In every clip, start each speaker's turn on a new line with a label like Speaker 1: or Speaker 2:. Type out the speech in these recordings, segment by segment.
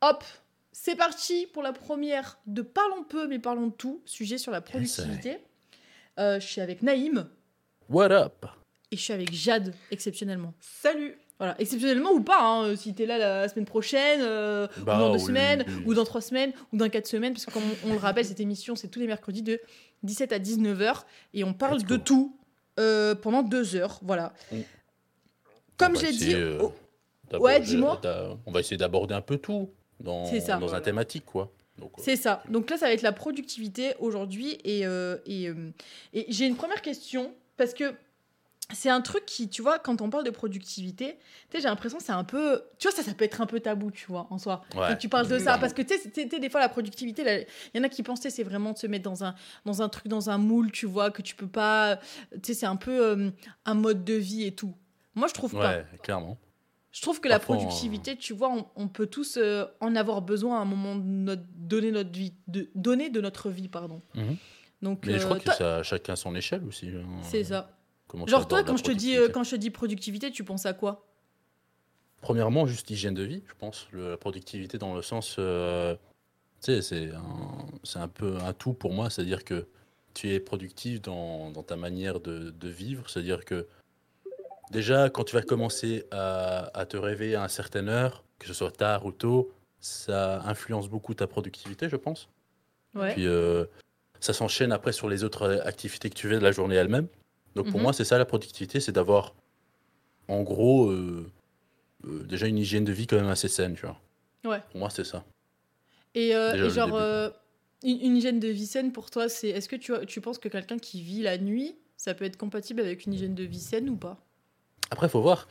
Speaker 1: Hop, c'est parti pour la première de Parlons peu mais parlons de tout, sujet sur la productivité. Euh, je suis avec Naïm
Speaker 2: What up?
Speaker 1: Et je suis avec Jade exceptionnellement.
Speaker 3: Salut
Speaker 1: Voilà, exceptionnellement ou pas, hein, si t'es là la semaine prochaine, euh,
Speaker 2: Bah
Speaker 1: ou dans deux
Speaker 2: oui,
Speaker 1: semaines,
Speaker 2: oui.
Speaker 1: ou dans trois semaines, ou dans quatre semaines, parce que comme on, on le rappelle, cette émission, c'est tous les mercredis de 17 à 19h, et on parle de tout euh, pendant deux heures, voilà.
Speaker 2: Mm.
Speaker 1: Comme j'ai dit...
Speaker 2: euh,
Speaker 1: oh, Ouais, dis-moi.
Speaker 2: On va essayer d'aborder un peu tout dans,
Speaker 1: C'est ça.
Speaker 2: dans un thématique, quoi. Euh,
Speaker 1: C'est ça. Donc là, ça va être la productivité aujourd'hui. Et, euh, et, euh, et j'ai une première question, parce que c'est un truc qui, tu vois, quand on parle de productivité, tu sais, j'ai l'impression que c'est un peu... Tu vois, ça, ça peut être un peu tabou, tu vois, en soi.
Speaker 2: ouais.
Speaker 1: que tu parles de ça. Parce que tu sais, tu sais, des fois, la productivité, il y en a qui pensent que c'est vraiment de se mettre dans un, dans un truc, dans un moule, tu vois, que tu peux pas. Tu sais, c'est un peu euh, un mode de vie et tout. Moi, je trouve pas.
Speaker 2: Ouais, clairement.
Speaker 1: Je trouve que la productivité, tu vois, on, on peut tous euh, en avoir besoin à un moment de notre, donner notre vie, de notre vie, pardon.
Speaker 2: Mhm.
Speaker 1: Donc,
Speaker 2: Mais je
Speaker 1: euh,
Speaker 2: crois que
Speaker 1: toi-
Speaker 2: ça, chacun son échelle aussi. hein.
Speaker 1: c'est ça.
Speaker 2: Comment
Speaker 1: Genre toi,
Speaker 2: abordes la
Speaker 1: quand je te dis, euh,
Speaker 2: productivité.
Speaker 1: quand je te dis productivité, tu penses à quoi?
Speaker 2: Premièrement, juste hygiène de vie, je pense. Le- la productivité dans le sens. euh, tu sais, c'est un, peu un tout pour moi. C'est-à-dire que tu es productif dans, dans ta manière de, de vivre. C'est-à-dire que déjà, quand tu vas commencer à, à te réveiller à une certaine heure, que ce soit tard ou tôt, ça influence beaucoup ta productivité, je pense.
Speaker 1: Ouais.
Speaker 2: Puis euh, ça s'enchaîne après sur les autres activités que tu fais de la journée elle-même. Donc pour
Speaker 1: Mhm.
Speaker 2: moi, c'est ça la productivité, c'est d'avoir en gros euh, euh, déjà une hygiène de vie quand même assez saine, tu vois.
Speaker 1: Ouais.
Speaker 2: Pour moi, c'est ça.
Speaker 1: Et,
Speaker 2: Déjà,
Speaker 1: et
Speaker 2: le
Speaker 1: genre, une, une hygiène de vie saine pour toi, c'est est-ce que tu, tu penses que quelqu'un qui vit la nuit, ça peut être compatible avec une hygiène de vie saine ou pas?
Speaker 2: Après, faut voir.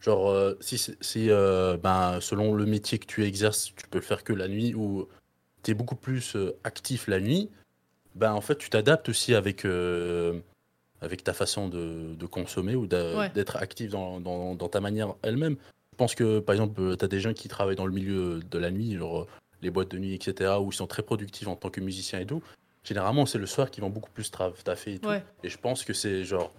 Speaker 2: Genre, euh, si, si euh, ben, selon le métier que tu exerces, tu peux le faire que la nuit ou tu es beaucoup plus euh, actif la nuit, ben, en fait, tu t'adaptes aussi avec, avec ta façon de, de consommer ou
Speaker 1: Ouais.
Speaker 2: d'être actif dans, dans- dans ta manière elle-même. Je pense que, par exemple, tu as des gens qui travaillent dans le milieu de la nuit, genre les boîtes de nuit, etc., où ils sont très productifs en tant que musiciens et tout. Généralement, c'est le soir qu'ils vont beaucoup plus taffer et tout.
Speaker 1: Ouais.
Speaker 2: Et je pense que c'est genre,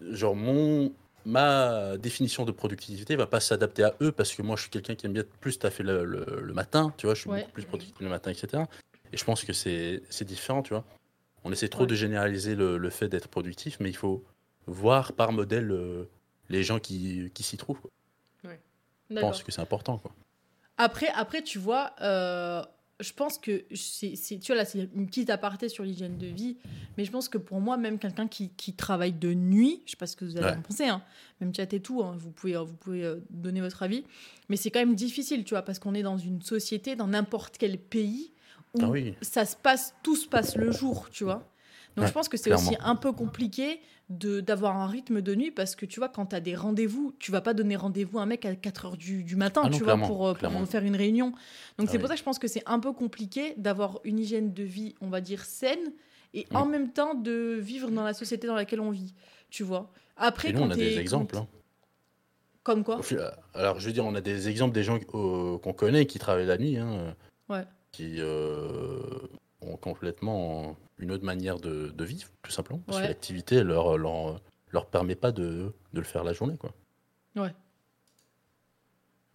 Speaker 2: genre mon, ma définition de productivité va pas s'adapter à eux parce que moi je suis quelqu'un qui aime bien plus taffer le, le, le matin, tu vois, je suis
Speaker 1: Ouais.
Speaker 2: beaucoup plus productif le matin, etc. Et je pense que c'est différent, tu vois. On essaie trop
Speaker 1: Ouais.
Speaker 2: de généraliser le, le fait d'être productif, mais il faut voir par modèle euh, les gens qui, qui s'y trouvent. quoi. Je pense que c'est important, quoi.
Speaker 1: Après, après, tu vois, euh, je pense que c'est, tu vois là, c'est une petite aparté sur l'hygiène de vie, mais je pense que pour moi, même quelqu'un qui, qui travaille de nuit, je sais pas ce que vous allez
Speaker 2: Ouais.
Speaker 1: en penser, hein, même chat et tout, hein, vous pouvez, vous pouvez euh, donner votre avis, mais c'est quand même difficile, tu vois, parce qu'on est dans une société, dans n'importe quel pays où
Speaker 2: Ah oui,
Speaker 1: ça se passe, tout se passe le jour, tu vois. Donc
Speaker 2: Ouais,
Speaker 1: je pense que c'est
Speaker 2: clairement.
Speaker 1: aussi un peu compliqué de d'avoir un rythme de nuit parce que tu vois quand tu as des rendez-vous, tu vas pas donner rendez-vous à un mec à 4 heures du, du matin,
Speaker 2: Ah non,
Speaker 1: tu vois pour, euh, pour faire une réunion. Donc
Speaker 2: Ah
Speaker 1: c'est
Speaker 2: oui.
Speaker 1: pour ça que je pense que c'est un peu compliqué d'avoir une hygiène de vie, on va dire saine et en même temps de vivre dans la société dans laquelle on vit, tu vois. Après
Speaker 2: et nous
Speaker 1: quand
Speaker 2: on a des exemples. hein.
Speaker 1: Comme quoi
Speaker 2: fil- Alors, je veux dire, on a des exemples des gens euh, qu'on connaît qui travaillent la nuit, hein,
Speaker 1: Ouais.
Speaker 2: qui euh, ont complètement une autre manière de, de vivre, tout simplement. Parce
Speaker 1: Ouais.
Speaker 2: que l'activité leur, leur, leur permet pas de, de le faire la journée. Quoi.
Speaker 1: Ouais.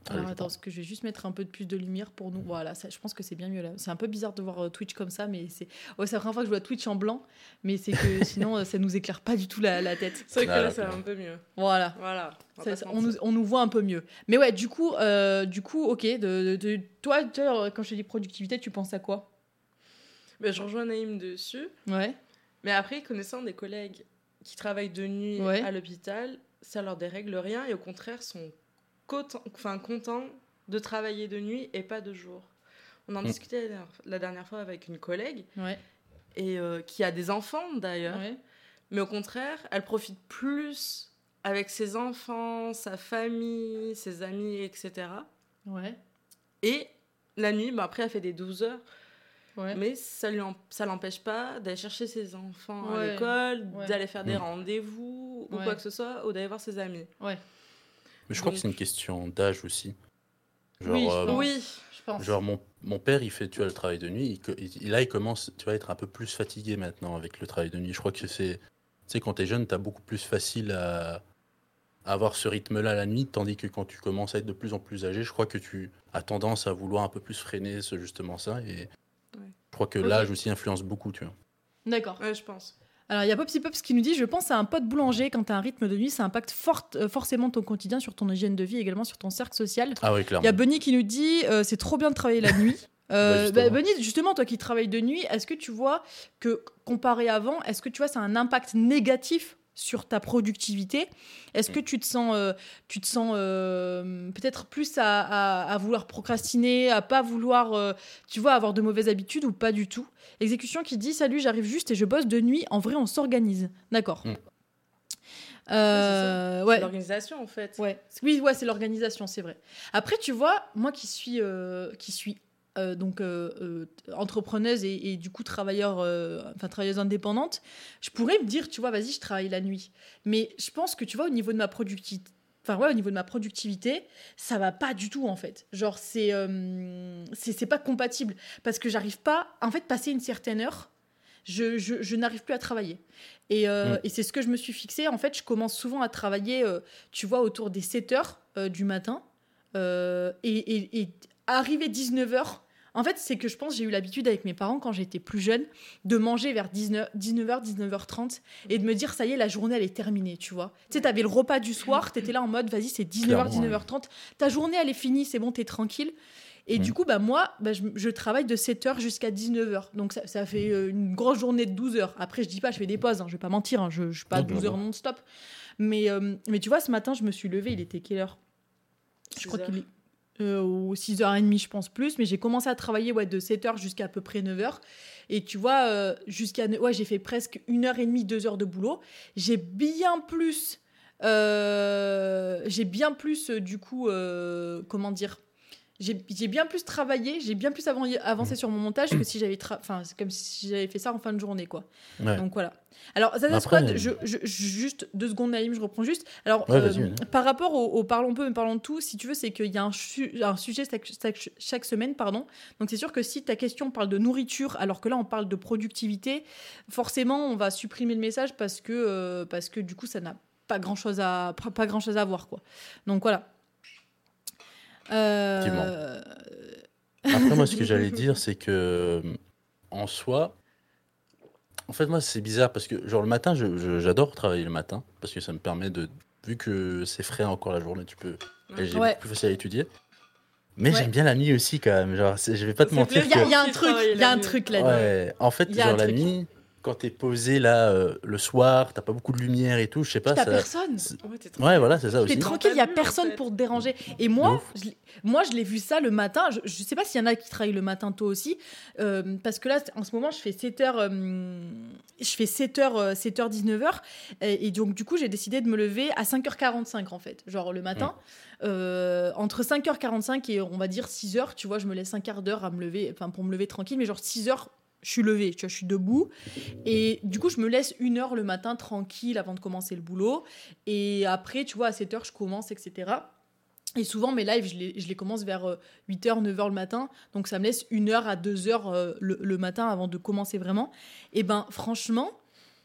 Speaker 2: Allez,
Speaker 1: Alors
Speaker 2: je
Speaker 1: attends, parce que je vais juste mettre un peu de plus de lumière pour nous. Voilà, ça, je pense que c'est bien mieux là. C'est un peu bizarre de voir euh, Twitch comme ça, mais c'est ouais, c'est la première fois que je vois Twitch en blanc, mais c'est que sinon euh, ça nous éclaire pas du tout la, la tête.
Speaker 3: C'est vrai que là, c'est
Speaker 2: d'accord.
Speaker 3: un peu mieux.
Speaker 1: Voilà.
Speaker 3: Voilà. on
Speaker 1: Ça- ça- on, nous, on nous voit un peu mieux. Mais ouais, du coup, euh, du coup, ok. De, de- de- toi, toi, quand je te dis productivité, tu penses à quoi?
Speaker 3: Mais je rejoins Naïm dessus.
Speaker 1: Ouais.
Speaker 3: Mais après, connaissant des collègues qui travaillent de nuit
Speaker 1: Ouais.
Speaker 3: à l'hôpital, ça leur dérègle rien et au contraire sont contents, enfin, contents de travailler de nuit et pas de jour. On en
Speaker 2: Mm.
Speaker 3: discutait la dernière- la dernière fois avec une collègue
Speaker 1: Ouais.
Speaker 3: et euh, qui a des enfants d'ailleurs.
Speaker 1: Ouais.
Speaker 3: Mais au contraire, elle profite plus avec ses enfants, sa famille, ses amis, etc.
Speaker 1: Ouais.
Speaker 3: Et la nuit, bah, après, elle fait des 12 heures.
Speaker 1: Ouais.
Speaker 3: Mais ça lui en- ça l'empêche pas d'aller chercher ses enfants à l'école,
Speaker 1: Ouais.
Speaker 3: d'aller faire des
Speaker 2: Mm.
Speaker 3: rendez-vous ou quoi que ce soit, ou d'aller voir ses amis.
Speaker 1: Ouais.
Speaker 2: Mais je crois que c'est une question d'âge aussi. Genre,
Speaker 1: Oui, je
Speaker 2: euh,
Speaker 1: pense.
Speaker 3: Oui,
Speaker 1: Je pense.
Speaker 2: genre mon, mon père, il fait tu vois, le travail de nuit. Il, là, il commence tu vas être un peu plus fatigué maintenant avec le travail de nuit. Je crois que c'est. Tu sais, quand t'es jeune, t'as beaucoup plus facile à, avoir ce rythme-là la nuit, tandis que quand tu commences à être de plus en plus âgé, je crois que tu as tendance à vouloir un peu plus freiner ce, justement ça. Et crois que l'âge aussi influence beaucoup, tu vois.
Speaker 1: D'accord.
Speaker 3: Ouais, je pense.
Speaker 1: Alors, il y a Popsy Pops qui nous dit Je pense à un pote boulanger. Quand tu as un rythme de nuit, ça impacte fort- euh, forcément ton quotidien, sur ton hygiène de vie, également sur ton cercle social.
Speaker 2: Ah oui,
Speaker 1: Il
Speaker 2: clairement.
Speaker 1: y a Bunny qui nous dit euh, C'est trop bien de travailler la nuit.
Speaker 2: Bah,
Speaker 1: Euh,
Speaker 2: justement.
Speaker 1: bah, Bunny, justement, toi qui travailles de nuit, est-ce que tu vois que comparé avant, est-ce que tu vois ça a un impact négatif sur ta productivité Est-ce
Speaker 2: Mm.
Speaker 1: que tu te sens, euh, tu te sens euh, peut-être plus à, à- à vouloir procrastiner, à pas vouloir, euh, tu vois, avoir de mauvaises habitudes ou pas du tout? Exécution qui dit Salut, j'arrive juste et je bosse de nuit. En vrai, on s'organise. D'accord.
Speaker 2: Mm.
Speaker 1: Euh,
Speaker 3: C'est
Speaker 1: ouais.
Speaker 3: l'organisation, en fait.
Speaker 1: Ouais. Oui, ouais, c'est l'organisation, c'est vrai. Après, tu vois, moi qui suis, euh, qui suis euh, donc euh, euh, entrepreneuse et, et du coup travailleur, enfin travailleuse indépendante, je pourrais me dire, tu vois, vas-y, je travaille la nuit. Mais je pense que tu vois, au niveau de ma productivité, enfin ouais, au niveau de ma productivité, ça va pas du tout en fait. Genre c'est, c'est pas compatible parce que j'arrive pas, en fait, passer une certaine heure. Je, je, je n'arrive plus à travailler. Et, euh, et c'est ce que je me suis fixé. En fait, je commence souvent à travailler, euh, tu vois, autour des 7 heures euh, du matin. Et, et, et arrivé 19 heures, en fait, c'est que je pense j'ai eu l'habitude avec mes parents quand j'étais plus jeune de manger vers 19, 19h, 19h30 et de me dire ça y est, la journée elle est terminée, tu vois. Tu sais, t'avais le repas du soir, t'étais là en mode vas-y, c'est 19h,
Speaker 2: Clairement, ouais.
Speaker 1: 19h30, ta journée elle est finie, c'est bon, t'es tranquille. Et du coup, bah, moi, bah, je, je travaille de 7h jusqu'à 19h. Donc ça, ça fait euh, une grosse journée de 12 heures. Après, je dis pas, je fais des pauses, hein, je vais pas mentir, hein, je, je suis pas à
Speaker 2: Non,
Speaker 1: 12
Speaker 2: non,
Speaker 1: heures non-stop. Mais, euh, mais tu vois, ce matin, je me suis levée, il était quelle heure? Je crois qu'il est euh, aux 6h30, je pense plus, mais j'ai commencé à travailler ouais, de 7h jusqu'à à peu près 9h. Et tu vois, euh, jusqu'à. Ouais, j'ai fait presque 1h30, 2 heures de boulot. J'ai bien plus. euh, j'ai bien plus, euh, du coup, euh, comment dire j'ai bien plus travaillé, j'ai bien plus avan- avancé sur mon montage que si j'avais tra- enfin c'est comme si j'avais fait ça en fin de journée quoi.
Speaker 2: Ouais.
Speaker 1: Donc voilà. Alors Zaza
Speaker 2: Après-
Speaker 1: Squad, je, je- juste deux secondes Naïm, je reprends juste. Alors
Speaker 2: Ouais,
Speaker 1: euh, par rapport au, au parlons peu mais parlons de tout, si tu veux, c'est qu'il y a un, su- un sujet chaque, chaque- chaque semaine, pardon. Donc c'est sûr que si ta question parle de nourriture, alors que là on parle de productivité, forcément on va supprimer le message parce que euh, parce que du coup ça n'a pas grand chose à pas grand chose à voir quoi. Donc voilà. Euh,
Speaker 2: Après, moi, ce que j'allais dire, c'est que euh, en soi, en fait, moi, c'est bizarre parce que, genre, le matin, j'adore travailler le matin parce que ça me permet de, vu que c'est frais encore la journée, tu peux, et j'ai
Speaker 1: Ouais.
Speaker 2: plus facile à étudier. Mais
Speaker 1: Ouais.
Speaker 2: j'aime bien la nuit aussi, quand même. Genre, je vais pas te mentir.
Speaker 1: Il y, a- il y a un truc, il y a un
Speaker 3: nuit.
Speaker 1: truc là-dedans.
Speaker 2: Ouais, en fait,
Speaker 1: Il y a un
Speaker 2: genre, la nuit, quand t'es posé là euh, le soir, t'as pas beaucoup de lumière et tout, je sais pas.
Speaker 1: T'as
Speaker 2: ça-
Speaker 1: personne.
Speaker 3: Ouais,
Speaker 2: Ouais, voilà, c'est ça aussi.
Speaker 1: T'es tranquille, il y a personne pour te déranger. Et moi, je l'ai- moi, je l'ai vu ça le matin. Je, je sais pas s'il y en a qui travaillent le matin tôt aussi, euh, parce que là, en ce moment, je fais 7h, je fais 7h, 7h, 19h, et, et donc du coup, j'ai décidé de me lever à 5h45 en fait, genre le matin. Euh, entre 5h45 et on va dire 6h, tu vois, je me laisse un quart d'heure à me lever, enfin pour me lever tranquille, mais genre 6h, je suis levée, tu vois, je suis debout. Et du coup, je me laisse une heure le matin tranquille avant de commencer le boulot. Et après, tu vois, à 7h, je commence, etc. Et souvent, mes lives, je les, commence vers 8h, 9h le matin. Donc, ça me laisse une heure à 2h euh, le, le matin avant de commencer vraiment. Et ben, franchement,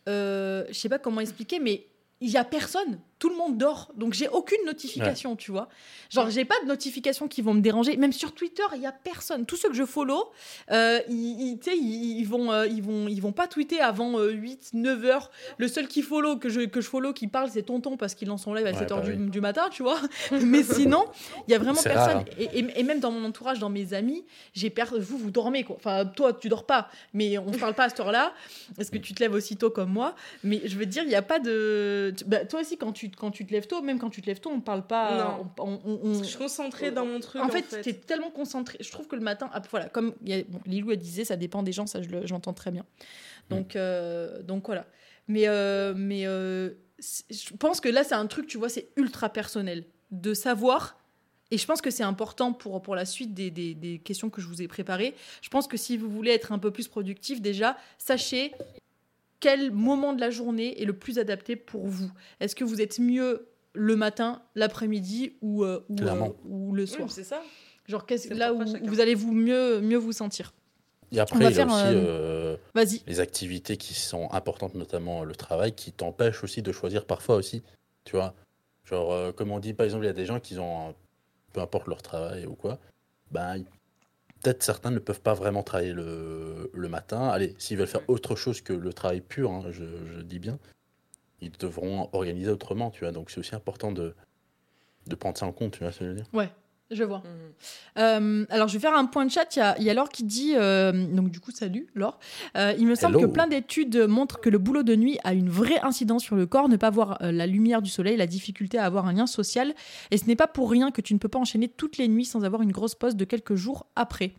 Speaker 1: euh, je sais pas comment expliquer, mais il y a personne. Tout le monde dort. Donc, j'ai aucune notification, tu vois. Genre, j'ai pas de notifications qui vont me déranger. Même sur Twitter, il y a personne. Tous ceux que je follow, euh, ils, ils- vont, euh, ils, vont, ils vont pas tweeter avant euh, 8, 9 heures. Le seul qui follow, que je, que je follow, qui parle, c'est Tonton parce qu'il lance son live à
Speaker 2: Ouais,
Speaker 1: 7 heures
Speaker 2: bah
Speaker 1: du,
Speaker 2: oui.
Speaker 1: du matin, tu vois. Mais sinon, il y a vraiment personne.
Speaker 2: rare.
Speaker 1: Et, et- et même dans mon entourage, dans mes amis, j'ai per... vous, vous dormez quoi. Enfin, toi, tu dors pas, mais on parle pas à cette heure-là. Est-ce que tu te lèves aussitôt comme moi? Mais je veux dire, il y a pas de. bah, toi aussi, quand tu, quand tu te lèves tôt, même quand tu te lèves tôt, on parle pas.
Speaker 3: Non.
Speaker 1: on- on- on-
Speaker 3: Parce que je suis concentrée dans mon truc.
Speaker 1: en fait, tu es tellement concentré. Je trouve que le matin, ah, voilà, comme il y a- bon, Lilou elle disait, ça dépend des gens, ça je le- j'entends très bien. Donc, euh, donc voilà. Mais, euh, mais euh, je pense que là, c'est un truc, tu vois, c'est ultra personnel de savoir. Et je pense que c'est important pour, pour la suite des, des, des questions que je vous ai préparées. Je pense que si vous voulez être un peu plus productif, déjà, sachez quel moment de la journée est le plus adapté pour vous? Est-ce que vous êtes mieux le matin, l'après-midi ou, euh, ou, euh, ou le soir?
Speaker 3: Oui, c'est ça.
Speaker 1: Genre, là où vous allez vous mieux, mieux vous sentir?
Speaker 2: Et après, il y a
Speaker 1: faire,
Speaker 2: aussi
Speaker 1: euh,
Speaker 2: euh,
Speaker 1: Vas-y.
Speaker 2: les activités qui sont importantes, notamment le travail, qui t'empêchent aussi de choisir parfois aussi, tu vois. Genre, euh, comme on dit, par exemple, il y a des gens qui ont, un- peu importe leur travail ou quoi, ben, ils- peut-être certains ne peuvent pas vraiment travailler le, le matin. Allez, s'ils veulent faire autre chose que le travail pur, hein, je, je dis bien, ils devront organiser autrement, tu vois. Donc, c'est aussi important de, de prendre ça en compte, tu vois ce que je veux dire?
Speaker 1: Je vois.
Speaker 3: Mhm.
Speaker 1: Euh, alors, je vais faire un point de chat. Il y a, il y a Laure qui dit, euh, donc du coup, salut Laure. Euh, il me semble
Speaker 2: Hello.
Speaker 1: que plein d'études montrent que le boulot de nuit a une vraie incidence sur le corps, ne pas voir euh, la lumière du soleil, la difficulté à avoir un lien social. Et ce n'est pas pour rien que tu ne peux pas enchaîner toutes les nuits sans avoir une grosse pause de quelques jours après.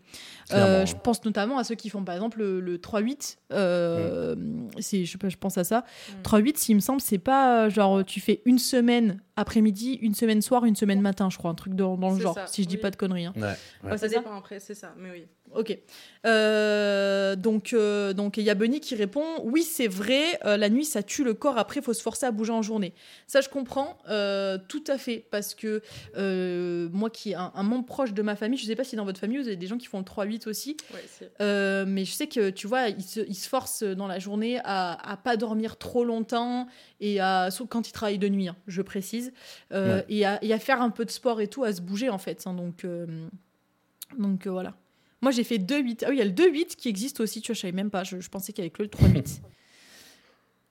Speaker 1: Euh, je pense notamment à ceux qui font par exemple le, le 3-8. euh, c'est- je, pense à ça.
Speaker 3: Mm.
Speaker 1: 3-8, s'il me semble, c'est pas genre tu fais une semaine après-midi, une semaine soir, une semaine matin, je crois, un truc dans, dans le genre,
Speaker 3: ça,
Speaker 1: si je dis
Speaker 3: oui.
Speaker 1: pas de conneries. hein.
Speaker 2: Ouais, ouais.
Speaker 1: C'est ça
Speaker 3: dépend après, c'est ça, mais oui.
Speaker 1: Ok. Euh, donc, euh, donc il y a Bunny qui répond Oui, c'est vrai, euh, la nuit ça tue le corps, après il faut se forcer à bouger en journée. Ça, je comprends euh, tout à fait, parce que euh, moi qui un, un membre proche de ma famille, je sais pas si dans votre famille vous avez des gens qui font le 3-8 aussi,
Speaker 3: Ouais,
Speaker 1: euh, mais je sais que tu vois, ils se, ils se forcent dans la journée à, à pas dormir trop longtemps et à, sauf quand ils travaillent de nuit, hein, je précise, euh,
Speaker 2: Ouais.
Speaker 1: et, à, et à faire un peu de sport et tout, à se bouger en fait. hein, donc, euh, donc euh, voilà. Moi j'ai fait 2-8. Ah oui, il y a le 2-8 qui existe aussi, tu vois, je savais même pas, je, je pensais qu'il y avait que le 3-8.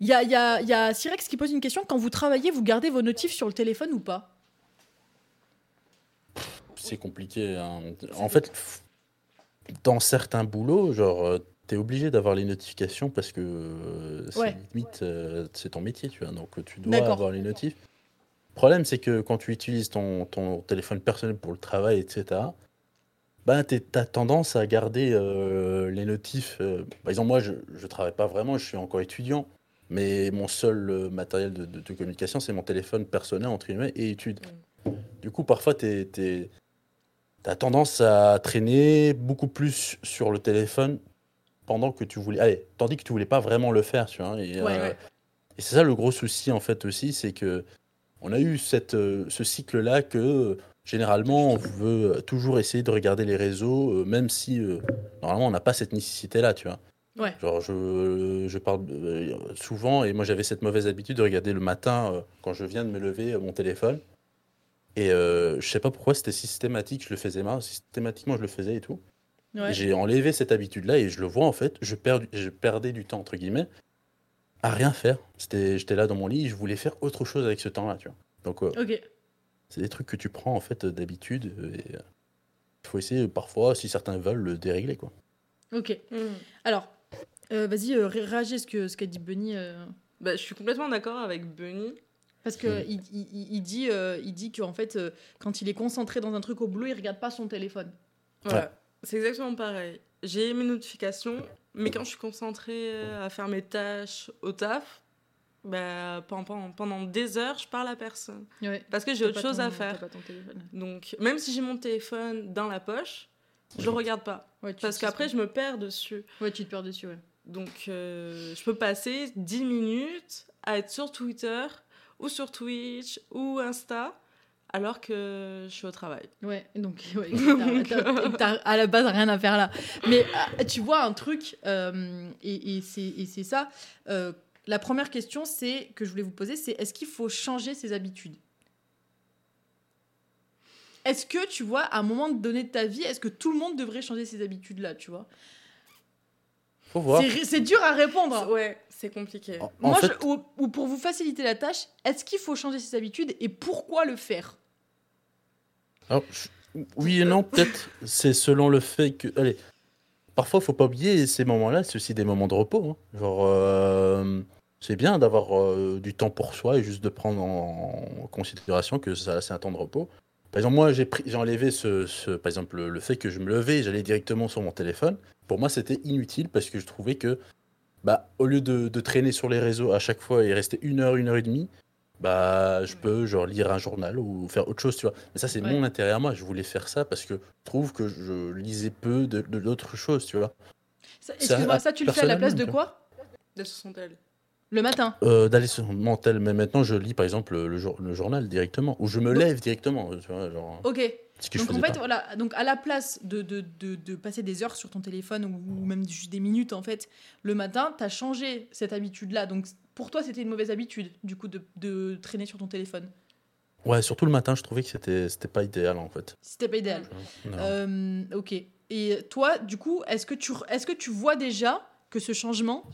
Speaker 1: Il y a, y, a, y a Sirex qui pose une question quand vous travaillez, vous gardez vos notifs sur le téléphone ou pas?
Speaker 2: C'est compliqué. hein. En fait, dans certains boulots, genre, euh, t'es obligé d'avoir les notifications parce que euh, c'est
Speaker 1: Ouais.
Speaker 2: limite, euh, c'est ton métier, tu vois. Donc, tu dois avoir les notifs. Le problème, c'est que quand tu utilises ton, ton téléphone personnel pour le travail, etc., ben, tu as tendance à garder euh, les notifs. euh, Par exemple, moi, je ne travaille pas vraiment, je suis encore étudiant, mais mon seul euh, matériel de, de- de communication, c'est mon téléphone personnel, entre guillemets, et études. Du coup, parfois, tu as tendance à traîner beaucoup plus sur le téléphone pendant que tu voulais. Allez, tandis que tu voulais pas vraiment le faire, tu vois. Et,
Speaker 1: Ouais,
Speaker 3: ouais.
Speaker 2: et c'est ça le gros souci, en fait, aussi, c'est que on a eu cette, ce cycle-là que généralement, on veut toujours essayer de regarder les réseaux, euh, même si euh, normalement, on n'a pas cette nécessité-là, tu vois.
Speaker 1: Ouais.
Speaker 2: Genre, je, je parle euh, souvent, et moi j'avais cette mauvaise habitude de regarder le matin, quand je viens de me lever, mon téléphone. Et je sais pas pourquoi c'était systématique, je le faisais mal, systématiquement je le faisais et tout.
Speaker 1: Ouais.
Speaker 2: J'ai enlevé cette habitude-là et je le vois en fait, je, perds, je perdais du temps, entre guillemets, à rien faire. C'était, J'étais là dans mon lit, je voulais faire autre chose avec ce temps-là, tu vois. Donc, euh,
Speaker 1: Ok.
Speaker 2: C'est des trucs que tu prends en fait euh, d'habitude euh, et il faut essayer euh, parfois, si certains veulent, le dérégler, quoi.
Speaker 1: Ok.
Speaker 3: Mhm.
Speaker 1: Alors, euh, vas-y, euh, ré- réagis à ce que ce qu'a dit Bunny. euh,
Speaker 3: Bah, je suis complètement d'accord avec Bunny.
Speaker 1: Parce que
Speaker 2: Mm.
Speaker 1: il, il- il- il dit, euh, il dit qu'en fait, euh, quand il est concentré dans un truc au boulot, il regarde pas son téléphone.
Speaker 3: Ouais. C'est exactement pareil. J'ai mes notifications, mais quand je suis concentrée à faire mes tâches au taf, bah, pendant, pendant des heures, je parle à personne.
Speaker 1: Ouais.
Speaker 3: Parce que j'ai autre chose à faire.
Speaker 1: Pas ton téléphone.
Speaker 3: Donc, même si j'ai mon téléphone dans la poche, je le regarde pas.
Speaker 1: Ouais,
Speaker 3: Parce qu'après, je me perds dessus.
Speaker 1: ouais, tu te perds dessus, ouais.
Speaker 3: Donc, euh, je peux passer 10 minutes à être sur Twitter ou sur Twitch ou Insta alors que je suis au travail.
Speaker 1: Ouais, donc ouais, t'as à la base rien à faire là. Mais ah, tu vois un truc, euh, et, et c'est et c'est ça. euh, la première question, c'est que je voulais vous poser, c'est est-ce qu'il faut changer ses habitudes? Est-ce que tu vois, à un moment donné de ta vie, est-ce que tout le monde devrait changer ses habitudes là, tu vois?
Speaker 2: Faut voir.
Speaker 1: C'est dur à répondre.
Speaker 3: Ouais, c'est compliqué.
Speaker 2: En, en
Speaker 1: Moi,
Speaker 2: fait,
Speaker 1: je- ou, ou pour vous faciliter la tâche, est-ce qu'il faut changer ses habitudes et pourquoi le faire?
Speaker 2: Alors, je- oui et non, peut-être. C'est selon le fait que. Allez, parfois, faut pas oublier ces moments-là, c'est aussi des moments de repos. hein. Genre, euh, c'est bien d'avoir euh, du temps pour soi et juste de prendre en considération que ça, c'est un temps de repos. Par exemple, moi, j'ai pris- j'ai enlevé ce, ce- par exemple, le, le fait que je me levais et j'allais directement sur mon téléphone. Pour moi, c'était inutile parce que je trouvais que, bah, au lieu de, de traîner sur les réseaux à chaque fois et rester une heure, une heure et demie, bah, je peux genre lire un journal ou faire autre chose, tu vois. Mais ça, c'est
Speaker 1: Ouais.
Speaker 2: mon intérêt à moi. Je voulais faire ça parce que je trouve que je lisais peu de d'autres choses, tu vois.
Speaker 1: Excuse-moi, ça, tu le fais à la place de quoi?
Speaker 3: De elles.
Speaker 1: Le matin?
Speaker 2: Euh, D'aller sur mon tel, mais maintenant, je lis par exemple le, jour- le journal directement ou je me
Speaker 1: Donc-
Speaker 2: lève directement, tu vois, genre.
Speaker 1: Ok.
Speaker 2: Ce que je
Speaker 1: Donc en fait,
Speaker 2: pas.
Speaker 1: voilà, donc à la place de, de, de, de passer des heures sur ton téléphone ou, ou même juste des minutes en fait, le matin, tu as changé cette habitude-là. Donc pour toi, c'était une mauvaise habitude, du coup, de, de traîner sur ton téléphone.
Speaker 2: Ouais, surtout le matin, je trouvais que c'était c'était pas idéal en fait.
Speaker 1: C'était pas idéal. Euh, ok. Et toi, du coup, est-ce que tu, est-ce que tu vois déjà que ce changement,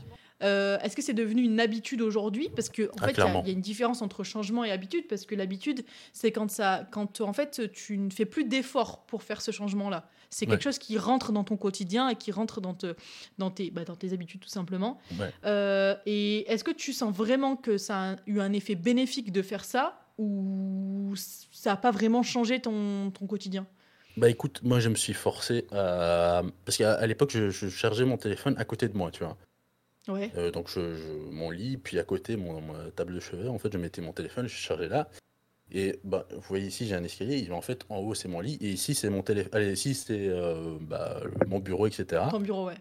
Speaker 1: euh, est-ce que c'est devenu une habitude aujourd'hui? Parce que en
Speaker 2: Ah,
Speaker 1: fait, il y a-
Speaker 2: clairement.
Speaker 1: il y, a une différence entre changement et habitude. Parce que l'habitude, c'est quand ça, quand en fait, tu ne fais plus d'efforts pour faire ce changement-là. C'est quelque
Speaker 2: Ouais.
Speaker 1: chose qui rentre dans ton quotidien et qui rentre dans, te, dans, tes, bah, dans tes habitudes tout simplement.
Speaker 2: Ouais.
Speaker 1: Euh, et est-ce que tu sens vraiment que ça a eu un effet bénéfique de faire ça ou ça n'a pas vraiment changé ton, ton quotidien?
Speaker 2: Bah écoute, moi je me suis forcé à. Parce qu'à l'époque, je, je chargeais mon téléphone à côté de moi, tu vois.
Speaker 1: Ouais.
Speaker 2: Euh, donc je, je- mon lit, puis à côté, mon, ma table de chevet, en fait, je mettais mon téléphone, je chargeais là. Et bah, vous voyez ici, j'ai un escalier. Et en fait, en haut, c'est mon lit. Et ici, c'est mon téléphone. Allez, ici, c'est euh, bah, mon bureau, etc.
Speaker 1: Ton bureau, ouais.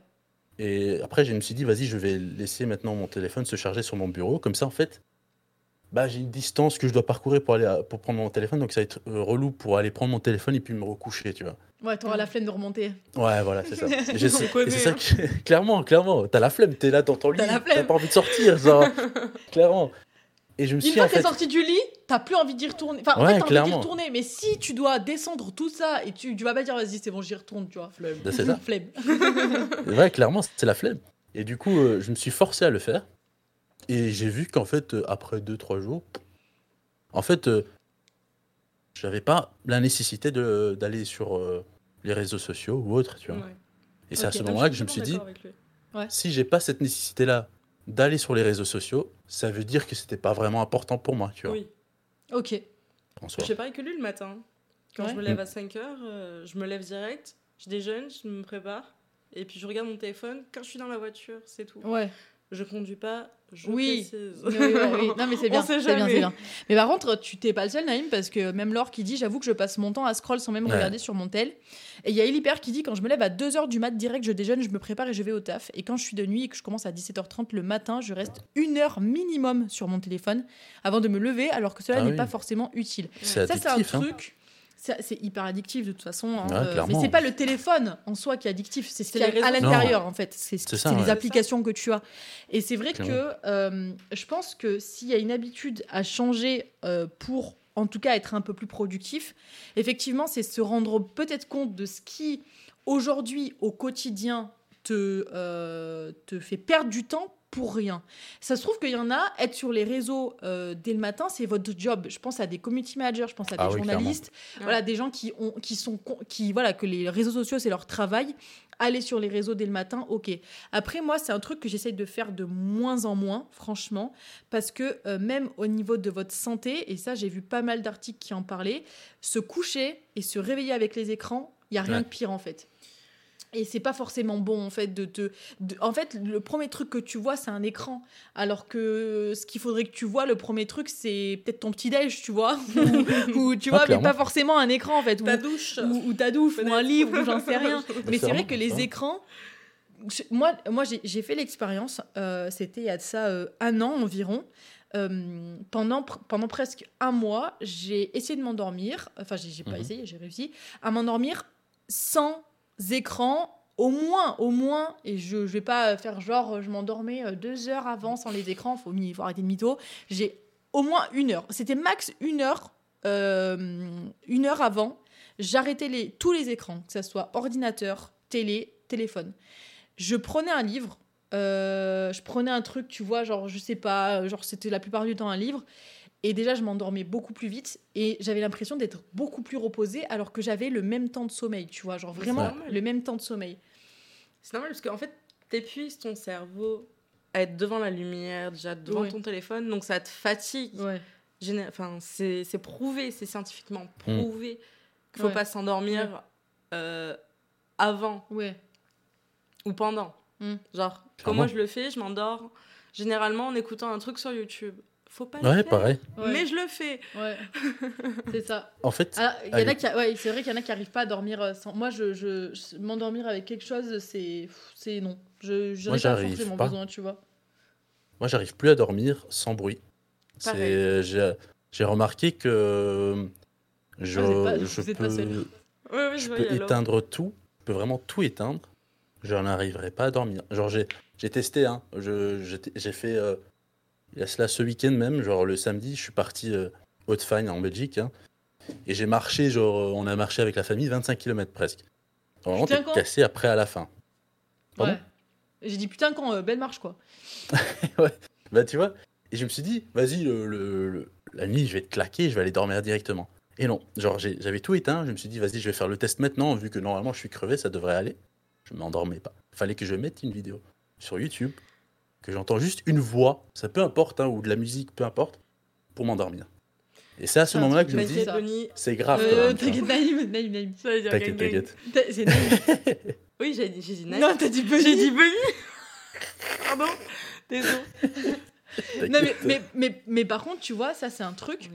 Speaker 2: Et après, je me suis dit, vas-y, je vais laisser maintenant mon téléphone se charger sur mon bureau. Comme ça, en fait, bah, j'ai une distance que je dois parcourir pour, aller à- pour prendre mon téléphone. Donc, ça va être euh, relou pour aller prendre mon téléphone et puis me recoucher, tu vois.
Speaker 1: Ouais, t'auras la flemme de remonter.
Speaker 2: Ouais, voilà, c'est ça. C'est ça
Speaker 3: hein.
Speaker 2: que- clairement, clairement. T'as la flemme, t'es là dans ton lit,
Speaker 1: T'as
Speaker 2: pas envie de sortir, genre. clairement. Et je me
Speaker 1: Une
Speaker 2: suis
Speaker 1: fois
Speaker 2: en
Speaker 1: que t'es
Speaker 2: fait.
Speaker 1: sorti du lit, t'as plus envie d'y retourner. Enfin, en
Speaker 2: Ouais,
Speaker 1: fait, t'as envie d'y
Speaker 2: clairement.
Speaker 1: retourner, mais si tu dois descendre tout ça et tu, tu vas pas dire vas-y, c'est bon, j'y retourne, tu vois. Flemme.
Speaker 2: Bah, c'est ça.
Speaker 1: Flemme.
Speaker 2: Ouais, clairement, c'est la flemme. Et du coup, euh, je me suis forcé à le faire. Et j'ai vu qu'en fait, euh, après 2-3 jours, en fait, euh, j'avais pas la nécessité de- d'aller sur euh, les réseaux sociaux ou autre, tu vois.
Speaker 3: Ouais.
Speaker 2: Et c'est à
Speaker 1: Ok.
Speaker 2: ce
Speaker 3: Ah,
Speaker 2: moment-là que je me
Speaker 3: suis
Speaker 2: dit,
Speaker 3: d'accord avec lui.
Speaker 2: si j'ai pas cette nécessité-là d'aller sur les réseaux sociaux, ça veut dire que c'était pas vraiment important pour moi, tu vois,
Speaker 3: Oui.
Speaker 1: Ok.
Speaker 2: en soi.
Speaker 3: Je fais pareil que lui le matin. Quand
Speaker 1: Ouais.
Speaker 3: je me lève à 5 heures, euh, je me lève direct, je déjeune, je me prépare. Et puis je regarde mon téléphone quand je suis dans la voiture, c'est tout.
Speaker 1: Ouais.
Speaker 3: Je conduis pas, je
Speaker 1: Oui.
Speaker 3: précise.
Speaker 1: Oui, oui, oui. Non, mais c'est bien. C'est bien, bien. Mais par contre, tu t'es pas le seul, Naïm, parce que même Laure qui dit J'avoue que je passe mon temps à scroll sans même
Speaker 2: Ouais.
Speaker 1: regarder sur mon tel. Et il y a Elipère qui dit Quand je me lève à 2h du mat direct, je déjeune, je me prépare et je vais au taf. Et quand je suis de nuit et que je commence à 17h30 le matin, je reste une heure minimum sur mon téléphone avant de me lever, alors que cela
Speaker 2: Ah
Speaker 1: n'est
Speaker 2: oui.
Speaker 1: pas forcément utile.
Speaker 2: C'est
Speaker 1: Ça, c'est un
Speaker 2: hein.
Speaker 1: C'est hyper addictif de toute façon. hein,
Speaker 2: Ouais,
Speaker 1: euh, mais c'est pas le téléphone en soi qui est addictif, c'est ce
Speaker 3: C'est
Speaker 1: qu'il y a
Speaker 3: les
Speaker 1: à l'intérieur en fait. C'est
Speaker 2: ça,
Speaker 1: les applications que tu as. Et c'est vrai
Speaker 2: Clairement.
Speaker 1: que euh, je pense que s'il y a une habitude à changer euh, pour en tout cas être un peu plus productif, effectivement, c'est se rendre peut-être compte de ce qui aujourd'hui au quotidien te, euh, te fait perdre du temps pour rien. Ça se trouve qu'il y en a, être sur les réseaux euh, dès le matin, c'est votre job. Je pense à des community managers, je pense à des
Speaker 2: Ah oui,
Speaker 1: journalistes,
Speaker 3: clairement.
Speaker 1: voilà, des gens qui, ont, qui sont, con- qui, voilà, que les réseaux sociaux, c'est leur travail. Aller sur les réseaux dès le matin, ok. Après, moi, c'est un truc que j'essaye de faire de moins en moins, franchement, parce que euh, même au niveau de votre santé, et ça, j'ai vu pas mal d'articles qui en parlaient, se coucher et se réveiller avec les écrans, il y a rien
Speaker 2: Ouais.
Speaker 1: de pire en fait. Et c'est pas forcément bon en fait de te. de- en fait, le premier truc que tu vois, c'est un écran. Alors que ce qu'il faudrait que tu vois, le premier truc, c'est peut-être ton petit déj, tu vois, ou, ou, tu
Speaker 2: Ah,
Speaker 1: vois, mais pas forcément un écran en fait. ou-
Speaker 3: Ta douche.
Speaker 1: ou, ou ta douche, ou un livre, ou j'en sais rien. Mais c'est vrai que les écrans. Moi, moi j'ai- fait l'expérience, euh, c'était il y a de ça euh, un an environ. Euh, pendant, pr- pendant presque un mois, j'ai essayé de m'endormir, enfin, j'ai j'ai pas
Speaker 2: Mhm.
Speaker 1: essayé, j'ai réussi, à m'endormir sans écran, au moins, au moins, et je, je vais pas faire genre, je m'endormais euh, deux heures avant sans les écrans, faut, faut arrêter de mytho. J'ai au moins une heure, c'était max une heure, euh, une heure avant, j'arrêtais les, tous les écrans, que ce soit ordinateur, télé, téléphone. Je prenais un livre, euh, je prenais un truc, tu vois, genre, je sais pas, genre, c'était la plupart du temps un livre. Et déjà, je m'endormais beaucoup plus vite et j'avais l'impression d'être beaucoup plus reposée alors que j'avais le même temps de sommeil, tu vois, genre vraiment
Speaker 3: normal.
Speaker 1: le même temps de sommeil.
Speaker 3: C'est normal parce qu'en fait, t'épuises ton cerveau à être devant la lumière, déjà devant
Speaker 1: Ouais.
Speaker 3: ton téléphone, donc ça te fatigue.
Speaker 1: Ouais.
Speaker 3: Enfin, c'est c'est prouvé, c'est scientifiquement
Speaker 2: Mm.
Speaker 3: prouvé qu'il faut
Speaker 1: Ouais.
Speaker 3: pas s'endormir euh, avant
Speaker 1: Ouais.
Speaker 3: ou pendant.
Speaker 1: Mm.
Speaker 3: Genre,
Speaker 2: Clairement.
Speaker 3: moi je le fais, je m'endors généralement en écoutant un truc sur YouTube. Faut pas le
Speaker 2: Ouais,
Speaker 3: faire,
Speaker 2: pareil.
Speaker 1: Ouais.
Speaker 3: mais je le fais.
Speaker 1: Ouais. c'est ça.
Speaker 2: En fait,
Speaker 1: Alors, il y en
Speaker 2: Allez.
Speaker 1: a qui, ouais, c'est vrai qu'il y en a qui arrivent pas à dormir euh, sans. Moi, je, je- je- m'endormir avec quelque chose, c'est, c'est non. Je,
Speaker 2: Moi,
Speaker 1: pas
Speaker 2: j'arrive pas.
Speaker 1: besoin, tu vois.
Speaker 2: moi, j'arrive plus à dormir sans bruit. C'est-
Speaker 3: Pareil.
Speaker 2: J'ai j'ai remarqué que je,
Speaker 1: Ah, pas-
Speaker 2: je peux,
Speaker 3: Ouais, ouais,
Speaker 2: je peux éteindre tout, je peux vraiment tout éteindre. Je n'arriverai pas à dormir. Genre, j'ai j'ai testé, hein. Je- J'ai j'ai fait, euh, il y a cela ce week-end même, genre le samedi, je suis parti euh, Haute-Fagne en Belgique. hein. Et j'ai marché, genre, on a marché avec la famille 25 km presque. Vraiment, t'es cassé après à la fin. Pardon?
Speaker 1: Ouais. J'ai dit putain quand euh, belle marche quoi.
Speaker 2: Bah, tu vois, et je me suis dit, vas-y, le, le- le- la nuit, je vais te claquer, je vais aller dormir directement. Et non, genre, j'avais tout éteint, je me suis dit, vas-y, je vais faire le test maintenant, vu que normalement, je suis crevé, ça devrait aller. Je m'endormais pas. Fallait que je mette une vidéo sur YouTube, que j'entends juste une voix, ça peu importe, hein, ou de la musique, peu importe, pour m'endormir. Et c'est à ce
Speaker 1: un
Speaker 2: moment-là que je me dis, c'est grave.
Speaker 1: Euh. T'inquiète, Naïm, Naïm, Naïm.
Speaker 2: T'inquiète, t'inquiète.
Speaker 1: C'est Naïm.
Speaker 3: Oui, j'ai dit, nice.
Speaker 1: Non, t'as dit
Speaker 3: j'ai dit Bonnie. Pardon. Désolé.
Speaker 1: Non, mais,
Speaker 2: T'inquiète.
Speaker 1: mais, mais, mais par contre, tu vois, ça, c'est un truc.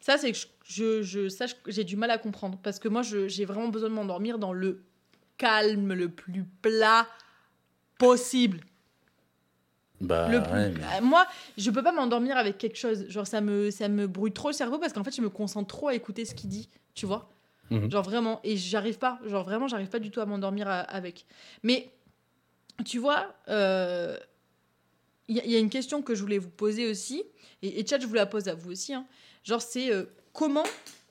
Speaker 1: Ça, c'est que je, je, je- ça, je- j'ai du mal à comprendre. Parce que moi, je- j'ai vraiment besoin de m'endormir dans le calme le plus plat possible.
Speaker 2: Bah,
Speaker 1: Le plus-
Speaker 2: ouais, mais-
Speaker 1: Euh, Moi, je peux pas m'endormir avec quelque chose. Genre, ça me, ça me brouille trop le cerveau parce qu'en fait, je me concentre trop à écouter ce qu'il dit. Tu vois
Speaker 2: Mhm.
Speaker 1: Genre, vraiment. Et j'arrive pas. Genre, vraiment, j'arrive pas du tout à m'endormir à- avec. Mais, tu vois, euh, il y, a- il y a une question que je voulais vous poser aussi. Et, et je vous la pose à vous aussi. hein. Genre, c'est euh, comment.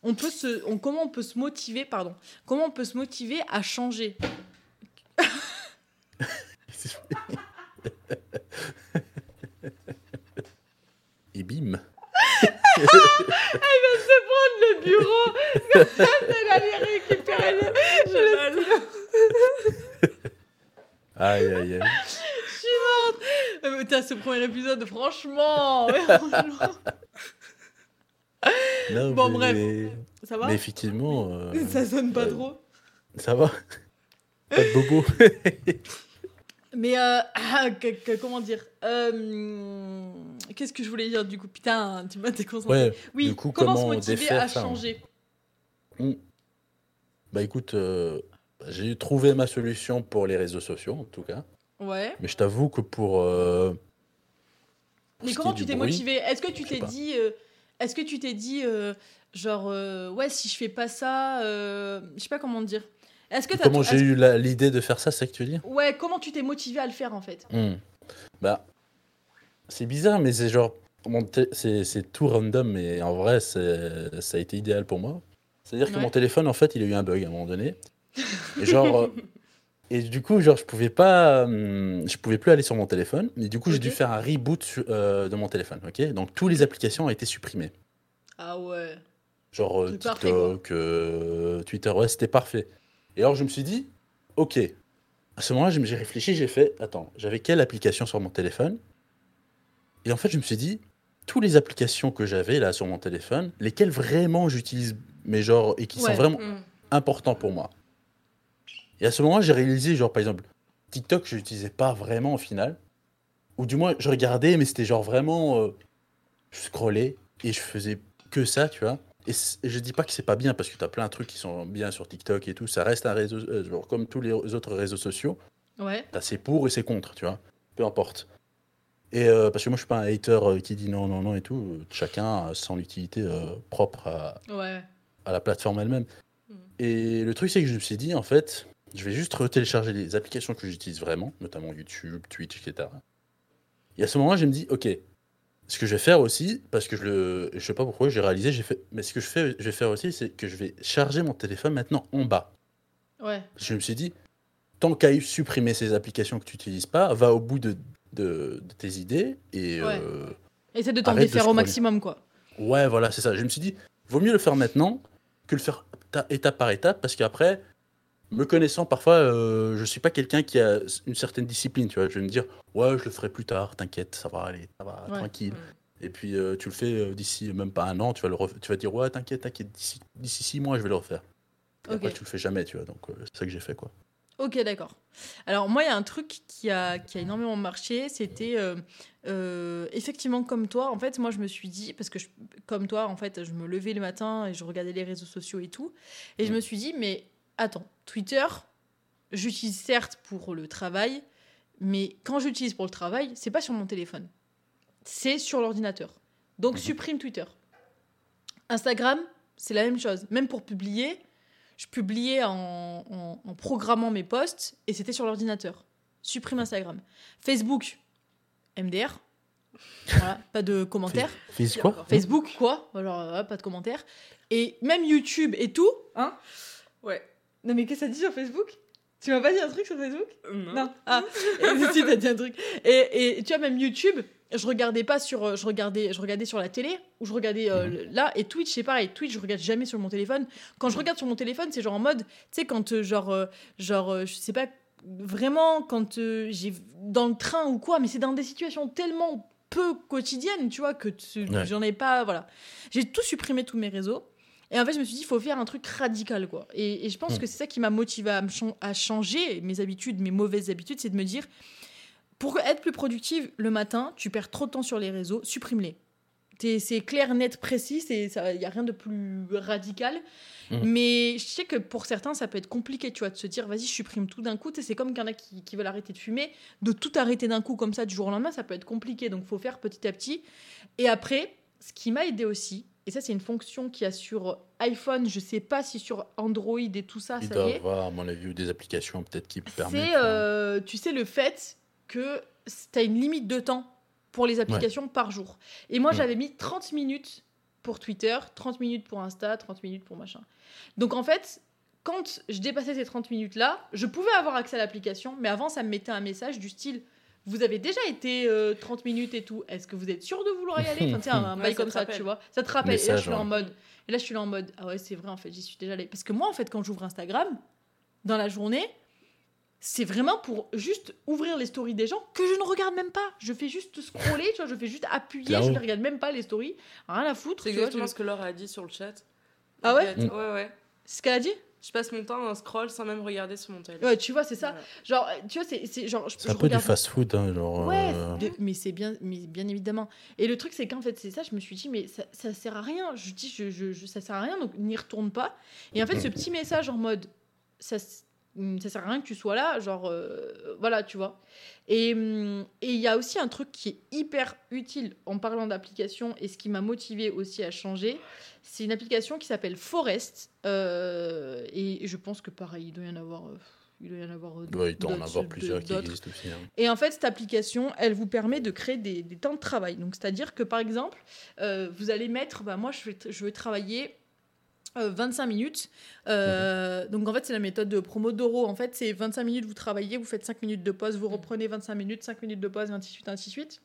Speaker 1: On peut se, on- comment on peut se motiver, pardon, comment on peut se motiver à changer?
Speaker 2: Et bim.
Speaker 1: le bureau Elle allait récupérer le,
Speaker 3: mal.
Speaker 2: Aïe, aïe, aïe.
Speaker 1: Je suis morte. Euh, Putain, ce premier épisode, franchement. ouais, franchement.
Speaker 2: Non,
Speaker 1: Bon,
Speaker 2: mais-
Speaker 1: bref. Ça va?
Speaker 2: Mais effectivement. euh,
Speaker 1: Ça sonne pas
Speaker 2: euh,
Speaker 1: trop.
Speaker 2: Ça va Pas de bobo
Speaker 1: Mais euh, ah, que- que- comment dire Euh, Qu'est-ce que je voulais dire du coup? Putain, tu m'as déconcentré.
Speaker 2: Ouais,
Speaker 1: oui,
Speaker 2: du coup,
Speaker 1: comment,
Speaker 2: comment
Speaker 1: se motiver
Speaker 2: défaire
Speaker 1: à
Speaker 2: hein
Speaker 1: changer?
Speaker 2: Bah écoute, euh, j'ai trouvé ma solution pour les réseaux sociaux, en tout cas.
Speaker 1: Ouais.
Speaker 2: Mais je t'avoue que pour. pour
Speaker 1: Mais comment tu t'es motivé? Est-ce que tu t'es dit Est-ce que tu t'es dit genre ouais si je fais pas ça, je sais pas comment dire. Est-ce que t'as
Speaker 2: Comment j'ai eu l'idée de faire ça, c'est ça que tu veux dire
Speaker 1: Ouais, comment tu t'es motivé à le faire en fait?
Speaker 2: Hmm. Bah, c'est bizarre, mais c'est genre. C'est tout random, mais en vrai, ça a été idéal pour moi. C'est-à-dire que mon téléphone, en fait, il a eu un bug à un moment donné. Et genre. euh, Et du coup, genre, je pouvais pas, hum, je pouvais plus aller sur mon téléphone. Et du coup, j'ai dû faire un reboot euh, de mon téléphone. Ok, donc toutes les applications ont été supprimées.
Speaker 1: Ah ouais.
Speaker 2: Genre euh,
Speaker 1: parfait.
Speaker 2: TikTok, euh, Twitter, ouais, c'était parfait. Et alors, je me suis dit, ok. À ce moment-là, j'ai réfléchi, j'ai fait, attends, j'avais quelle application sur mon téléphone? Et en fait, je me suis dit, toutes les applications que j'avais là sur mon téléphone, lesquelles vraiment j'utilise, mais genre, et qui
Speaker 1: Ouais.
Speaker 2: sont vraiment
Speaker 3: Mm.
Speaker 2: importants pour moi? Et à ce moment-là, j'ai réalisé, genre, par exemple, TikTok, je l'utilisais pas vraiment au final. Ou du moins, je regardais, mais c'était genre vraiment. euh, je scrollais et je faisais que ça, tu vois. Et je dis pas que c'est pas bien, parce que tu as plein de trucs qui sont bien sur TikTok et tout. Ça reste un réseau, euh, genre, comme tous les autres réseaux sociaux.
Speaker 1: Ouais.
Speaker 2: T'as ses pour et ses contre, tu vois. Peu importe. Et euh, parce que moi, je suis pas un hater euh, qui dit non, non, non et tout. Chacun a son utilité propre à,
Speaker 1: Ouais.
Speaker 2: à la plateforme elle-même.
Speaker 3: Mhm.
Speaker 2: Et le truc, c'est que je me suis dit, en fait, je vais juste retélécharger les applications que j'utilise vraiment, notamment YouTube, Twitch, etc. Et à ce moment-là, je me dis, ok, ce que je vais faire aussi, parce que je le, je sais pas pourquoi, j'ai réalisé, j'ai fait, mais ce que je, fais, je vais faire aussi, c'est que je vais charger mon téléphone maintenant en bas.
Speaker 1: Ouais.
Speaker 2: Je me suis dit, tant qu'à supprimer ces applications que tu n'utilises pas, va au bout de, de- de tes idées et
Speaker 1: Ouais.
Speaker 2: euh,
Speaker 1: Essaie de t'en défaire au maximum quoi.
Speaker 2: Ouais, voilà, c'est ça. Je me suis dit, vaut mieux le faire maintenant que le faire ta- étape par étape, parce qu'après, me connaissant, parfois, euh, je suis pas quelqu'un qui a une certaine discipline, tu vois. Je vais me dire, ouais, je le ferai plus tard, t'inquiète, ça va aller, ça va,
Speaker 1: Ouais.
Speaker 2: tranquille.
Speaker 3: Mm.
Speaker 2: Et puis, euh, tu le fais euh, d'ici même pas un an, tu vas, le ref- tu vas dire, ouais, t'inquiète, t'inquiète, d'ici d'ici six mois, je vais le refaire. Et après, tu le fais jamais, tu vois. Donc, c'est ça que j'ai fait, quoi.
Speaker 1: Ok, d'accord. Alors moi, il y a un truc qui a, qui a énormément marché, c'était euh, euh, effectivement comme toi. En fait, moi, je me suis dit, parce que je- comme toi, en fait, je me levais le matin et je regardais les réseaux sociaux et tout, et je me suis dit, mais attends, Twitter, j'utilise certes pour le travail, mais quand j'utilise pour le travail, c'est pas sur mon téléphone, c'est sur l'ordinateur. Donc
Speaker 2: Mhm.
Speaker 1: supprime Twitter. Instagram, c'est la même chose. Même pour publier, je publiais en, en- en programmant mes posts et c'était sur l'ordinateur. Supprime Instagram. Facebook, MDR. Voilà, pas de commentaires.
Speaker 2: Fils quoi?
Speaker 1: Facebook, quoi? Alors, euh, pas de commentaires. Et même YouTube et tout. Hein?
Speaker 3: Ouais.
Speaker 1: Non, mais qu'est-ce que ça dit sur Facebook? Tu m'as pas dit un truc sur Facebook?
Speaker 3: Non.
Speaker 1: Non. Ah, si, t'as dit un truc. Et, et tu vois, même YouTube, je regardais pas sur. euh, Je regardais, je regardais sur la télé, ou je regardais euh, le- là. Et Twitch, c'est pareil. Twitch, je regarde jamais sur mon téléphone. Quand je regarde sur mon téléphone, c'est genre en mode. Tu sais, quand, euh, genre, euh, genre je sais pas. Vraiment, quand j'ai. Dans le train ou quoi, mais c'est dans des situations tellement peu quotidiennes, tu vois, que
Speaker 2: Ouais.
Speaker 1: j'en ai pas. Voilà. J'ai tout supprimé, tous mes réseaux. Et en fait, je me suis dit, il faut faire un truc radical, quoi. Et, et je pense
Speaker 2: Mm.
Speaker 1: que c'est ça qui m'a motivé à, changer mes habitudes, mes mauvaises habitudes, c'est de me dire, pour être plus productive le matin, tu perds trop de temps sur les réseaux, supprime-les. C'est clair, net, précis, il n'y a rien de plus radical.
Speaker 2: Mhm.
Speaker 1: Mais je sais que pour certains, ça peut être compliqué, tu vois, de se dire, vas-y, je supprime tout d'un coup. C'est comme qu'il y en a qui, qui veulent arrêter de fumer. De tout arrêter d'un coup, comme ça, du jour au lendemain, ça peut être compliqué. Donc, il faut faire petit à petit. Et après, ce qui m'a aidé aussi, et ça, c'est une fonction qu'il y a sur iPhone, je sais pas si sur Android et tout ça,
Speaker 2: Il
Speaker 1: ça
Speaker 2: doit
Speaker 1: y est.
Speaker 2: avoir, à mon avis, des applications peut-être qui permettent.
Speaker 1: C'est, euh, tu sais, le fait que tu as une limite de temps pour les applications par jour. Et moi,
Speaker 2: Ouais.
Speaker 1: j'avais mis 30 minutes pour Twitter, 30 minutes pour Insta, 30 minutes pour machin. Donc, en fait, quand je dépassais ces 30 minutes-là, je pouvais avoir accès à l'application, mais avant, ça me mettait un message du style vous avez déjà été euh, 30 minutes et tout. Est-ce que vous êtes sûr de vouloir y aller? Enfin, tu sais, un,
Speaker 3: Ouais,
Speaker 1: bail comme ça,
Speaker 3: rappelle.
Speaker 1: tu vois. Ça te rappelle. et là, je suis là en mode. Et là, je suis là en mode. Ah ouais, c'est vrai, en fait, j'y suis déjà allée. Parce que moi, en fait, quand j'ouvre Instagram, dans la journée, c'est vraiment pour juste ouvrir les stories des gens que je ne regarde même pas. Je fais juste scroller, tu vois, je fais juste appuyer,
Speaker 2: Claro.
Speaker 1: je ne regarde même pas les stories. Rien à foutre.
Speaker 3: C'est
Speaker 1: tu vois,
Speaker 3: exactement
Speaker 1: je-
Speaker 3: ce que Laure a dit sur le chat.
Speaker 1: Ah ouais?
Speaker 3: Ouais, ouais.
Speaker 1: C'est ce qu'elle a dit?
Speaker 3: Je passe mon temps à scroll sans même regarder sur mon téléphone.
Speaker 1: Ouais, tu vois, c'est ça.
Speaker 3: Voilà.
Speaker 1: Genre, tu vois, c'est c'est genre. je-
Speaker 2: C'est
Speaker 1: je
Speaker 2: un peu du fast-food, hein, genre.
Speaker 1: Ouais,
Speaker 2: euh,
Speaker 1: de- mais c'est bien, mais bien évidemment. Et le truc, c'est qu'en fait, c'est ça, je me suis dit, mais ça, ça sert à rien. Je dis, je, je, je- ça sert à rien, donc n'y retourne pas. Et en fait, ce petit message en mode, ça, ça sert à rien que tu sois là, genre, euh, voilà, tu vois. Et hum, et il y a aussi un truc qui est hyper utile en parlant d'application et ce qui m'a motivé aussi à changer, c'est une application qui s'appelle Forest. euh, et je pense que pareil, il doit y en avoir. euh, il doit y en avoir. euh,
Speaker 2: ouais, il doit en avoir plusieurs qui existent aussi. hein.
Speaker 1: Et en fait, cette application, elle vous permet de créer des, des temps de travail. Donc, c'est-à-dire que, par exemple, vous allez mettre, bah, moi, je vais, je vais travailler euh, 25 minutes. Euh, Donc, en fait, c'est la méthode de Promodoro. En fait, c'est 25 minutes, vous travaillez, vous faites 5 minutes de pause, vous reprenez 25 minutes, 5 minutes de pause, et ainsi de suite, ainsi de suite.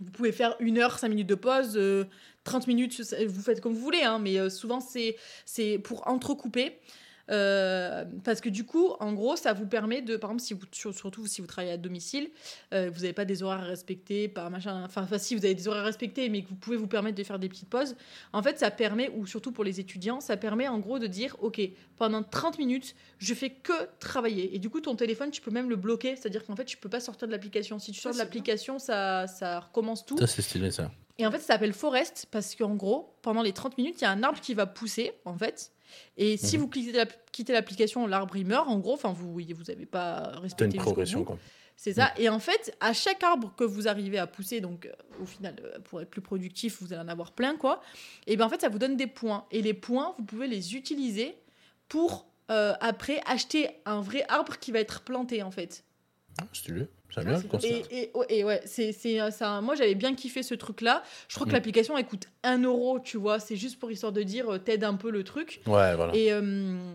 Speaker 1: Vous pouvez faire 1 heure, 5 minutes de pause, euh, 30 minutes, ça- vous faites comme vous voulez, hein, mais euh, souvent, c'est c'est pour entrecouper. Euh, parce que du coup, en gros, ça vous permet de, par exemple, si vous, sur- surtout si vous travaillez à domicile, euh, vous n'avez pas des horaires à respecter, pas machin. Enfin, enfin, si vous avez des horaires à respecter, mais que vous pouvez vous permettre de faire des petites pauses. En fait, ça permet, ou surtout pour les étudiants, ça permet en gros de dire, ok, pendant 30 minutes, je fais que travailler. Et du coup, ton téléphone, tu peux même le bloquer, c'est-à-dire qu'en fait, tu peux pas sortir de l'application. Si tu sors
Speaker 3: Ah,
Speaker 1: de l'application, ça, ça recommence tout.
Speaker 2: Ça, c'est stylé, ça.
Speaker 1: Et en fait, ça s'appelle Forest parce qu'en gros, pendant les 30 minutes, il y a un arbre qui va pousser, en fait. Et si
Speaker 2: Mhm.
Speaker 1: vous quittez la- quittez l'application, l'arbre il meurt, en gros. Enfin, vous vous n'avez pas respecté
Speaker 2: une progression, quoi.
Speaker 1: C'est ça. Et en fait, à chaque arbre que vous arrivez à pousser, donc euh, au final, euh, pour être plus productif, vous allez en avoir plein, quoi. Et bien en fait, ça vous donne des points. Et les points, vous pouvez les utiliser pour euh, après acheter un vrai arbre qui va être planté, en fait.
Speaker 2: Ah, stylé. J'aime bien le
Speaker 1: Et,
Speaker 2: concept.
Speaker 1: et, ouais, et ouais, c'est, c'est, euh, ça, moi j'avais bien kiffé ce truc-là. Je crois que
Speaker 2: Mm.
Speaker 1: l'application elle coûte 1 euro, tu vois. C'est juste pour histoire de dire euh, t'aides un peu le truc.
Speaker 2: Ouais, voilà.
Speaker 1: Et, euh,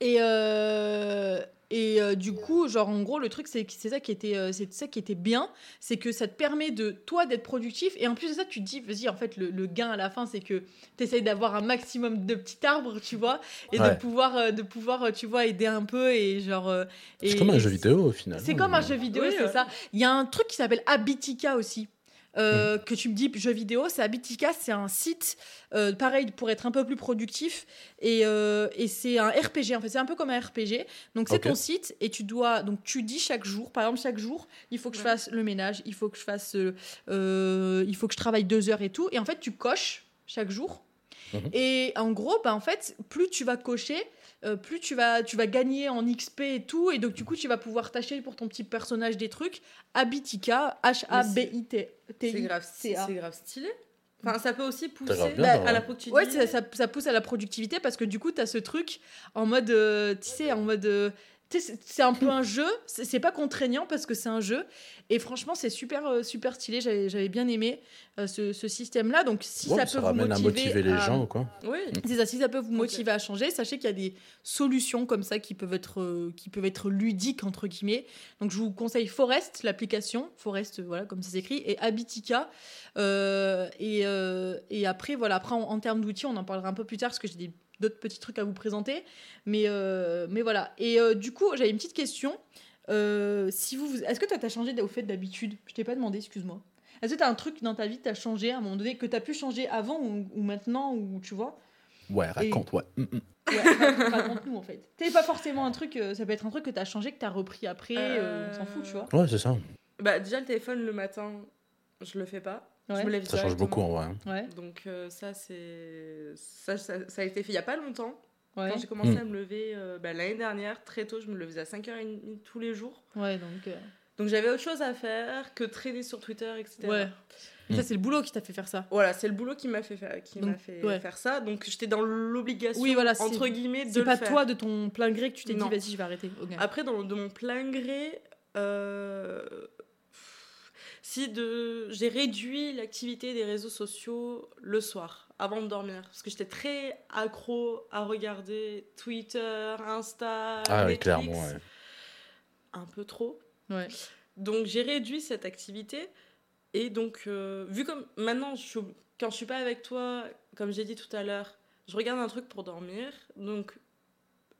Speaker 1: et, euh, et euh, du coup, genre en gros, le truc c'est que c'est ça qui était, euh, c'est ça qui était bien, c'est que ça te permet de toi d'être productif. Et en plus de ça, tu te dis, vas-y, en fait, le, le gain à la fin, c'est que tu essayes d'avoir un maximum de petits arbres, tu vois, et de pouvoir, euh, de pouvoir, tu vois, aider un peu et genre. euh,
Speaker 2: C'est
Speaker 1: et-
Speaker 2: comme un jeu vidéo, au final.
Speaker 1: c'est comme un jeu vidéo,
Speaker 3: Oui,
Speaker 1: c'est
Speaker 3: ouais.
Speaker 1: ça. Il y a un truc qui s'appelle Habitica aussi. Euh, que tu me dis jeu vidéo, c'est Habitica, c'est un site euh, pareil pour être un peu plus productif et, euh, et c'est un RPG en fait, c'est un peu comme un RPG. Donc c'est ton site et tu dois donc tu dis chaque jour, par exemple chaque jour, il faut que je fasse le ménage, il faut que je fasse, il faut que je travaille deux heures et tout et en fait tu coches chaque jour.
Speaker 2: Mhm.
Speaker 1: Et en gros, bah, en fait, plus tu vas cocher, euh, plus tu vas, tu vas gagner en XP et tout. Et donc, du coup, tu vas pouvoir t'acheter pour ton petit personnage des trucs. Habitica, H-A-B-I-T.
Speaker 3: C'est grave, c'est grave stylé. Enfin, ça peut aussi pousser
Speaker 2: bien,
Speaker 3: à la productivité.
Speaker 1: Ouais, ça, ça, ça pousse à la productivité parce que du coup, tu as ce truc en mode, euh, tu sais, en mode. euh, c'est- un peu un jeu. C'est pas contraignant parce que c'est un jeu. Et franchement, c'est super, euh, super stylé. J'avais bien aimé euh, ce, ce système-là. Donc, si ça
Speaker 2: ça
Speaker 1: peut vous motiver,
Speaker 2: à motiver les
Speaker 1: à-
Speaker 2: gens, quoi.
Speaker 3: Oui.
Speaker 1: c'est ça, si ça peut vous motiver à changer, sachez qu'il y a des solutions comme ça qui peuvent être, euh, qui peuvent être ludiques, entre guillemets. Donc je vous conseille Forest, l'application, Forest, voilà, comme ça s'écrit, et Habitica. Euh, et, euh, et après, voilà, après en, en termes d'outils, on en parlera un peu plus tard parce que j'ai des- d'autres petits trucs à vous présenter. Mais, euh, mais voilà. Et euh, du coup, j'avais une petite question. Euh, si vous, vous- est-ce que toi, t'as changé au fait d'habitude? Je t'ai pas demandé, excuse-moi. Est-ce que t'as un truc dans ta vie que t'as changé à un moment donné, que t'as pu changer avant ou, ou maintenant, ou tu vois?
Speaker 2: Ouais, raconte, ouais. Mm, mm.
Speaker 1: Ouais, raconte-nous en fait. C'est pas forcément un truc, euh, ça peut être un truc que t'as changé, que t'as repris après, euh, on s'en fout, tu vois.
Speaker 2: Ouais, c'est ça.
Speaker 3: Bah, déjà, le téléphone le matin, je le fais pas.
Speaker 1: Ouais.
Speaker 3: Je me lève
Speaker 2: Ça change beaucoup en vrai. hein.
Speaker 1: Ouais,
Speaker 3: Donc, euh, ça, c'est. Ça, ça, ça a été fait il y a pas longtemps.
Speaker 1: ouais,
Speaker 3: Quand j'ai commencé
Speaker 2: Mm.
Speaker 3: à me lever euh, bah, l'année dernière, très tôt, je me levais à 5h30 tous les jours.
Speaker 1: ouais, donc. euh,
Speaker 3: Donc, j'avais autre chose à faire que traîner sur Twitter, etc.
Speaker 1: Ouais.
Speaker 2: Mm.
Speaker 1: Ça, c'est le boulot qui t'a fait faire ça.
Speaker 3: Voilà, c'est le boulot qui m'a fait, faire, qui
Speaker 1: Donc,
Speaker 3: m'a fait
Speaker 1: ouais.
Speaker 3: faire ça. Donc, j'étais dans l'obligation,
Speaker 1: Oui, voilà, c'est-
Speaker 3: entre guillemets, de
Speaker 1: C'est
Speaker 3: le
Speaker 1: pas
Speaker 3: faire.
Speaker 1: toi de ton plein gré que tu t'es dit, vas-y, je vais arrêter.
Speaker 3: Après, dans, de mon plein gré, euh, si de, j'ai réduit l'activité des réseaux sociaux le soir, avant de dormir. Parce que j'étais très accro à regarder Twitter, Insta,
Speaker 2: Ah oui,
Speaker 3: Netflix.
Speaker 2: clairement, ouais.
Speaker 3: Un peu trop.
Speaker 1: Ouais.
Speaker 3: Donc j'ai réduit cette activité. Et donc, euh, vu comme maintenant, je suis- quand je suis pas avec toi, comme j'ai dit tout à l'heure, je regarde un truc pour dormir. Donc,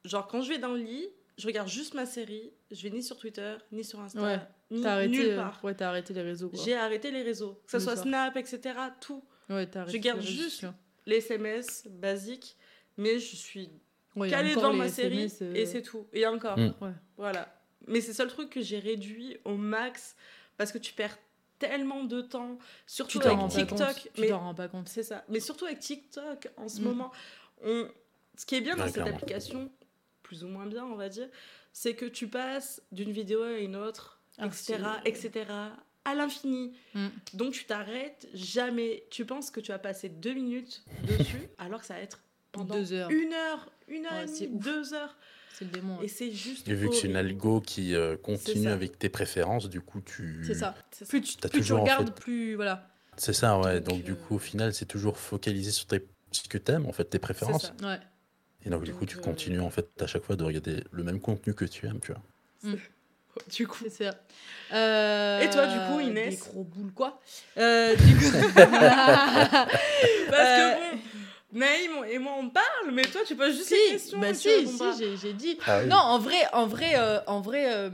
Speaker 3: genre, quand je vais dans le lit, je regarde juste ma série. Je vais ni sur Twitter, ni sur Insta,
Speaker 1: Ouais.
Speaker 3: Ni
Speaker 1: T'as arrêté,
Speaker 3: nulle
Speaker 1: euh,
Speaker 3: part.
Speaker 1: ouais, t'as arrêté les réseaux.
Speaker 3: J'ai arrêté les réseaux, que ce soit
Speaker 1: soir.
Speaker 3: Snap, etc. Tout.
Speaker 1: Ouais, t'as arrêté
Speaker 3: Je garde
Speaker 1: les réseaux
Speaker 3: juste les SMS basiques, mais je suis
Speaker 1: Ouais,
Speaker 3: calée devant ma série
Speaker 1: SMS, euh,
Speaker 3: et c'est tout. Et encore.
Speaker 2: Mm.
Speaker 1: Ouais.
Speaker 3: Voilà. Mais c'est ça le truc que j'ai réduit au max parce que tu perds tellement de temps, surtout
Speaker 1: Tu
Speaker 3: avec TikTok.
Speaker 1: compte. Tu
Speaker 3: mais
Speaker 1: t'en rends pas compte.
Speaker 3: c'est ça. Mais surtout avec TikTok en ce
Speaker 1: Mm.
Speaker 3: moment, on... ce qui est bien dans cette application, plus ou moins bien, on va dire, c'est que tu passes d'une vidéo à une autre, etc., etc., à l'infini.
Speaker 1: Mm.
Speaker 3: Donc tu t'arrêtes jamais. Tu penses que tu vas passer deux minutes dessus, alors que ça va être pendant
Speaker 1: Deux heures.
Speaker 3: une heure, une heure
Speaker 1: Ouais,
Speaker 3: et demie, deux heures.
Speaker 1: C'est le démon.
Speaker 3: Et c'est juste.
Speaker 2: Et vu que c'est une algo qui euh, continue avec tes préférences, du coup, tu.
Speaker 1: C'est ça. Plus tu, plus tu
Speaker 2: toujours, en
Speaker 1: regardes,
Speaker 2: fait-
Speaker 1: plus. Voilà.
Speaker 2: C'est ça, ouais.
Speaker 3: Donc,
Speaker 2: Donc, du
Speaker 3: euh,
Speaker 2: coup, au final, c'est toujours focalisé sur tes... ce que t'aimes, en fait, tes préférences.
Speaker 3: ça.
Speaker 1: Ouais.
Speaker 2: Et donc, du coup, tu
Speaker 3: euh,
Speaker 2: continues, en fait, à chaque fois de regarder le même contenu que tu aimes, tu vois.
Speaker 3: Du coup.
Speaker 1: C'est ça. Euh,
Speaker 3: Et toi, du coup, Inès
Speaker 1: Des gros boules, quoi. Euh, du coup.
Speaker 3: Parce
Speaker 1: Euh,
Speaker 3: que bon, Naïm et moi on parle, mais toi tu poses juste
Speaker 1: si,
Speaker 3: les questions.
Speaker 1: bah si, si, j'ai j'ai dit.
Speaker 2: Ah oui.
Speaker 1: Non, en vrai, en vrai, euh, en vrai, euh,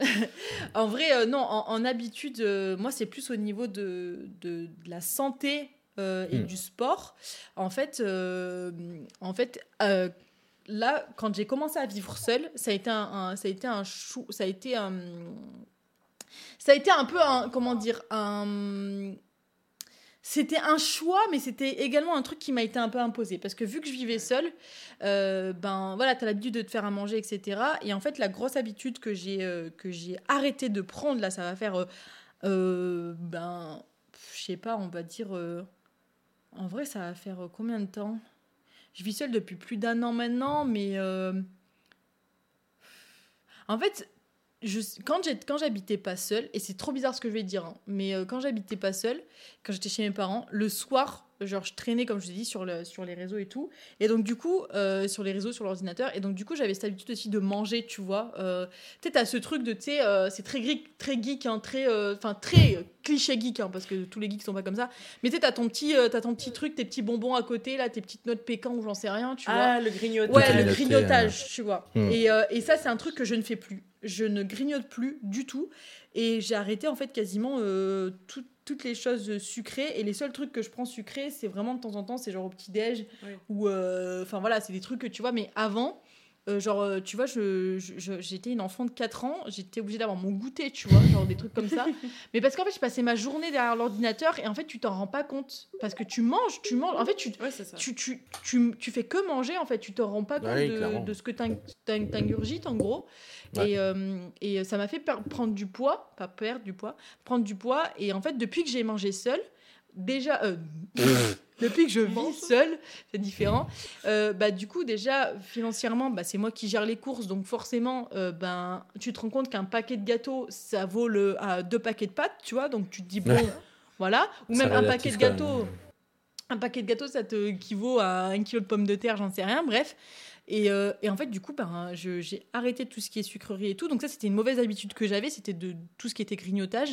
Speaker 1: en vrai, euh, non, en, en habitude, euh, moi, c'est plus au niveau de, de, de la santé euh, et
Speaker 2: Hmm.
Speaker 1: du sport. En fait, euh, en fait, euh, là, quand j'ai commencé à vivre seule, ça a été un, ça a été un chou, ça a été un, ça a été un peu un, comment dire, c'était un choix, mais c'était également un truc qui m'a été un peu imposé. Parce que vu que je vivais seule, euh, ben voilà, t'as l'habitude de te faire à manger, etc. Et en fait, la grosse habitude que j'ai euh, que j'ai arrêté de prendre, là, ça va faire, euh, euh, ben, je sais pas, on va dire, euh, en vrai, ça va faire euh, combien de temps? Je vis seule depuis plus d'un an maintenant, mais euh, en fait, quand j'habitais pas seule, et c'est trop bizarre ce que je vais dire, hein, mais euh, quand j'habitais pas seule, quand j'étais chez mes parents, le soir, genre je traînais, comme je te dis, sur, le, sur les réseaux et tout. Et donc, du coup, euh, sur les réseaux, sur l'ordinateur. Et donc, du coup, j'avais cette habitude aussi de manger, tu vois. Euh, tu sais, t'as ce truc de, tu sais, euh, c'est très geek, très, geek hein, très, euh, enfin, très cliché geek, hein, parce que tous les geeks sont pas comme ça. Mais tu sais, t'as ton, petit, euh, t'as ton petit truc, tes petits bonbons à côté, là, tes petites notes pécan ou j'en sais rien, tu vois.
Speaker 3: Ah, le grignotage.
Speaker 1: Ouais, le grignotage, tu vois.
Speaker 2: Hmm.
Speaker 1: Et, euh, et ça, c'est un truc que je ne fais plus. Je ne grignote plus du tout. Et j'ai arrêté, en fait, quasiment euh, tout- toutes les choses sucrées. Et les seuls trucs que je prends sucrés, c'est vraiment de temps en temps, c'est genre au petit-déj.
Speaker 3: Oui.
Speaker 1: Ou, euh, enfin voilà, c'est des trucs que tu vois. Mais avant, euh, genre, euh, tu vois, je, je- je- j'étais une enfant de 4 ans. J'étais obligée d'avoir mon goûter, tu vois. Genre des trucs comme ça. mais parce qu'en fait, je passais ma journée derrière l'ordinateur. Et en fait, tu t'en rends pas compte. Parce que tu manges, tu manges. En fait, tu,
Speaker 3: Ouais,
Speaker 1: tu, tu, tu, tu fais que manger en fait, tu te rends pas compte
Speaker 2: Ouais,
Speaker 1: de, ce que t'ing- t'ing- t'ingurgites en gros.
Speaker 2: Ouais.
Speaker 1: Et, euh, et ça m'a fait prendre du poids, pas perdre du poids, prendre du poids. Et en fait, depuis que j'ai mangé seule, déjà, euh, depuis que je vis seule, c'est différent. Euh, bah, du coup, déjà, financièrement, bah, c'est moi qui gère les courses. Donc, forcément, euh, ben, tu te rends compte qu'un paquet de gâteaux, ça vaut le, à deux paquets de pâtes, tu vois. Donc, tu te dis, bon,
Speaker 2: Ouais.
Speaker 1: voilà. Ou même un paquet de gâteaux. Un paquet de gâteaux, ça te équivaut à un kilo de pommes de terre, j'en sais rien, bref. Et, euh, et en fait, du coup, ben, j'ai arrêté tout ce qui est sucrerie et tout. Donc ça, c'était une mauvaise habitude que j'avais, c'était de tout ce qui était grignotage.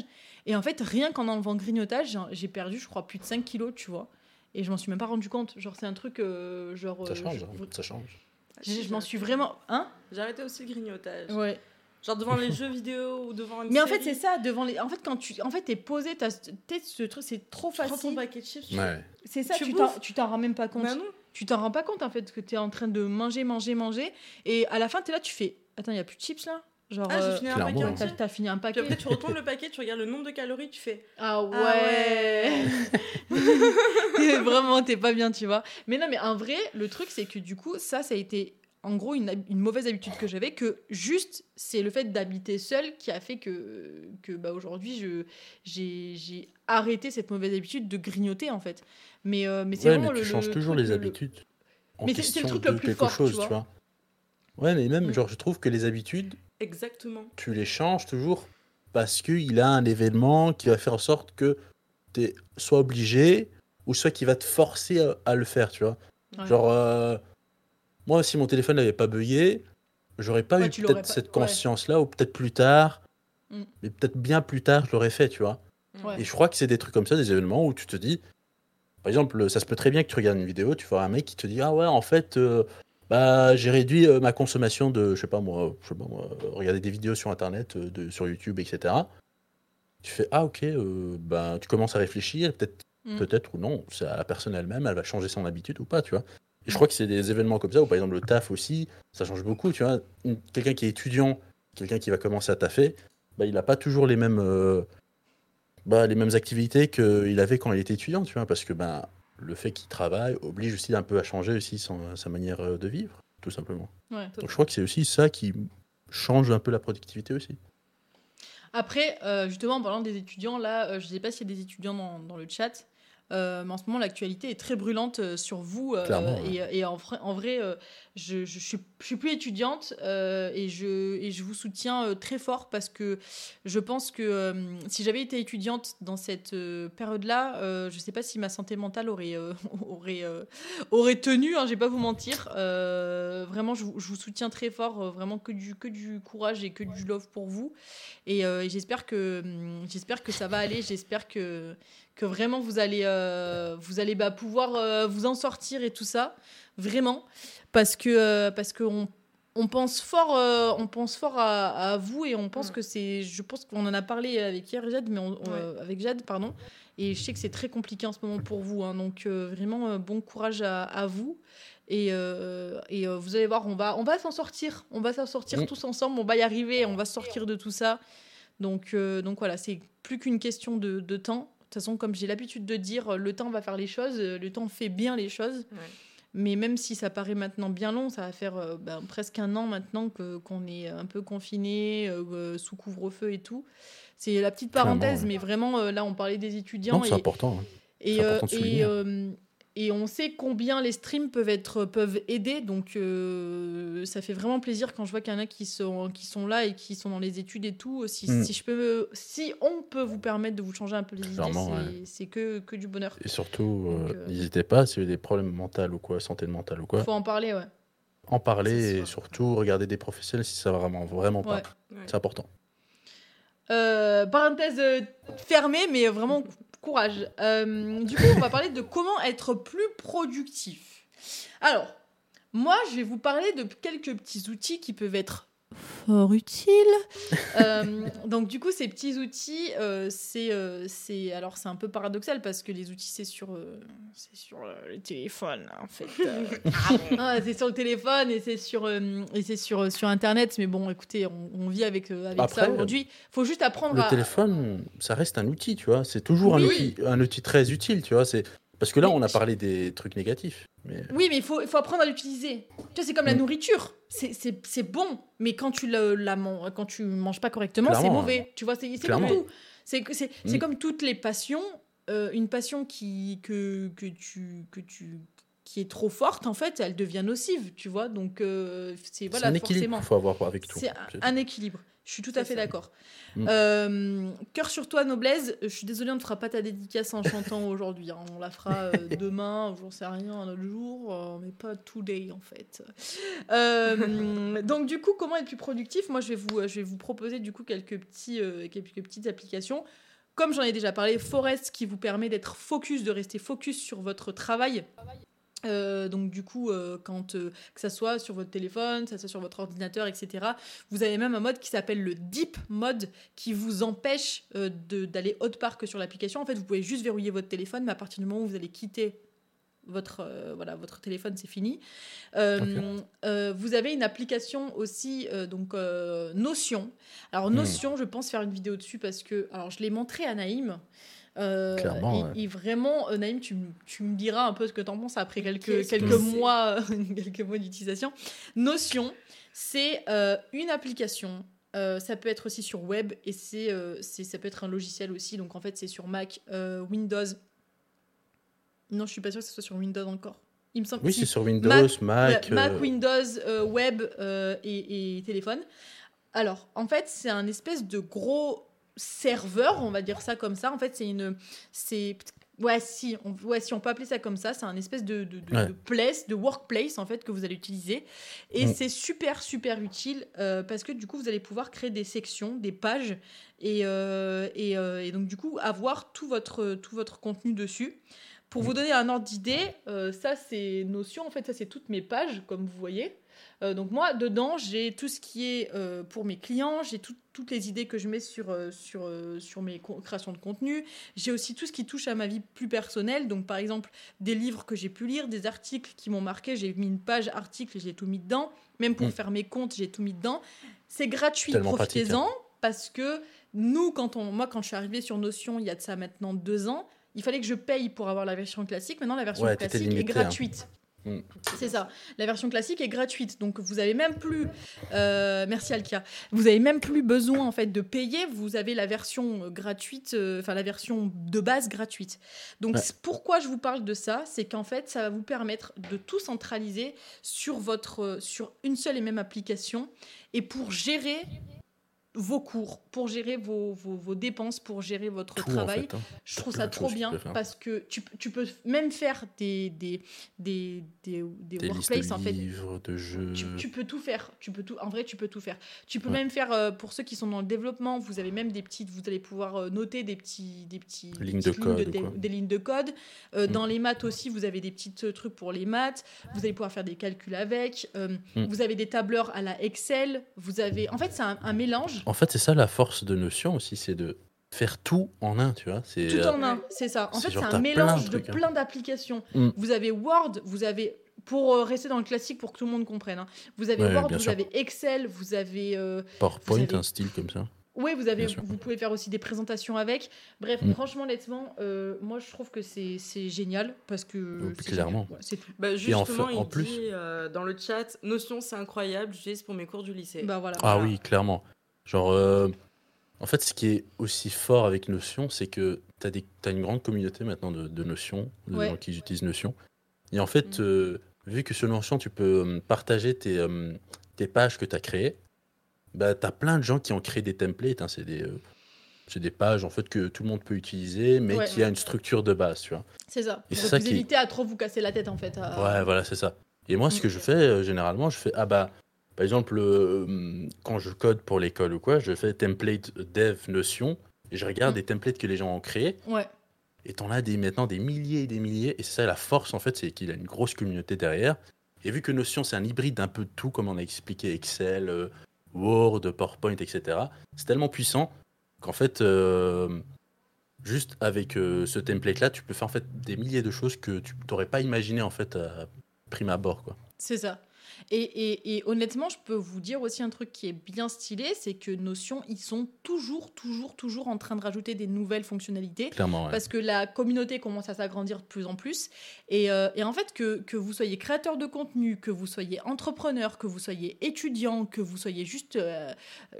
Speaker 1: Et en fait, rien qu'en enlevant le grignotage, j'ai- j'ai perdu, je crois, plus de 5 kilos, tu vois. Et je m'en suis même pas rendu compte. Genre, c'est un truc, euh, genre...
Speaker 2: Ça
Speaker 1: euh,
Speaker 2: change,
Speaker 1: je-
Speaker 2: hein, ça change.
Speaker 1: je, je m'en suis vraiment... Hein?
Speaker 3: J'ai arrêté aussi le grignotage.
Speaker 1: Ouais.
Speaker 3: Genre devant les jeux vidéo ou devant une
Speaker 1: Mais en fait, c'est ça, devant les... En fait, quand tu... En fait, t'es posé, t'as... t'es- ce truc, c'est trop
Speaker 3: Tu prends ton
Speaker 1: facile.
Speaker 3: paquet de chips.
Speaker 2: Ouais.
Speaker 1: C'est ça,
Speaker 3: tu
Speaker 1: t'en rends même pas compte.
Speaker 3: Bah non.
Speaker 1: tu t'en rends pas compte en fait que tu es en train de manger, manger, manger. Et à la fin, tu es là, tu fais Attends, il y a plus de chips là? Genre,
Speaker 3: Ah,
Speaker 1: euh,
Speaker 3: j'ai fini un paquet
Speaker 2: hein.
Speaker 1: t'as fini un
Speaker 3: Puis
Speaker 1: paquet.
Speaker 3: après, tu retournes le paquet, tu regardes le nombre de calories, tu fais.
Speaker 1: Ah
Speaker 3: Ah
Speaker 1: ouais,
Speaker 3: ouais.
Speaker 1: Vraiment, t'es pas bien, tu vois. Mais non, mais en vrai, le truc, c'est que du coup, ça, ça a été en gros une, mauvaise habitude que j'avais, que juste, c'est le fait d'habiter seule qui a fait que, que bah, aujourd'hui, je- j'ai j'ai arrêté cette mauvaise habitude de grignoter, en fait. Mais, euh, mais c'est
Speaker 2: Ouais,
Speaker 1: vraiment
Speaker 2: mais tu
Speaker 1: le-
Speaker 2: changes
Speaker 1: le
Speaker 2: toujours les
Speaker 1: le- le-
Speaker 2: habitudes. En
Speaker 1: Mais c'est- c'est le truc le plus
Speaker 2: quelque
Speaker 1: fort, tu
Speaker 2: chose,
Speaker 1: vois.
Speaker 2: tu vois. Ouais, mais même,
Speaker 1: Mm.
Speaker 2: genre, je trouve que les habitudes,
Speaker 3: Exactement.
Speaker 2: tu les changes toujours parce qu'il a un événement qui va faire en sorte que tu es soit obligé ou soit qui va te forcer à, à le faire, tu vois.
Speaker 1: Ouais.
Speaker 2: Genre, euh, moi, si mon téléphone n'avait pas bugué, j'aurais pas
Speaker 1: Ouais,
Speaker 2: eu peut-être
Speaker 1: pas-
Speaker 2: cette
Speaker 1: ouais.
Speaker 2: conscience-là, ou peut-être plus tard,
Speaker 1: Mm.
Speaker 2: mais peut-être bien plus tard, je l'aurais fait, tu vois.
Speaker 1: Ouais.
Speaker 2: Et je crois que c'est des trucs comme ça, des événements où tu te dis, par exemple, ça se peut très bien que tu regardes une vidéo, tu vois un mec qui te dit, ah ouais, en fait, euh, bah, j'ai réduit euh, ma consommation de, je sais pas moi, je sais pas moi, euh, regarder des vidéos sur Internet, euh, de, sur YouTube, etc. Tu fais, ah ok, euh, bah, tu commences à réfléchir, peut-être
Speaker 1: Mm.
Speaker 2: peut-être ou non, c'est à la personne elle-même, elle va changer son habitude ou pas, tu vois. Et je crois que c'est des événements comme ça, ou par exemple le taf aussi, ça change beaucoup, tu vois. Quelqu'un qui est étudiant, quelqu'un qui va commencer à taffer, bah, il n'a pas toujours les mêmes, bah, les mêmes activités qu'il avait quand il était étudiant, tu vois, parce que bah, le fait qu'il travaille oblige aussi un peu à changer aussi son- sa manière euh, de vivre, tout simplement.
Speaker 1: Ouais.
Speaker 2: Donc je crois que c'est aussi ça qui change un peu la productivité aussi.
Speaker 1: Après, euh, justement, en parlant des étudiants, là, euh, je ne sais pas s'il y a des étudiants dans, dans le chat, euh, mais en ce moment, l'actualité est très brûlante euh, sur vous. euh,
Speaker 2: Clairement,
Speaker 1: et, et en, vrai- en vrai, euh, je, je, suis, je suis plus étudiante euh, et, je, et je vous soutiens euh, très fort parce que je pense que euh, si j'avais été étudiante dans cette euh, période-là, euh, je ne sais pas si ma santé mentale aurait, euh, aurait, euh, aurait tenu, hein, je vais pas vous mentir. Euh, vraiment, je, vous- je vous soutiens très fort, euh, vraiment que du, que du courage et que du love pour vous. Et, euh, et j'espère que hum, j'espère que ça va aller. J'espère que que vraiment vous allez euh, vous allez bah, pouvoir euh, vous en sortir et tout ça, vraiment, parce que euh, parce que on, on pense fort euh, on pense fort à, à vous et on pense
Speaker 3: Mm.
Speaker 1: que c'est je pense qu'on en a parlé avec hier Jade mais on-
Speaker 3: Ouais.
Speaker 1: euh, avec Jade pardon et je sais que c'est très compliqué en ce moment pour vous hein, donc euh, vraiment euh, bon courage à, à vous et, euh, et euh, vous allez voir, on va, on va s'en sortir. On va s'en sortir
Speaker 2: Mm.
Speaker 1: tous ensemble. On va y arriver. On va sortir de tout ça. Donc, euh, donc voilà, c'est plus qu'une question de, de temps. De toute façon, comme j'ai l'habitude de dire, le temps va faire les choses. Le temps fait bien les choses.
Speaker 3: Ouais.
Speaker 1: Mais même si ça paraît maintenant bien long, ça va faire euh, ben, presque un an maintenant que qu'on est un peu confiné, euh, sous couvre-feu et tout. C'est la petite
Speaker 2: Clairement,
Speaker 1: parenthèse,
Speaker 2: ouais.
Speaker 1: mais vraiment, euh, là, on parlait des étudiants.
Speaker 2: Non, c'est
Speaker 1: et,
Speaker 2: important. hein.
Speaker 1: et,
Speaker 2: C'est
Speaker 1: euh,
Speaker 2: important de
Speaker 1: et,
Speaker 2: souligner.
Speaker 1: euh, et on sait combien les streams peuvent, être, peuvent aider. Donc, euh, ça fait vraiment plaisir quand je vois qu'il y en a qui sont, qui sont là et qui sont dans les études et tout. Si,
Speaker 2: Mm.
Speaker 1: si, je peux, si on peut vous permettre de vous changer un peu les idées,
Speaker 2: Clairement,
Speaker 1: c'est
Speaker 2: ouais.
Speaker 1: c'est que, que du bonheur.
Speaker 2: Et surtout, euh,
Speaker 1: euh,
Speaker 2: n'hésitez pas, si vous avez des problèmes mentaux ou quoi, santé mentale ou quoi,
Speaker 1: faut en parler, ouais.
Speaker 2: en parler et surtout regarder des professionnels si ça va vraiment, vraiment pas.
Speaker 1: Ouais.
Speaker 3: Ouais.
Speaker 2: C'est important.
Speaker 1: Euh, parenthèse fermée, mais vraiment courage. Euh, du coup, on va parler de comment être plus productif. Alors, moi, je vais vous parler de quelques petits outils qui peuvent être fort utiles. Euh, donc, du coup, ces petits outils, euh, c'est, euh, c'est, alors c'est un peu paradoxal parce que les outils, c'est sur, euh, c'est sur euh, le téléphone, en fait. Euh, ah, c'est sur le téléphone et c'est sur, euh, et c'est sur, sur Internet. Mais bon, écoutez, on, on vit avec, euh, avec ça aujourd'hui. faut juste apprendre
Speaker 2: Le
Speaker 1: à.
Speaker 2: téléphone, ça reste un outil, tu vois. C'est toujours un,
Speaker 1: Oui.
Speaker 2: outil, un outil très utile, tu vois. C'est parce que là,
Speaker 1: Mais
Speaker 2: on a parlé des trucs négatifs. Mais
Speaker 1: Oui, mais il faut, faut apprendre à l'utiliser. Tu vois, c'est comme la
Speaker 2: Mm.
Speaker 1: nourriture. C'est- bon, mais quand tu la quand tu manges pas correctement, c'est mauvais. Tu vois, c'est comme tout. C'est
Speaker 2: Mm.
Speaker 1: comme toutes les passions. euh, une passion qui, que, que, tu, que tu qui est trop forte, en fait, elle devient nocive, tu vois. Donc, euh, c'est voilà,
Speaker 2: un équilibre
Speaker 1: forcément.
Speaker 2: faut avoir avec tout.
Speaker 1: C'est un, un équilibre. Je suis tout à fait d'accord.
Speaker 2: Mm.
Speaker 1: Euh, Cœur sur toi, Noblesse. Je suis désolée, on ne fera pas ta dédicace en chantant aujourd'hui. hein. On la fera euh, demain, j'en sais rien, un autre jour, euh, mais pas today en fait. Donc du coup, comment être plus productif? Moi, je vais vous, je vais vous proposer du coup quelques petits, quelques petites applications. Comme j'en ai déjà parlé, Forest qui vous permet d'être focus, de rester focus sur votre travail. Euh, donc du coup, euh, quand euh, que ça soit sur votre téléphone, que ça soit sur votre ordinateur, etc. Vous avez même un mode qui s'appelle le Deep Mode qui vous empêche d'aller autre part que sur l'application. En fait, vous pouvez juste verrouiller votre téléphone, mais à partir du moment où vous allez quitter votre voilà votre téléphone, c'est fini. Vous avez une application aussi donc Notion. Alors
Speaker 2: Hmm.
Speaker 1: Notion, je pense faire une vidéo dessus parce que alors je l'ai montré à Naïm. Euh,
Speaker 2: Clairement,
Speaker 1: et,
Speaker 2: ouais.
Speaker 1: et vraiment, euh, Naïm, tu, me diras un peu ce que tu en penses après quelques, mois, quelques mois d'utilisation. Notion, c'est euh, une application. euh, ça peut être aussi sur web et c'est, euh, ça peut être un logiciel aussi. Donc en fait, c'est sur Mac, euh, Windows. Non, je suis pas sûre que ce soit sur Windows encore. Il me semble
Speaker 2: Oui, c'est sur Windows,
Speaker 1: Mac,
Speaker 2: Mac.
Speaker 1: Windows, euh, web euh, et, et téléphone. Alors, en fait, c'est un espèce de gros serveur, on va dire ça comme ça. En fait, c'est une, c'est, ouais, si, on, ouais, si on peut appeler ça comme ça, c'est un espèce de, de, de-
Speaker 2: Ouais.
Speaker 1: de place, de workplace en fait que vous allez utiliser. Et
Speaker 2: Mm.
Speaker 1: c'est super super utile euh, parce que du coup, vous allez pouvoir créer des sections, des pages et, euh, et, euh, et donc du coup avoir tout votre tout votre contenu dessus. Pour vous donner un ordre d'idée, ça c'est Notion, en fait ça c'est toutes mes pages comme vous voyez. Euh, donc moi dedans j'ai tout ce qui est euh, pour mes clients, j'ai tout- toutes les idées que je mets sur, euh, sur, sur mes créations de contenu, j'ai aussi tout ce qui touche à ma vie plus personnelle, donc par exemple des livres que j'ai pu lire, des articles qui m'ont marqué, j'ai mis une page article et j'ai tout mis dedans, même pour
Speaker 2: Mm.
Speaker 1: faire mes comptes j'ai tout mis dedans. C'est gratuit, profitez-en parce que nous quand on, moi quand je suis arrivée sur Notion il y a de ça maintenant deux ans, il fallait que je paye pour avoir la version classique. Maintenant, la version
Speaker 2: Ouais,
Speaker 1: classique est
Speaker 2: hein. Mm.
Speaker 1: C'est ça. La version classique est gratuite. Donc, vous avez même plus. euh, merci Alkia. Vous avez même plus besoin en fait de payer. Vous avez la version gratuite, euh, enfin la version de base gratuite. Donc,
Speaker 2: Ouais.
Speaker 1: pourquoi je vous parle de ça? C'est qu'en fait, ça va vous permettre de tout centraliser sur votre, euh, sur une seule et même application et pour gérer vos cours, pour gérer vos, vos, vos dépenses, pour gérer votre
Speaker 2: tout, en
Speaker 1: travail.
Speaker 2: fait, hein.
Speaker 1: Je trouve ça trop
Speaker 2: que
Speaker 1: bien parce que tu, tu peux même faire des, des, des, des, des workplaces
Speaker 2: de
Speaker 1: en fait.
Speaker 2: livres, de jeux.
Speaker 1: Tu, tu peux tout faire. Tu peux tout. En vrai, tu peux tout faire. Tu peux
Speaker 2: Ouais.
Speaker 1: même faire euh, pour ceux qui sont dans le développement. Vous avez même des petites. Vous allez pouvoir euh, noter des petits, des petits des
Speaker 2: Lignes de
Speaker 1: petites
Speaker 2: code,
Speaker 1: des,
Speaker 2: quoi.
Speaker 1: des lignes de code. Euh,
Speaker 2: Mm.
Speaker 1: Dans les maths aussi, vous avez des petits trucs pour les maths. Vous allez pouvoir faire des calculs avec. Euh,
Speaker 2: Mm.
Speaker 1: Vous avez des tableurs à la Excel. Vous avez. En fait, c'est un, un mélange.
Speaker 2: En fait, c'est ça la force de Notion aussi, c'est de faire tout en un, tu vois. C'est
Speaker 1: Tout
Speaker 2: euh,
Speaker 1: en un, c'est ça. En
Speaker 2: c'est
Speaker 1: fait, c'est un mélange
Speaker 2: plein de hein.
Speaker 1: plein d'applications.
Speaker 2: Mm.
Speaker 1: Vous avez Word, vous avez, pour euh, rester dans le classique pour que tout le monde comprenne, hein, vous avez
Speaker 2: Ouais,
Speaker 1: Word, vous
Speaker 2: sûr.
Speaker 1: avez Excel, vous avez. euh,
Speaker 2: PowerPoint,
Speaker 1: vous avez-
Speaker 2: un style comme ça.
Speaker 1: Oui, vous, avez, vous pouvez faire aussi des présentations avec. Bref,
Speaker 2: Mm.
Speaker 1: franchement, honnêtement, euh, moi je trouve que c'est c'est génial parce que.
Speaker 2: Euh,
Speaker 1: c'est
Speaker 2: clairement.
Speaker 1: génial. Voilà, c'est tout.
Speaker 3: Bah,
Speaker 2: Et en
Speaker 3: justement,
Speaker 2: en
Speaker 3: il
Speaker 2: plus-
Speaker 3: dit euh, dans le chat Notion, c'est incroyable, j'utilise pour mes cours du lycée.
Speaker 1: Bah voilà.
Speaker 2: Ah
Speaker 3: Voilà.
Speaker 2: oui, clairement. Genre, euh, en fait, ce qui est aussi fort avec Notion, c'est que tu as, une grande communauté maintenant de, de Notion, de
Speaker 1: Ouais.
Speaker 2: gens qui utilisent Notion. Et en fait,
Speaker 3: Mm.
Speaker 2: euh, vu que sur Notion, tu peux euh, partager tes, euh, tes pages que tu as créées, bah, tu as plein de gens qui ont créé des templates. hein, c'est des, pages en fait, que tout le monde peut utiliser, mais
Speaker 1: Ouais.
Speaker 2: qui a une structure de base, tu vois.
Speaker 1: C'est ça.
Speaker 2: Et
Speaker 1: Donc,
Speaker 2: ça
Speaker 1: vous
Speaker 2: qui-
Speaker 1: évitez à trop vous casser la tête en fait. à-
Speaker 2: Ouais, voilà, c'est ça. Et moi, ce que
Speaker 1: Mm.
Speaker 2: je fais, euh, généralement, je fais, ah bah, par exemple, euh, quand je code pour l'école ou quoi, je fais template dev Notion, et je regarde
Speaker 1: Mm.
Speaker 2: des templates que les gens ont créés,
Speaker 1: Ouais.
Speaker 2: et t'en as des, maintenant des milliers et des milliers, et c'est ça la force, en fait, c'est qu'il a une grosse communauté derrière. Et vu que Notion, c'est un hybride d'un peu de tout, comme on a expliqué, Excel, euh, Word, PowerPoint, etc., c'est tellement puissant qu'en fait, euh, juste avec ce template-là, tu peux faire en fait des milliers de choses que tu n'aurais pas imaginé en fait à prime abord, quoi.
Speaker 1: C'est ça. Et, et- et honnêtement, je peux vous dire aussi un truc qui est bien stylé, c'est que Notion, ils sont toujours, toujours, toujours en train de rajouter des nouvelles fonctionnalités.
Speaker 2: Clairement, ouais.
Speaker 1: Parce que la communauté commence à s'agrandir de plus en plus. Et, euh, et en fait, que, que vous soyez créateur de contenu, que vous soyez entrepreneur, que vous soyez étudiant, que vous soyez juste, euh,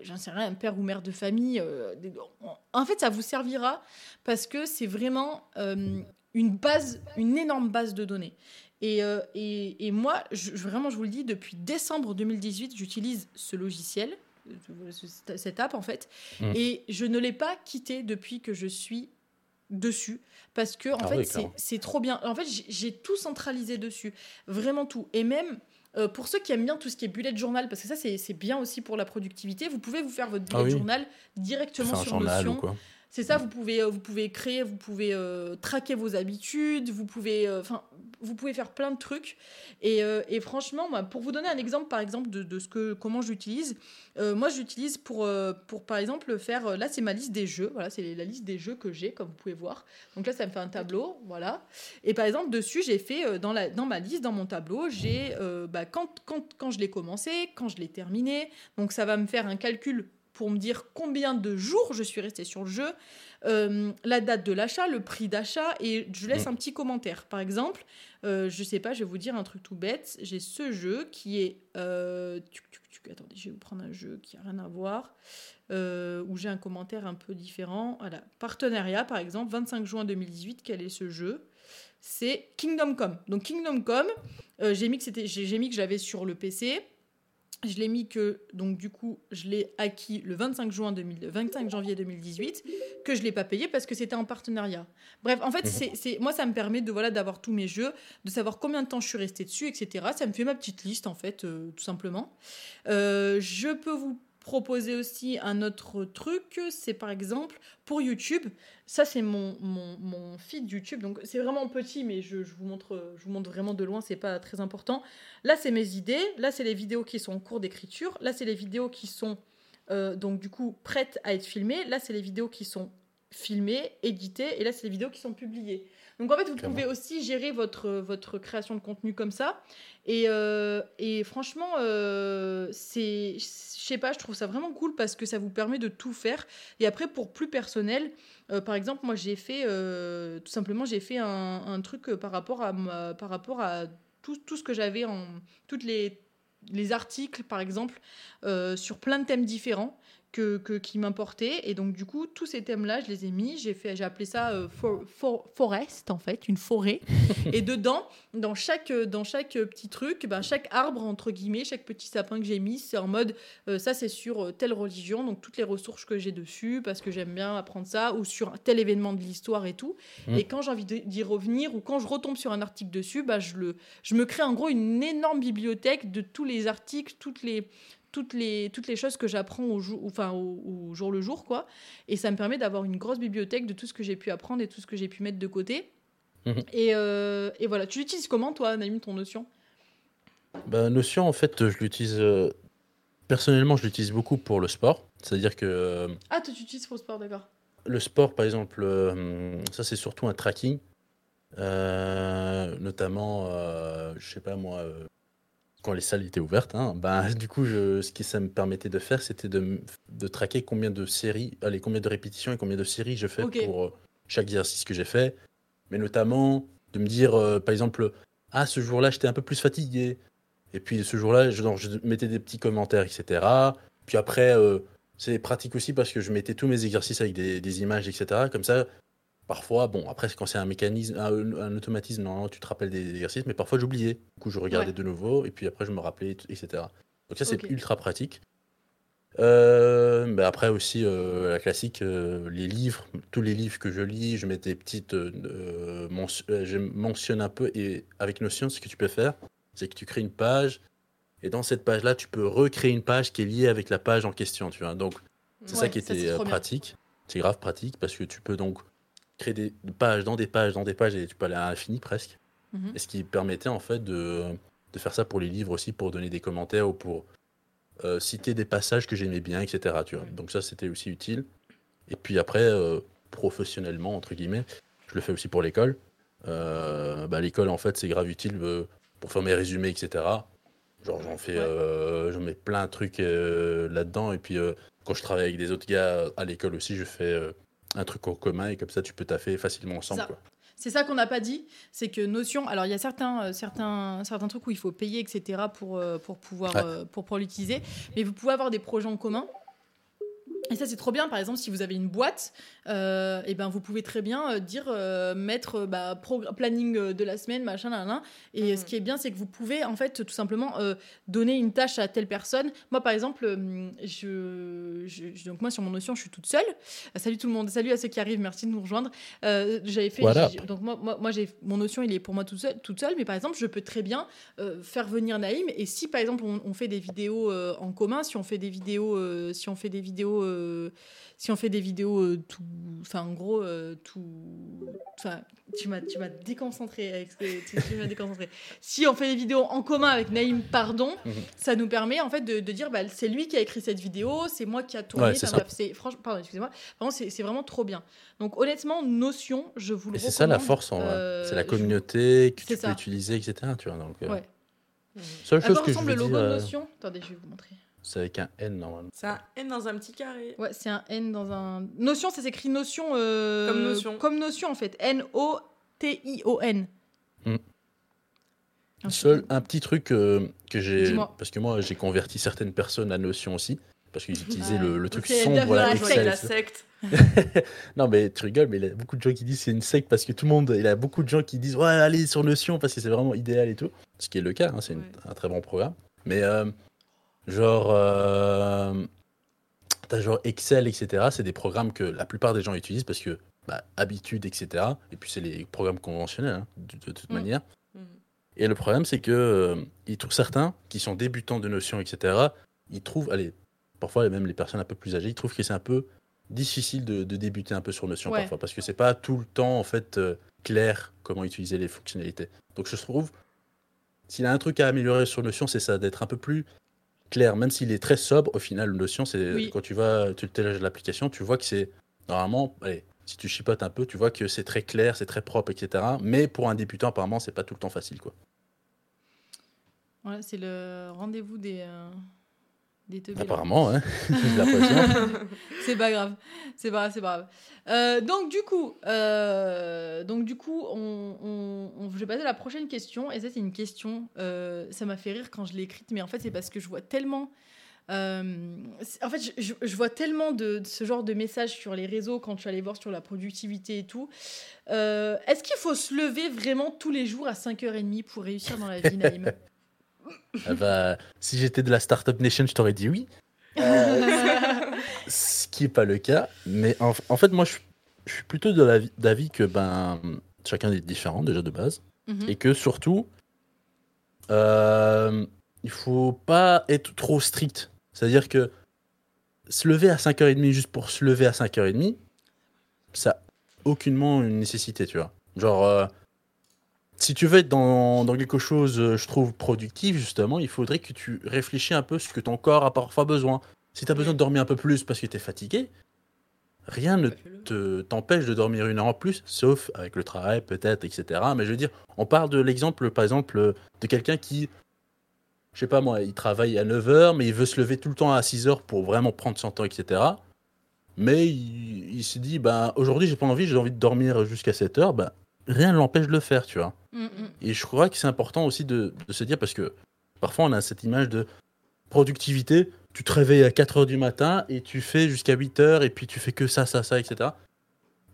Speaker 1: j'en sais rien, un père ou mère de famille, euh, en fait, ça vous servira parce que c'est vraiment euh, une base, une énorme base de données. Et, euh, et, et moi, je- vraiment, je vous le dis, depuis décembre 2018, j'utilise ce logiciel, ce- cette app en fait,
Speaker 2: Mm.
Speaker 1: et je ne l'ai pas quitté depuis que je suis dessus parce que en
Speaker 2: Ah
Speaker 1: fait
Speaker 2: oui,
Speaker 1: c'est- trop bien. En fait, j'ai- tout centralisé dessus, vraiment tout. Et même euh, pour ceux qui aiment bien tout ce qui est bullet journal, parce que ça c'est bien aussi pour la productivité, vous pouvez vous faire votre bullet
Speaker 2: Ah oui.
Speaker 1: journal directement sur
Speaker 2: journal
Speaker 1: Notion.
Speaker 2: ou quoi.
Speaker 1: C'est ça, vous pouvez, euh, vous pouvez créer, vous pouvez euh, traquer vos habitudes, vous pouvez, euh, vous pouvez faire plein de trucs. Et, euh, et franchement, moi, pour vous donner un exemple, par exemple, de, de ce que, comment j'utilise, moi, j'utilise pour, pour, par exemple, faire. Là, c'est ma liste des jeux. Voilà, c'est la liste des jeux que j'ai, comme vous pouvez voir. Donc là, ça me fait un tableau, voilà. Et par exemple, dessus, j'ai fait dans, la, dans ma liste, dans mon tableau, j'ai bah, quand, quand, quand je l'ai commencé, quand je l'ai terminé. Donc ça va me faire un calcul pour me dire combien de jours je suis resté sur le jeu, euh, la date de l'achat, le prix d'achat, et je laisse
Speaker 2: Mm.
Speaker 1: un petit commentaire. Par exemple, euh, je sais pas, je vais vous dire un truc tout bête. J'ai ce jeu qui est. euh, tuc, tuc, tuc, attendez, je vais vous prendre un jeu qui a rien à voir, euh, où j'ai un commentaire un peu différent. Voilà. Partenariat, par exemple, 25 juin 2018, quel est ce jeu? C'est Kingdom Come. Donc, Kingdom Come, j'ai mis que j'avais sur le PC. Je l'ai mis que, donc du coup, je l'ai acquis le 25, juin 2000 25 janvier 2018, que je ne l'ai pas payé parce que c'était en partenariat. Bref, en fait,
Speaker 2: Mhm.
Speaker 1: c'est c'est- moi, ça me permet de voilà d'avoir tous mes jeux, de savoir combien de temps je suis restée dessus, etc. Ça me fait ma petite liste, en fait, euh, tout simplement. Euh, je peux vous proposer aussi un autre truc, c'est par exemple pour YouTube. Ça, c'est mon, feed YouTube. Donc, c'est vraiment petit, mais je, je vous montre, je vous montre vraiment de loin, c'est pas très important. Là, c'est mes idées. Là, c'est les vidéos qui sont en cours d'écriture. Là, c'est les vidéos qui sont euh, donc du coup prêtes à être filmées. Là, c'est les vidéos qui sont filmées, éditées. Et là, c'est les vidéos qui sont publiées. Donc en fait, vous
Speaker 2: Clairement.
Speaker 1: pouvez aussi gérer votre, votre création de contenu comme ça. Et, euh, et franchement, euh, c'est, je sais pas, je trouve ça vraiment cool parce que ça vous permet de tout faire. Et après, pour plus personnel, euh, par exemple, moi j'ai fait, tout simplement, j'ai fait un, un truc par rapport à, ma- par rapport à tout, tout ce que j'avais en, toutes les, les articles, par exemple, sur plein de thèmes différents. Que, que- qui m'importaient. Et donc du coup tous ces thèmes là je les ai mis. J'ai fait j'ai appelé ça euh, for- for- forest en fait une forêt. Et dedans dans chaque dans chaque petit truc ben, chaque arbre entre guillemets chaque petit sapin que j'ai mis c'est en mode euh, ça c'est sur euh, telle religion. Donc toutes les ressources que j'ai dessus parce que j'aime bien apprendre ça ou sur tel événement de l'histoire et tout.
Speaker 2: Mm.
Speaker 1: et quand j'ai envie d'y revenir ou quand je retombe sur un article dessus bah, je le je me crée en gros une énorme bibliothèque de tous les articles toutes les toutes les, toutes les choses que j'apprends au, jour, enfin, au, au jour le jour, quoi. Et ça me permet d'avoir une grosse bibliothèque de tout ce que j'ai pu apprendre et tout ce que j'ai pu mettre de côté.
Speaker 2: Mhm.
Speaker 1: et, euh, et voilà. Tu l'utilises comment, toi, Naïm, ton notion?
Speaker 2: Bah, Notion, en fait, je l'utilise. euh, Personnellement, je l'utilise beaucoup pour le sport. C'est-à-dire que euh,
Speaker 1: Ah, tu utilises pour le sport, d'accord.
Speaker 2: le sport, par exemple, ça, c'est surtout un tracking. Notamment, je sais pas moi, quand les salles étaient ouvertes. hein, bah, du coup, je- ce que ça me permettait de faire, c'était de, de traquer combien de séries, allez, combien de répétitions et combien de séries je fais pour euh, chaque exercice que j'ai fait. Mais notamment, de me dire, euh, par exemple, ah, ce jour-là, j'étais un peu plus fatigué. Et puis ce jour-là, je, mettais des petits commentaires, etc. Puis après, euh, c'est pratique aussi parce que je mettais tous mes exercices avec des, des images, etc. Comme ça, parfois, bon, après, quand c'est un mécanisme, un, un automatisme, normalement, tu te rappelles des exercices, mais parfois j'oubliais. Du coup, je regardais
Speaker 1: Ouais.
Speaker 2: de nouveau, et puis après, je me rappelais, etc. Donc ça, c'est ultra pratique. Euh, bah après aussi, euh, la classique, euh, les livres, tous les livres que je lis, je mets des petites. euh, je mentionne un peu, et avec Notion, ce que tu peux faire, c'est que tu crées une page, et dans cette page-là, tu peux recréer une page qui est liée avec la page en question, tu vois. Donc, c'est ça qui était pratique. C'est grave pratique parce que tu peux donc créer des pages dans des pages dans des pages et tu peux aller à l'infini presque.
Speaker 1: Mhm.
Speaker 2: Et ce qui permettait en fait de, de faire ça pour les livres aussi, pour donner des commentaires ou pour euh, citer des passages que j'aimais bien, etc. Tu vois. Donc ça, c'était aussi utile. Et puis après, euh, professionnellement, entre guillemets, je le fais aussi pour l'école. Euh, bah, l'école, en fait, c'est grave utile pour faire mes résumés, etc. Genre, j'en fais,
Speaker 1: Ouais.
Speaker 2: je mets plein de trucs là-dedans. Et puis, quand je travaille avec des autres gars à l'école aussi, je fais un truc en commun. Et comme ça, tu peux taffer facilement ensemble.
Speaker 1: C'est ça qu'on n'a pas dit, c'est que Notion. Alors il y a certains, euh, certains, certains trucs où il faut payer, etc. pour, euh, pour pouvoir,
Speaker 2: Ouais.
Speaker 1: euh, pour pouvoir l'utiliser. Mais vous pouvez avoir des projets en commun. Et ça, c'est trop bien. Par exemple, si vous avez une boîte, euh, et ben, vous pouvez très bien euh, dire, euh, mettre bah, planning de la semaine, machin, là, là. Et
Speaker 3: Mhm.
Speaker 1: ce qui est bien, c'est que vous pouvez, en fait, tout simplement euh, donner une tâche à telle personne. Moi, par exemple, je, je- je- donc moi, sur mon Notion, je suis toute seule. Salut tout le monde. Salut à ceux qui arrivent. Merci de nous rejoindre. Euh, J'avais fait.
Speaker 2: What up?
Speaker 1: j'ai- donc moi, moi, moi, j'ai mon Notion, il est pour moi toute seule, toute seule. Mais par exemple, je peux très bien euh, faire venir Naïm. Et si, par exemple, on, on fait des vidéos euh, en commun, si on fait des vidéos, euh, si on fait des vidéos, euh, si on fait des vidéos euh, tout, enfin en gros euh, tout, enfin tu m'as, tu m'as déconcentré avec ce tu, m'as déconcentré. Si on fait des vidéos en commun avec Naïm, pardon,
Speaker 2: Mhm.
Speaker 1: ça nous permet en fait de, de dire bah, c'est lui qui a écrit cette vidéo, c'est moi qui a tourné.
Speaker 2: Ouais, c'est ça.
Speaker 1: franchement, pardon, excusez-moi, vraiment c'est, vraiment trop bien. Donc honnêtement, Notion, je vous le
Speaker 2: c'est ça la force en.
Speaker 1: Euh,
Speaker 2: c'est la
Speaker 1: je-
Speaker 2: communauté que tu peux
Speaker 1: ça.
Speaker 2: utiliser, etc. Tu vois, donc, euh,
Speaker 1: Ouais.
Speaker 2: Seule
Speaker 1: À
Speaker 2: chose que je veux
Speaker 1: le
Speaker 2: dire,
Speaker 1: logo de
Speaker 2: euh,
Speaker 1: Notion? Attendez, je vais vous montrer.
Speaker 2: C'est avec un N normalement.
Speaker 3: C'est un N dans un petit carré.
Speaker 1: Ouais, c'est un N dans un. Notion, ça s'écrit notion. euh,
Speaker 3: Comme notion.
Speaker 1: Comme notion, en fait. N-O-T-I-O-N.
Speaker 2: Hmm.
Speaker 1: Un
Speaker 2: Seul un petit truc euh, que j'ai. Parce que moi, j'ai converti certaines personnes à Notion aussi. Parce qu'ils utilisaient
Speaker 1: Ah,
Speaker 2: le, le truc sombre,
Speaker 1: la-
Speaker 2: voilà,
Speaker 1: la
Speaker 3: Ah,
Speaker 2: Excel.
Speaker 3: secte.
Speaker 2: Non, mais tu rigoles, mais il y a beaucoup de gens qui disent que c'est une secte parce que tout le monde, il y a beaucoup de gens qui disent ouais, allez sur Notion parce que c'est vraiment idéal et tout. Ce qui est le cas, hein, c'est
Speaker 3: Ouais.
Speaker 2: un très bon programme. Mais euh, genre, euh, t'as genre Excel, etc. C'est des programmes que la plupart des gens utilisent parce que bah, habitude, etc. Et puis c'est les programmes conventionnels hein, de, de toute
Speaker 1: Mm.
Speaker 2: manière.
Speaker 3: Mhm.
Speaker 2: Et le problème, c'est que euh, ils trouvent certains qui sont débutants de Notion, etc. Ils trouvent, allez, parfois même les personnes un peu plus âgées, ils trouvent que c'est un peu difficile de, de débuter un peu sur Notion
Speaker 1: Ouais.
Speaker 2: parfois parce que c'est pas tout le temps en fait euh, clair comment utiliser les fonctionnalités. Donc je trouve, s'il y a un truc à améliorer sur Notion, c'est ça, d'être un peu plus clair, même s'il est très sobre. Au final, Notion, c'est
Speaker 1: Oui.
Speaker 2: quand tu vas, tu télécharges l'application, tu vois que c'est normalement, allez, si tu chipotes un peu, tu vois que c'est très clair, c'est très propre, etc. Mais pour un débutant, apparemment, c'est pas tout le temps facile, quoi.
Speaker 1: Voilà, c'est le rendez-vous des. euh, Des teubés, là.
Speaker 2: Apparemment, hein.
Speaker 1: C'est pas grave, c'est pas c'est pas grave. Euh, donc du coup, euh, donc du coup, on, on, on- je vais passer à la prochaine question. Et ça, c'est une question. euh, ça m'a fait rire quand je l'ai écrite, mais en fait, c'est parce que je vois tellement. en fait, je, je- je vois tellement de, de ce genre de messages sur les réseaux quand je suis allée voir sur la productivité et tout. Est-ce qu'il faut se lever vraiment tous les jours à 5h30 pour réussir dans la vie, Naïm?
Speaker 2: Ah bah, si j'étais de la Startup Nation, je t'aurais dit oui. Euh, ce qui n'est pas le cas. Mais en, en fait, moi, je, suis- je suis plutôt de d'avis que ben, chacun est différent déjà de base.
Speaker 1: Mhm.
Speaker 2: Et que surtout, euh, il faut pas être trop strict. C'est-à-dire que se lever à 5h30 juste pour se lever à 5h30, ça n'a aucunement une nécessité, tu vois. Genre, euh, si tu veux être dans, quelque chose, euh, je trouve, productif, justement, il faudrait que tu réfléchis un peu ce que ton corps a parfois besoin. Si tu as besoin de dormir un peu plus parce que tu es fatigué, rien ne t'empêche de dormir une heure en plus, sauf avec le travail peut-être, etc. Mais je veux dire, on part de l'exemple, par exemple, euh, de quelqu'un qui, je sais pas moi, il travaille à 9h, mais il veut se lever tout le temps à 6h pour vraiment prendre son temps, etc. Mais il, se dit, bah, aujourd'hui j'ai pas envie, j'ai envie de dormir jusqu'à 7h, bah, rien ne l'empêche de le faire, tu vois.
Speaker 1: Mm, mm.
Speaker 2: Et je crois que c'est important aussi de, de se dire, parce que parfois on a cette image de productivité, tu te réveilles à 4h du matin et tu fais jusqu'à 8h et puis tu fais que ça, ça, ça, etc.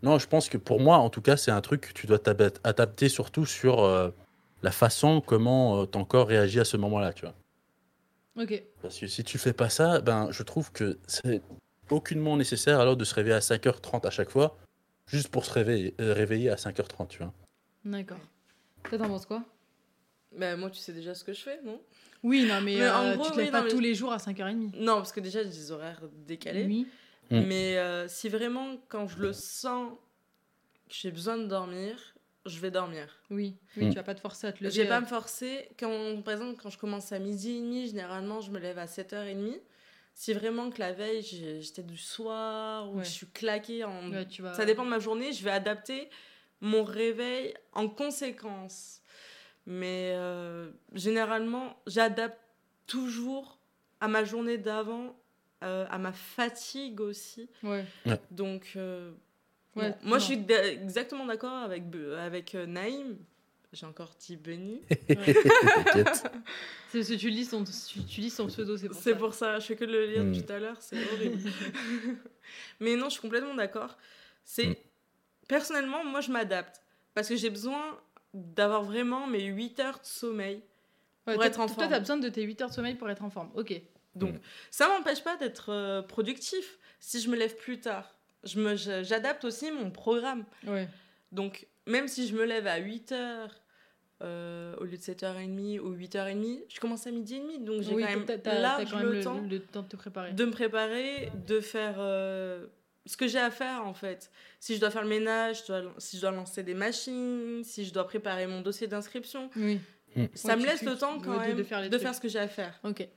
Speaker 2: Non, je pense que pour moi, en tout cas, c'est un truc que tu dois t'ab- adapter surtout sur euh, la façon comment euh, ton corps réagit à ce moment-là, tu vois.
Speaker 1: Ok.
Speaker 2: Parce que si tu fais pas ça, ben, je trouve que c'est aucunement nécessaire alors de se réveiller à 5h30 à chaque fois, juste pour se réveiller, euh, réveiller à 5h30, tu vois.
Speaker 1: D'accord. Toi, t'en penses quoi?
Speaker 3: Bah, moi, tu sais déjà ce que je fais, non?
Speaker 1: Oui, non, mais,
Speaker 3: Mais en
Speaker 1: euh,
Speaker 3: gros,
Speaker 1: tu te lèves
Speaker 3: oui,
Speaker 1: pas
Speaker 3: non, mais-
Speaker 1: tous les jours à 5h30.
Speaker 3: Non, parce que déjà, j'ai des horaires décalés.
Speaker 1: Oui.
Speaker 2: Mm.
Speaker 3: Mais euh, si vraiment, quand je le sens que j'ai besoin de dormir, je vais dormir.
Speaker 1: Oui, oui
Speaker 2: Mm.
Speaker 1: tu vas pas te forcer à te lever.
Speaker 3: Je vais pas me forcer. Quand, par exemple, quand je commence à midi et demi, généralement, je me lève à 7h30. Si vraiment que la veille, j'étais du soir ou
Speaker 1: Ouais.
Speaker 3: que je suis claquée en...
Speaker 1: ouais, tu vas...
Speaker 3: Ça dépend de ma journée, je vais adapter mon réveil en conséquence. Mais euh, généralement, j'adapte toujours à ma journée d'avant, euh, à ma fatigue aussi.
Speaker 1: Ouais.
Speaker 3: Donc, euh,
Speaker 1: Ouais,
Speaker 3: bon, moi, je suis exactement d'accord avec, avec euh, Naïm. J'ai encore dit Benny.
Speaker 2: T'inquiète.
Speaker 1: C'est parce que tu lis son, tu, tu lis son pseudo, c'est pour
Speaker 3: C'est
Speaker 1: ça.
Speaker 3: pour ça, je fais que de le lire
Speaker 2: Mm.
Speaker 3: depuis tout à l'heure, c'est horrible. Mais non, je suis complètement d'accord. C'est
Speaker 2: Mm.
Speaker 3: personnellement, moi je m'adapte parce que j'ai besoin d'avoir vraiment mes 8 heures de sommeil.
Speaker 1: Ouais,
Speaker 3: pour
Speaker 1: toi-
Speaker 3: être en
Speaker 1: Toi,
Speaker 3: forme.
Speaker 1: t'as besoin de tes 8 heures de sommeil pour être en forme. Ok.
Speaker 3: Donc
Speaker 2: Mm.
Speaker 3: ça m'empêche pas d'être euh, productif si je me lève plus tard. Je me je- j'adapte aussi mon programme.
Speaker 1: Ouais.
Speaker 3: Donc même si je me lève à 8 heures euh, au lieu de 7h30 ou 8h30, je commence à midi et demi. Donc j'ai
Speaker 1: Oui,
Speaker 3: quand même
Speaker 1: t'as- t'as- t'as
Speaker 3: large
Speaker 1: quand même
Speaker 3: le,
Speaker 1: le,
Speaker 3: temps
Speaker 1: le temps de te préparer.
Speaker 3: de me préparer, de faire euh, ce que j'ai à faire en fait. Si je dois faire le ménage, je dois- si je dois lancer des machines, si je dois préparer mon dossier d'inscription,
Speaker 1: Oui.
Speaker 3: ça
Speaker 1: Ouais,
Speaker 3: me laisse le temps quand
Speaker 1: de-
Speaker 3: même
Speaker 1: de
Speaker 3: de
Speaker 1: faire
Speaker 3: ce que j'ai à faire.
Speaker 1: Ok.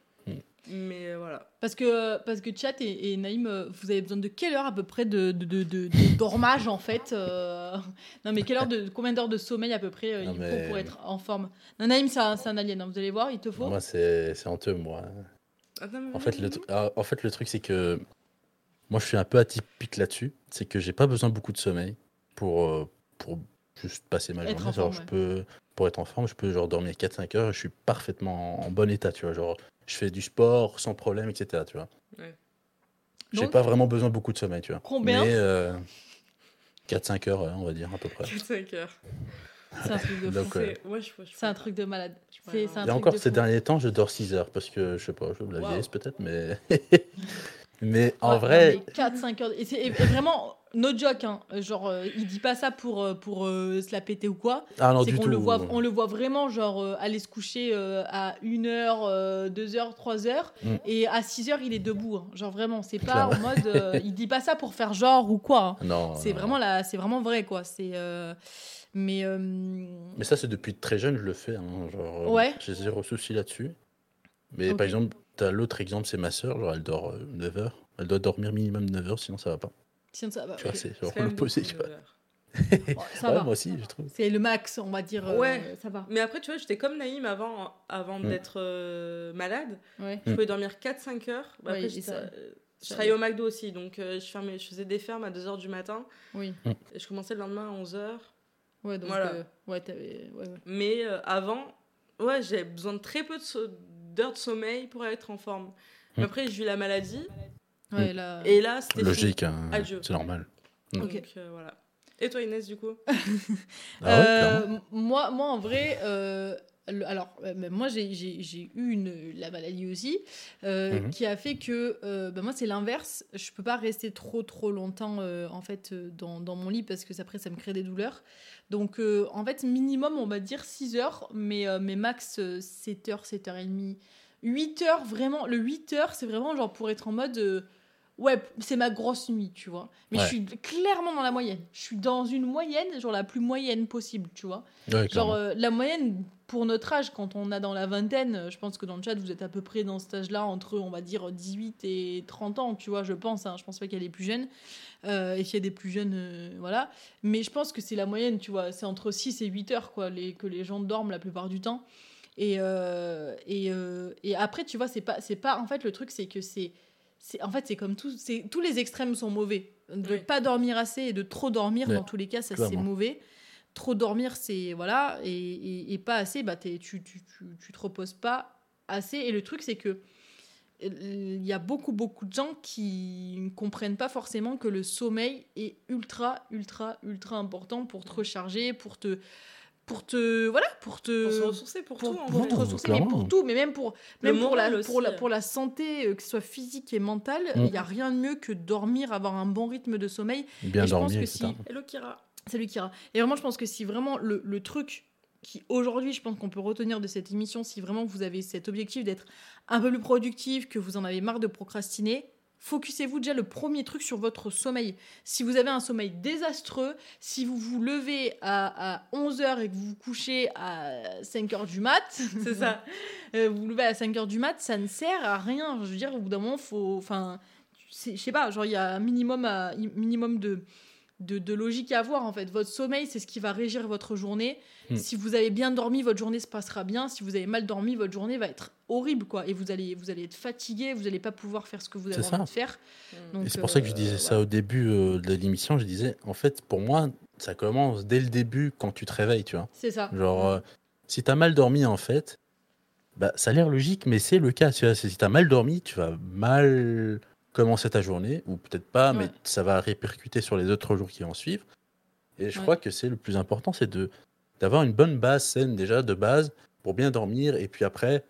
Speaker 3: Mais euh, voilà.
Speaker 1: Parce que, parce que Chat et, et Naïm, euh, vous avez besoin de quelle heure à peu près de, de, de, de- de dormage en fait euh, Non mais quelle heure de, combien d'heures de sommeil à peu près euh,
Speaker 2: Non,
Speaker 1: il
Speaker 2: mais-
Speaker 1: faut pour être en forme? Non Naïm c'est un, c'est un alien, hein, vous allez voir, il te faut.
Speaker 2: Moi, c'est c'est honteux, moi.
Speaker 3: Mais
Speaker 2: En fait, le, ah, en fait, le truc, c'est que moi, je suis un peu atypique là-dessus. C'est que j'ai pas besoin beaucoup de sommeil pour, pour juste passer ma
Speaker 1: Être
Speaker 2: journée.
Speaker 1: en
Speaker 2: Genre,
Speaker 1: forme,
Speaker 2: je
Speaker 1: ouais.
Speaker 2: peux, pour être en forme, je peux genre dormir 4-5 heures et je suis parfaitement en, en bon état, tu vois. Genre, je fais du sport sans problème, etc., tu vois.
Speaker 3: Ouais.
Speaker 2: J'ai pas vraiment besoin de beaucoup de sommeil, tu vois.
Speaker 1: Combien
Speaker 2: Mais euh, 4-5 heures, ouais, on va dire, à peu près.
Speaker 3: 5 heures.
Speaker 1: C'est un truc de fou.
Speaker 3: C'est ouais, je, je
Speaker 1: C'est un truc de malade. Un
Speaker 2: Et
Speaker 1: truc
Speaker 2: encore,
Speaker 1: de
Speaker 2: ces
Speaker 1: fou.
Speaker 2: derniers temps, je dors 6 heures parce que, je sais pas, je la
Speaker 3: Wow.
Speaker 2: vieillesse peut-être, mais... mais en
Speaker 1: Ouais,
Speaker 2: vrai...
Speaker 1: 4-5 heures. Et c'est et vraiment, no joke, hein. genre euh, il dit pas ça pour, euh, pour euh, se la péter ou quoi.
Speaker 2: Ah
Speaker 1: c'est qu'on le voit, on le voit vraiment genre euh, aller se coucher euh, à 1h, 2h, 3h
Speaker 2: Mm.
Speaker 1: et à 6h il est debout. hein. Genre vraiment, c'est pas en mode euh, il dit pas ça pour faire genre ou quoi. hein.
Speaker 2: Non,
Speaker 1: C'est vraiment la c'est vraiment vrai quoi, c'est euh, mais euh,
Speaker 2: Mais ça, c'est depuis très jeune, je le fais. hein, genre, euh,
Speaker 1: Ouais.
Speaker 2: J'ai zéro souci là-dessus. Mais par exemple, t'as l'autre exemple, c'est ma soeur. Genre, elle dort 9 heures. Elle doit dormir minimum 9 heures, sinon ça va pas.
Speaker 1: Sinon ça va.
Speaker 2: Tu vois, c'est genre tu vois.
Speaker 1: ça
Speaker 2: Ouais,
Speaker 1: va.
Speaker 2: moi aussi, je trouve.
Speaker 1: C'est le max, on va dire. euh,
Speaker 3: Ouais.
Speaker 1: ça va.
Speaker 3: Mais après, tu vois, j'étais comme Naïm avant, avant
Speaker 2: Mm.
Speaker 3: d'être euh, malade.
Speaker 1: Ouais.
Speaker 3: Je
Speaker 2: Mm.
Speaker 3: pouvais dormir 4-5 heures. Bah,
Speaker 1: Oui,
Speaker 3: après,
Speaker 1: ça-
Speaker 3: euh, je travaillais au McDo aussi, donc euh, je, fermais, je faisais des fermes à 2h du matin.
Speaker 1: Oui.
Speaker 3: Et je commençais le lendemain à 11h.
Speaker 1: Ouais, donc
Speaker 3: Voilà.
Speaker 1: euh, ouais, ouais.
Speaker 3: Mais euh, avant, ouais, j'avais besoin de très peu de so- d'heures de sommeil pour être en forme. Mais
Speaker 2: Mm.
Speaker 3: après, j'ai eu la maladie.
Speaker 1: Ouais, là...
Speaker 3: Et là, c'était.
Speaker 2: Logique, hein,
Speaker 3: Adieu.
Speaker 2: c'est normal.
Speaker 3: Donc,
Speaker 1: Ok.
Speaker 3: euh, voilà. Et toi, Inès, du coup
Speaker 2: Ah ouais,
Speaker 1: Euh, moi, moi, en vrai, euh, le- alors, moi, j'ai- eu une, la maladie aussi, euh,
Speaker 2: Mhm.
Speaker 1: qui a fait que, euh, ben, moi, c'est l'inverse. Je peux pas rester trop, trop longtemps, euh, en fait, dans, dans mon lit parce que ça, après, ça me crée des douleurs. Donc, euh, en fait, minimum, on va dire 6 heures, mais, euh, mais max euh, 7 heures, 7 heures et demie. 8 heures, vraiment, le 8 heures, c'est vraiment genre pour être en mode. Euh, Ouais, c'est ma grosse nuit, tu vois. Mais
Speaker 2: Ouais.
Speaker 1: je suis clairement dans la moyenne. Je suis dans une moyenne, genre la plus moyenne possible, tu vois.
Speaker 2: Ouais,
Speaker 1: Genre euh, la moyenne pour notre âge, quand on a dans la vingtaine, euh, je pense que dans le chat, vous êtes à peu près dans cet âge-là, entre, on va dire, 18 et 30 ans, tu vois, je pense. Hein, je pense pas qu'il y a des plus jeunes. Euh, et qu'il y a des plus jeunes, euh, voilà. Mais je pense que c'est la moyenne, tu vois. C'est entre 6 et 8 heures, quoi, les, que les gens dorment la plupart du temps. Et, euh, et, euh, et après, tu vois, c'est pas, c'est pas. En fait, le truc, c'est que c'est. C'est- En fait, c'est comme tout. c'est- Tous les extrêmes sont mauvais. De
Speaker 3: Oui.
Speaker 1: pas dormir assez et de trop dormir,
Speaker 2: Ouais,
Speaker 1: dans tous les cas, ça, c'est mauvais. Trop dormir, c'est. Voilà. Et, et- et pas assez, bah, t'es- tu, tu, tu, tu te reposes pas assez. Et le truc, c'est que. Il y a beaucoup, beaucoup de gens qui ne comprennent pas forcément que le sommeil est ultra, ultra, ultra important pour te recharger, pour te. Pour te. Voilà, pour te.
Speaker 3: Pour se ressourcer pour,
Speaker 1: pour,
Speaker 3: tout, en
Speaker 1: pour te ressourcer, mais pour tout, mais même pour, même pour, la, pour, la,
Speaker 3: aussi.
Speaker 1: pour la santé, euh, que ce soit physique et mentale, il
Speaker 2: Mm.
Speaker 1: n'y a rien de mieux que dormir, avoir un bon rythme de sommeil.
Speaker 2: Bien
Speaker 1: et je pense que si-
Speaker 3: Hello, Kira.
Speaker 1: Salut Kira. Et vraiment, je pense que si vraiment le, le truc qui aujourd'hui, je pense qu'on peut retenir de cette émission, si vraiment vous avez cet objectif d'être un peu plus productif, que vous en avez marre de procrastiner, Focussez-vous déjà le premier truc sur votre sommeil. Si vous avez un sommeil désastreux, si vous vous levez à, à 11h et que vous vous couchez à 5h du mat,
Speaker 3: C'est ça.
Speaker 1: euh, vous vous levez à 5h du mat, ça ne sert à rien. Je veux dire, au bout d'un moment, faut. Enfin, je sais pas, genre, il y a un minimum, à, minimum de, de, de logique à avoir en fait. Votre sommeil, c'est ce qui va régir votre journée.
Speaker 2: Hmm.
Speaker 1: Si vous avez bien dormi, votre journée se passera bien. Si vous avez mal dormi, votre journée va être horrible quoi. Et vous allez, vous allez être fatigué, vous n'allez pas pouvoir faire ce que vous avez
Speaker 2: C'est
Speaker 1: envie
Speaker 2: ça.
Speaker 1: de faire.
Speaker 3: Mm.
Speaker 1: Donc,
Speaker 2: Et c'est pour ça que je
Speaker 1: euh,
Speaker 2: disais ça
Speaker 1: voilà.
Speaker 2: au début euh, de l'émission. Je disais, en fait, pour moi, ça commence dès le début quand tu te réveilles, tu vois.
Speaker 1: C'est ça.
Speaker 2: Genre, euh, si t'as mal dormi, en fait, bah, ça a l'air logique, mais c'est le cas. Tu vois, C'est- si t'as mal dormi, tu vas mal commencer ta journée, ou peut-être pas, mais ça va répercuter sur les autres jours qui vont suivre. Et je
Speaker 1: Ouais.
Speaker 2: crois que c'est le plus important, c'est de d'avoir une bonne base saine déjà de base pour bien dormir, et puis après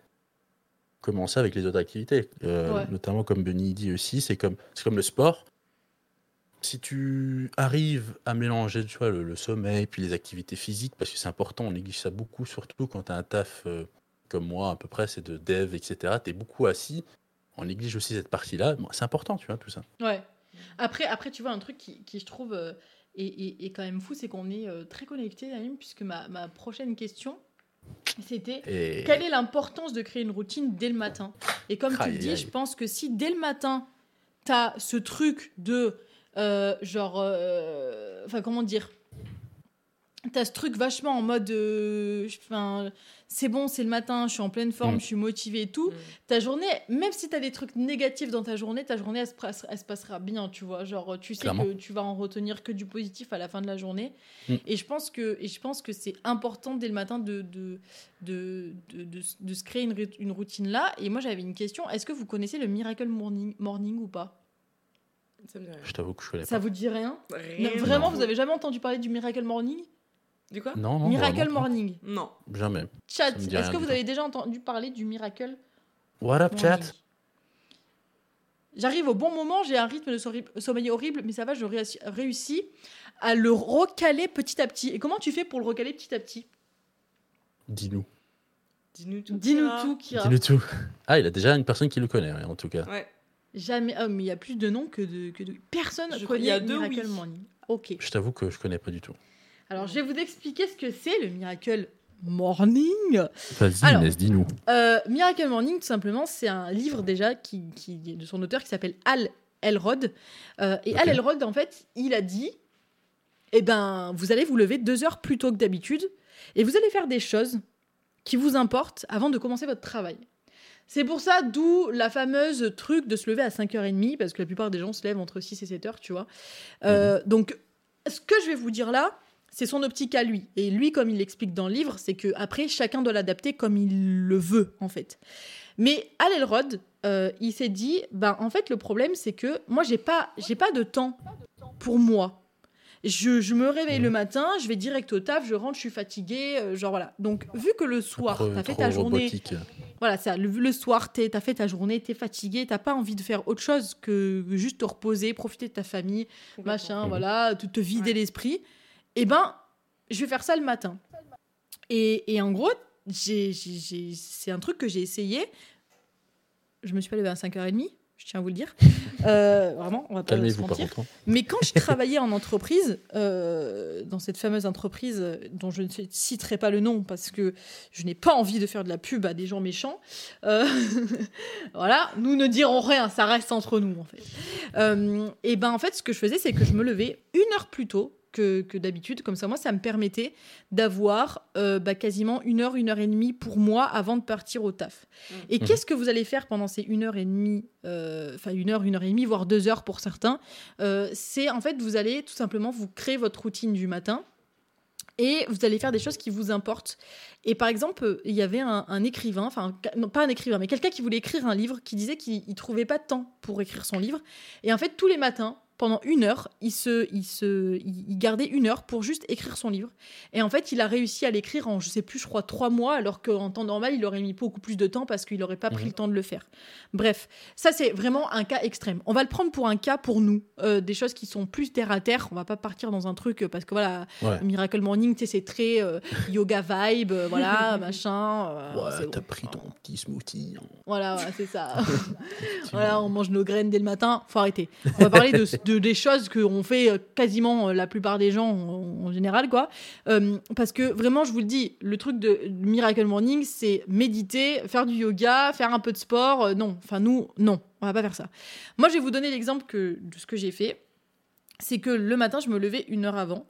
Speaker 2: commencer avec les autres activités. Euh,
Speaker 1: Ouais.
Speaker 2: Notamment comme Benny dit aussi, c'est comme c'est comme le sport. Si tu arrives à mélanger tu vois, le, le sommeil puis les activités physiques, parce que c'est important, on néglige ça beaucoup, surtout quand tu as un taf euh, comme moi, à peu près, c'est de dev, etc. Tu es beaucoup assis, on néglige aussi cette partie-là. Bon, c'est important, tu vois, tout ça.
Speaker 1: Ouais. Après, après, tu vois, un truc qui, qui, je trouve, euh, est, est- est quand même fou, c'est qu'on est euh, très connectés, Naïm, puisque ma, ma prochaine question, c'était
Speaker 2: Et
Speaker 1: quelle est l'importance de créer une routine dès le matin? Et comme tu le dis,
Speaker 2: aïe.
Speaker 1: je pense que si dès le matin, tu as ce truc de, euh, genre, enfin, comment dire? T'as ce truc vachement en mode, enfin, c'est bon, c'est le matin, je suis en pleine forme,
Speaker 2: Mm.
Speaker 1: je suis motivée et tout
Speaker 3: Mm.
Speaker 1: ta journée, même si tu as des trucs négatifs dans ta journée, ta journée, elle se, passe- elle se passera bien, tu vois. Genre, tu sais
Speaker 2: Clairement.
Speaker 1: que tu vas en retenir que du positif à la fin de la journée.
Speaker 2: Mm.
Speaker 1: Et je pense que, et je pense que c'est important dès le matin de, de, de, de, de- de se créer une, une routine là. Et moi, j'avais une question. Est-ce que vous connaissez le Miracle Morning, morning ou pas?
Speaker 3: Ça me dit rien.
Speaker 2: je t'avoue que je connais
Speaker 1: Ça
Speaker 2: pas.
Speaker 1: vous dit rien?
Speaker 3: Rien
Speaker 1: Non, Vraiment, vous avez jamais entendu parler du Miracle Morning?
Speaker 3: Du quoi
Speaker 2: Non, non.
Speaker 1: Miracle. Morning.
Speaker 3: Non.
Speaker 2: Jamais.
Speaker 1: Chat, est-ce que vous avez déjà entendu parler du Miracle
Speaker 2: What up,
Speaker 1: Morning.
Speaker 2: chat
Speaker 1: J'arrive au bon moment, j'ai un rythme de sommeil horrible, mais ça va, je réussis- à le recaler petit à petit. Et comment tu fais pour le recaler petit à petit
Speaker 2: Dis-nous.
Speaker 3: Dis-nous tout.
Speaker 1: Dis-nous
Speaker 3: Kira.
Speaker 1: tout, Kira.
Speaker 2: Dis-nous tout. Ah, il a déjà une personne qui le connaît, en tout cas.
Speaker 3: Ouais.
Speaker 1: Jamais. Ah, mais il y a plus de noms que de. Que de... Personne
Speaker 3: Je-
Speaker 1: connaît
Speaker 3: il y a deux
Speaker 1: Miracle
Speaker 3: oui.
Speaker 1: Morning. Ok.
Speaker 2: Je t'avoue que je connais pas du tout.
Speaker 1: Alors, je vais vous expliquer ce que c'est le Miracle Morning.
Speaker 2: Vas-y. Inès, dis-nous.
Speaker 1: Euh, Miracle Morning, tout simplement, c'est un livre déjà qui, de son auteur qui s'appelle Al Elrod. Euh, et. Al Elrod, en fait, il a dit eh ben, vous allez vous lever deux heures plus tôt que d'habitude et vous allez faire des choses qui vous importent avant de commencer votre travail. C'est pour ça, d'où la fameuse truc de se lever à 5h30, parce que la plupart des gens se lèvent entre 6 et 7h, tu vois. Euh, Donc, ce que je vais vous dire là, c'est son optique à lui. Et lui, comme il l'explique dans le livre, c'est que après chacun doit l'adapter comme il le veut, en fait. Mais Al Elrod, euh, il s'est dit, ben en fait le problème c'est que moi j'ai pas, j'ai pas de temps pour moi. Je, je me réveille le matin, je vais direct au taf, je rentre, je suis fatiguée, euh, genre voilà. Donc vu que le soir, t'as fait ta journée,
Speaker 2: robotique.
Speaker 1: voilà, ça, le, le soir, t'as fait ta journée, t'es fatigué, t'as pas envie de faire autre chose que juste te reposer, profiter de ta famille, machin,
Speaker 2: Mhm.
Speaker 1: voilà, te, te vider
Speaker 3: Ouais.
Speaker 1: l'esprit. Eh ben, je vais faire ça le matin. Et, et en gros, c'est un truc que j'ai essayé. Je me suis pas levée à 5h30, je tiens à vous le dire. Euh, vraiment, on va pas se mentir. Mais quand je travaillais en entreprise, euh, dans cette fameuse entreprise euh, dont je ne citerai pas le nom parce que je n'ai pas envie de faire de la pub à des gens méchants, euh, voilà, nous ne dirons rien, ça reste entre nous en fait. Et ben en fait, ce que je faisais, c'est que je me levais une heure plus tôt que, que d'habitude, comme ça moi, ça me permettait d'avoir euh, bah, quasiment une heure, une heure et demie pour moi avant de partir au taf.
Speaker 3: Mm.
Speaker 1: Et
Speaker 2: Mhm.
Speaker 1: qu'est-ce que vous allez faire pendant ces une heure et demie, euh, enfin une heure, une heure et demie, voire deux heures pour certains euh, c'est en fait, vous allez tout simplement vous créer votre routine du matin et vous allez faire des choses qui vous importent. Et par exemple, il y avait un, un écrivain, enfin, non, pas un écrivain, mais quelqu'un qui voulait écrire un livre qui disait qu'il ne trouvait pas de temps pour écrire son livre. Et en fait, tous les matins, pendant une heure, il, se, il, se, il gardait une heure pour juste écrire son livre. Et en fait, il a réussi à l'écrire en, je sais plus, je crois, trois mois, alors qu'en temps normal, il aurait mis beaucoup plus de temps parce qu'il n'aurait pas pris
Speaker 2: Mhm.
Speaker 1: le temps de le faire. Bref, ça, c'est vraiment un cas extrême. On va le prendre pour un cas pour nous. Euh, des choses qui sont plus terre à terre. On va pas partir dans un truc euh, parce que voilà,
Speaker 2: Ouais.
Speaker 1: Miracle Morning, c'est très euh, yoga vibe, euh, voilà, machin.
Speaker 2: Ouais, t'as
Speaker 1: bon.
Speaker 2: pris ton petit smoothie. hein.
Speaker 1: Voilà, ouais, c'est ça. voilà, on mange nos graines dès le matin. Faut arrêter. On va parler de, de- des choses qu'on fait euh, quasiment euh, la plupart des gens en, général, quoi. Euh, parce que vraiment, je vous le dis, le truc de Miracle Morning, c'est méditer, faire du yoga, faire un peu de sport. Non, enfin nous, non, on va pas faire ça. Moi, je vais vous donner l'exemple de ce que j'ai fait. c'est que le matin, je me levais une heure avant.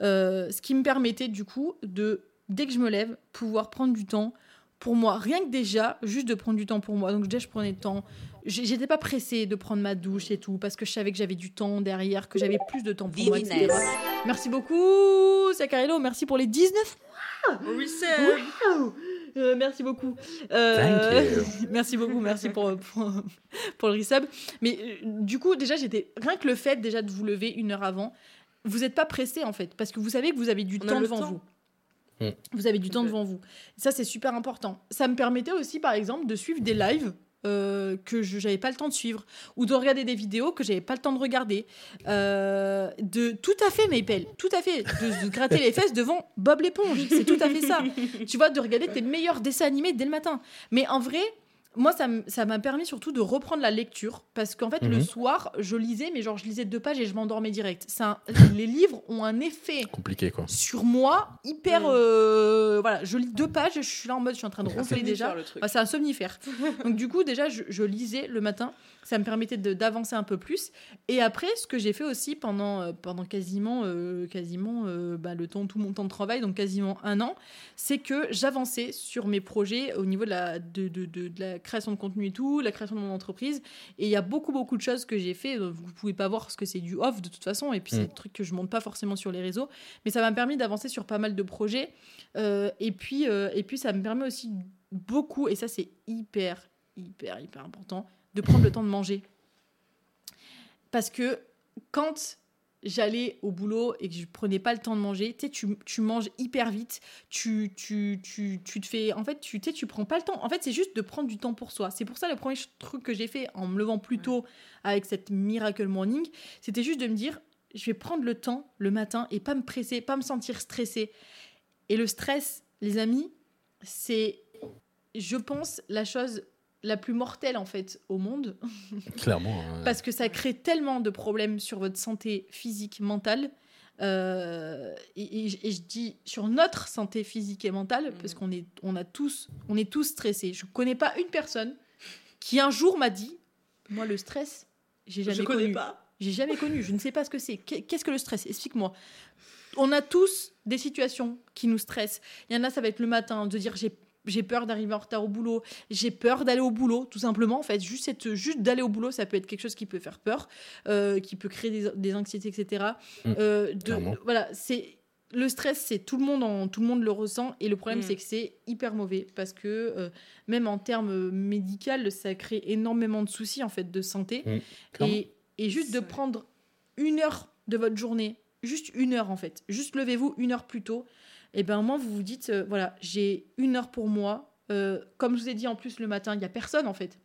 Speaker 1: Ce qui me permettait du coup de, dès que je me lève, pouvoir prendre du temps pour moi. Rien que déjà, juste de prendre du temps pour moi. Donc déjà, je prenais le temps. J'étais pas pressée de prendre ma douche et tout, parce que je savais que j'avais du temps derrière, que j'avais plus de temps pour moi, etc. Merci beaucoup, Sacarello. Merci pour les 19
Speaker 3: Oui, c'est.
Speaker 1: Waouh Euh, merci beaucoup. Euh,
Speaker 2: Thank you.
Speaker 1: merci beaucoup, merci pour, pour, pour le resub. Mais euh, du coup, déjà, j'étais. Rien que le fait déjà de vous lever une heure avant, vous n'êtes pas pressé en fait, parce que vous savez que vous avez du
Speaker 3: On
Speaker 1: temps devant
Speaker 3: temps.
Speaker 1: vous.
Speaker 2: Mm.
Speaker 1: Vous avez du temps devant vous. Ça, c'est super important. Ça me permettait aussi, par exemple, de suivre des lives. euh, que je n'avais pas le temps de suivre ou de regarder des vidéos que j'avais pas le temps de regarder Euh, de tout à fait Maple tout à fait de, de gratter les fesses devant Bob l'éponge c'est tout à fait ça tu vois, de regarder tes meilleurs dessins animés dès le matin. Mais en vrai, moi, ça m'a permis surtout de reprendre la lecture. Parce qu'en fait, le
Speaker 2: Mhm.
Speaker 1: soir, je lisais, mais genre, je lisais deux pages et je m'endormais direct. Ça, les livres ont un effet
Speaker 2: Compliqué, quoi.
Speaker 1: sur moi hyper.
Speaker 3: Mhm.
Speaker 1: euh, voilà, je lis deux pages, je suis là en mode, je suis en train de
Speaker 3: C'est
Speaker 1: ronfler
Speaker 3: somnifère,
Speaker 1: déjà.
Speaker 3: le truc.
Speaker 1: Bah, c'est un somnifère. Donc du coup, déjà, je, je lisais le matin. Ça me permettait d'avancer un peu plus. Et après, ce que j'ai fait aussi pendant, euh, pendant quasiment, euh, quasiment euh, bah, le temps, tout mon temps de travail, donc quasiment un an, c'est que j'avançais sur mes projets au niveau de la, de, de- de- de la création de contenu et tout, la création de mon entreprise. Et il y a beaucoup, beaucoup de choses que j'ai fait. Vous pouvez pas voir ce que c'est du off de toute façon. Et puis, c'est
Speaker 2: Mm.
Speaker 1: des trucs que je monte pas forcément sur les réseaux. Mais ça m'a permis d'avancer sur pas mal de projets. Euh, et, puis, et puis, ça me permet aussi beaucoup, et ça, c'est hyper, hyper, hyper important, de prendre le temps de manger. Parce que quand j'allais au boulot et que je prenais pas le temps de manger, tu sais, tu, tu manges hyper vite, tu, tu, tu, tu te fais... En fait, tu tu sais, tu prends pas le temps. En fait, c'est juste de prendre du temps pour soi. C'est pour ça, le premier truc que j'ai fait en me levant plus tôt avec cette Miracle Morning, c'était juste de me dire, je vais prendre le temps le matin et pas me presser, pas me sentir stressée. Et le stress, les amis, c'est, je pense, la chose la plus mortelle en fait au monde
Speaker 2: Clairement. hein.
Speaker 1: parce que ça crée tellement de problèmes sur votre santé physique, mentale. euh, et, et- et je dis sur notre santé physique et mentale,
Speaker 3: Mhm.
Speaker 1: parce qu'on est, on a tous, on est tous stressés. Je connais pas une personne qui un jour m'a dit, moi le stress, j'ai jamais
Speaker 3: Je connais
Speaker 1: connu.
Speaker 3: pas.
Speaker 1: J'ai jamais connu. Je ne sais pas ce que c'est. Qu'est- Qu'est-ce que le stress? Explique-moi. On a tous des situations qui nous stressent. Il y en a, ça va être le matin, de dire j'ai j'ai peur d'arriver en retard au boulot, j'ai peur d'aller au boulot, tout simplement. En fait, juste, cette- juste d'aller au boulot, ça peut être quelque chose qui peut faire peur, euh, qui peut créer des, des anxiétés, etc.
Speaker 2: Mm,
Speaker 1: Euh, de- voilà, c'est le stress, c'est tout le monde, en, tout le monde le ressent, et le problème,
Speaker 3: Mm.
Speaker 1: c'est que c'est hyper mauvais parce que euh, même en termes médicaux, ça crée énormément de soucis en fait de santé.
Speaker 2: Clairement.
Speaker 1: Et, et juste de prendre une heure de votre journée, juste une heure en fait, juste levez-vous une heure plus tôt, et ben moi vous vous dites, euh, voilà, j'ai une heure pour moi. Euh, comme je vous ai dit en plus le matin, il n'y a personne en fait.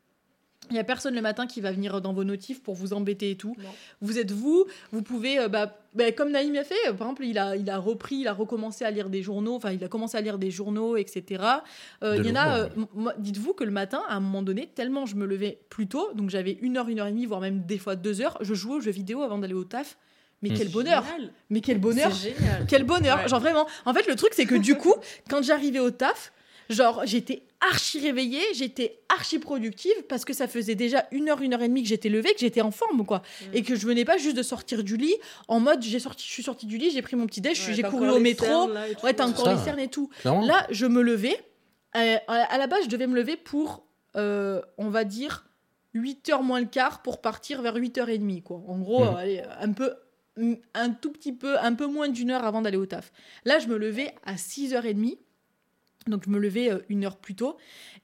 Speaker 1: Il n'y a personne le matin qui va venir dans vos notifs pour vous embêter et tout.
Speaker 3: Non.
Speaker 1: Vous êtes vous, vous pouvez, euh, bah, bah, comme Naïm a fait, euh, par exemple, il a, il a repris, il a recommencé à lire des journaux, enfin, il a commencé à lire des journaux, etc. Euh,
Speaker 2: De
Speaker 1: il y en a, euh, dites-vous que le matin, à un moment donné, tellement je me levais plus tôt, donc j'avais une heure, une heure et demie, voire même des fois deux heures, je jouais aux jeux vidéo avant d'aller au taf. Mais
Speaker 2: Mm.
Speaker 1: quel bonheur
Speaker 3: Génial.
Speaker 1: Mais quel bonheur
Speaker 3: C'est génial.
Speaker 1: quel bonheur
Speaker 3: Ouais.
Speaker 1: Genre vraiment. En fait, le truc, c'est que du coup, quand j'arrivais au taf, genre, j'étais archi réveillée, j'étais archi productive parce que ça faisait déjà une heure, une heure et demie que j'étais levée, que j'étais en forme, quoi.
Speaker 3: Mm.
Speaker 1: Et que je venais pas juste de sortir du lit en mode, j'ai sorti, je suis sortie du lit, j'ai pris mon petit déj,
Speaker 3: Ouais,
Speaker 1: j'ai couru au métro.
Speaker 3: cernes, là.
Speaker 1: Ouais, t'as encore
Speaker 2: ça.
Speaker 1: les cernes et tout.
Speaker 2: Clairement.
Speaker 1: Là, je me levais. euh, à la base, je devais me lever pour, euh, on va dire, 8h moins le quart pour partir vers 8h30, quoi. En gros,
Speaker 2: Mhm.
Speaker 1: euh, allez, un peu, mm, un tout petit peu, un peu moins d'une heure avant d'aller au taf. Là, je me levais à 6h30. Donc, je me levais euh, une heure plus tôt.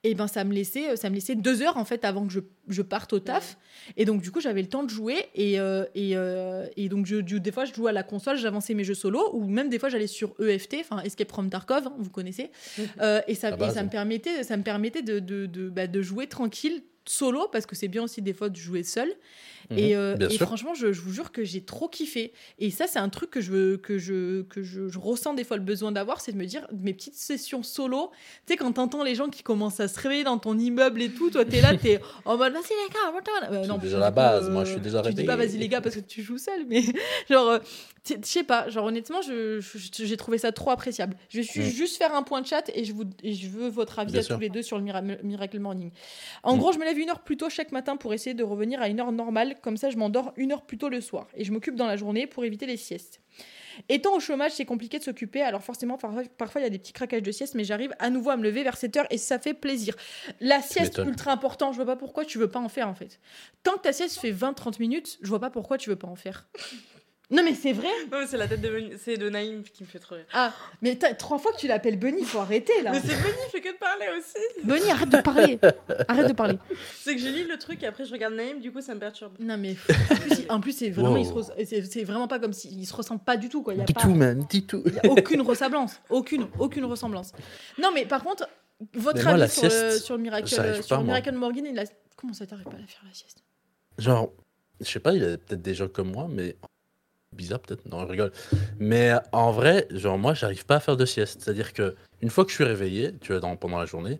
Speaker 1: Et ben, ça me laissait, euh, ça me laissait deux heures, en fait, avant que je, je parte au taf. Et donc, du coup, j'avais le temps de jouer. Et, euh, et, euh, et donc, je, du- des fois, je jouais à la console, j'avançais mes jeux solo. Ou même, des fois, j'allais sur EFT, enfin, Escape from Tarkov, hein, vous connaissez. Euh, et, ça, et ça me permettait, ça me permettait de, de, de, bah, de jouer tranquille, solo, parce que c'est bien aussi des fois de jouer seul.
Speaker 2: Mhm,
Speaker 1: Et, euh, et franchement, je, je vous jure que j'ai trop kiffé. Et ça, c'est un truc que je, que je, que je, je ressens des fois le besoin d'avoir, c'est de me dire, mes petites sessions solo, tu sais, quand t'entends les gens qui commencent à se réveiller dans ton immeuble et tout, toi, t'es là, t'es en mode, vas-y les gars, Euh, non,
Speaker 2: déjà la base, moi, je suis déjà
Speaker 1: Tu dis pas,
Speaker 2: réveillé.
Speaker 1: vas-y les gars, parce que tu joues seul, mais genre, euh, je sais pas, genre honnêtement, je- j'ai trouvé ça trop appréciable. Je vais
Speaker 2: Mm.
Speaker 1: juste faire un point de chat et je, vous, et je veux votre avis
Speaker 2: Bien
Speaker 1: à
Speaker 2: sûr.
Speaker 1: tous les deux sur le Mira- Miracle Morning. En
Speaker 2: Mm.
Speaker 1: gros, je me lève une heure plus tôt chaque matin pour essayer de revenir à une heure normale comme ça je m'endors une heure plus tôt le soir et je m'occupe dans la journée pour éviter les siestes. Étant au chômage, c'est compliqué de s'occuper, alors forcément, parfois, il y a des petits craquages de sieste, mais j'arrive à nouveau à me lever vers 7 heures et ça fait plaisir. La sieste, ultra important, je vois pas pourquoi tu veux pas en faire en fait. Tant que ta sieste fait 20-30 minutes, je vois pas pourquoi tu veux pas en faire. Non mais c'est vrai
Speaker 3: Non, mais c'est la tête de, c'est de Naïm qui me fait trop rire.
Speaker 1: Ah, mais t'as trois fois que tu l'appelles Bunny, faut arrêter là
Speaker 3: Mais c'est Benny, il fait que de parler aussi.
Speaker 1: Bunny, arrête de parler Arrête de parler
Speaker 3: C'est que je lis le truc et après je regarde Naïm, du coup ça me perturbe.
Speaker 1: Non mais en plus, il- en plus, c'est vraiment,
Speaker 2: Wow.
Speaker 1: il se res- c'est c'est vraiment pas comme s'ils se ressemblent pas du tout quoi. Il y a
Speaker 2: Du
Speaker 1: pas-
Speaker 2: tout, man, du tout.
Speaker 1: Il y a aucune ressemblance, aucune, aucune ressemblance. Non, mais par contre, votre
Speaker 2: Mais moi,
Speaker 1: avis
Speaker 2: la
Speaker 1: sur, le,
Speaker 2: sieste,
Speaker 1: sur le Miracle,
Speaker 2: j'arrive
Speaker 1: sur
Speaker 2: pas,
Speaker 1: le
Speaker 2: moi.
Speaker 1: Miracle Morgan, il a... comment ça t'arrive pas à la faire la sieste?
Speaker 2: Genre, je sais pas, il y a peut-être des gens comme moi, mais bizarre peut-être. Non, je rigole. Mais en vrai, genre moi, j'arrive pas à faire de sieste. C'est-à-dire que une fois que je suis réveillé, tu vois, dans, pendant la journée,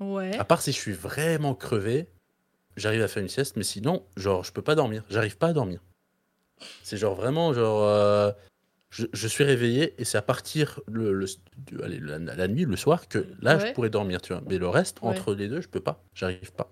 Speaker 1: Ouais.
Speaker 2: à part si je suis vraiment crevé, j'arrive à faire une sieste, mais sinon, genre, je peux pas dormir. J'arrive pas à dormir. C'est genre vraiment, genre, euh, je, je suis réveillé et c'est à partir le, le- allez, la, la nuit, le soir, que là,
Speaker 1: Ouais.
Speaker 2: je pourrais dormir, tu vois. Mais le reste,
Speaker 1: Ouais.
Speaker 2: entre les deux, je peux pas. J'arrive pas.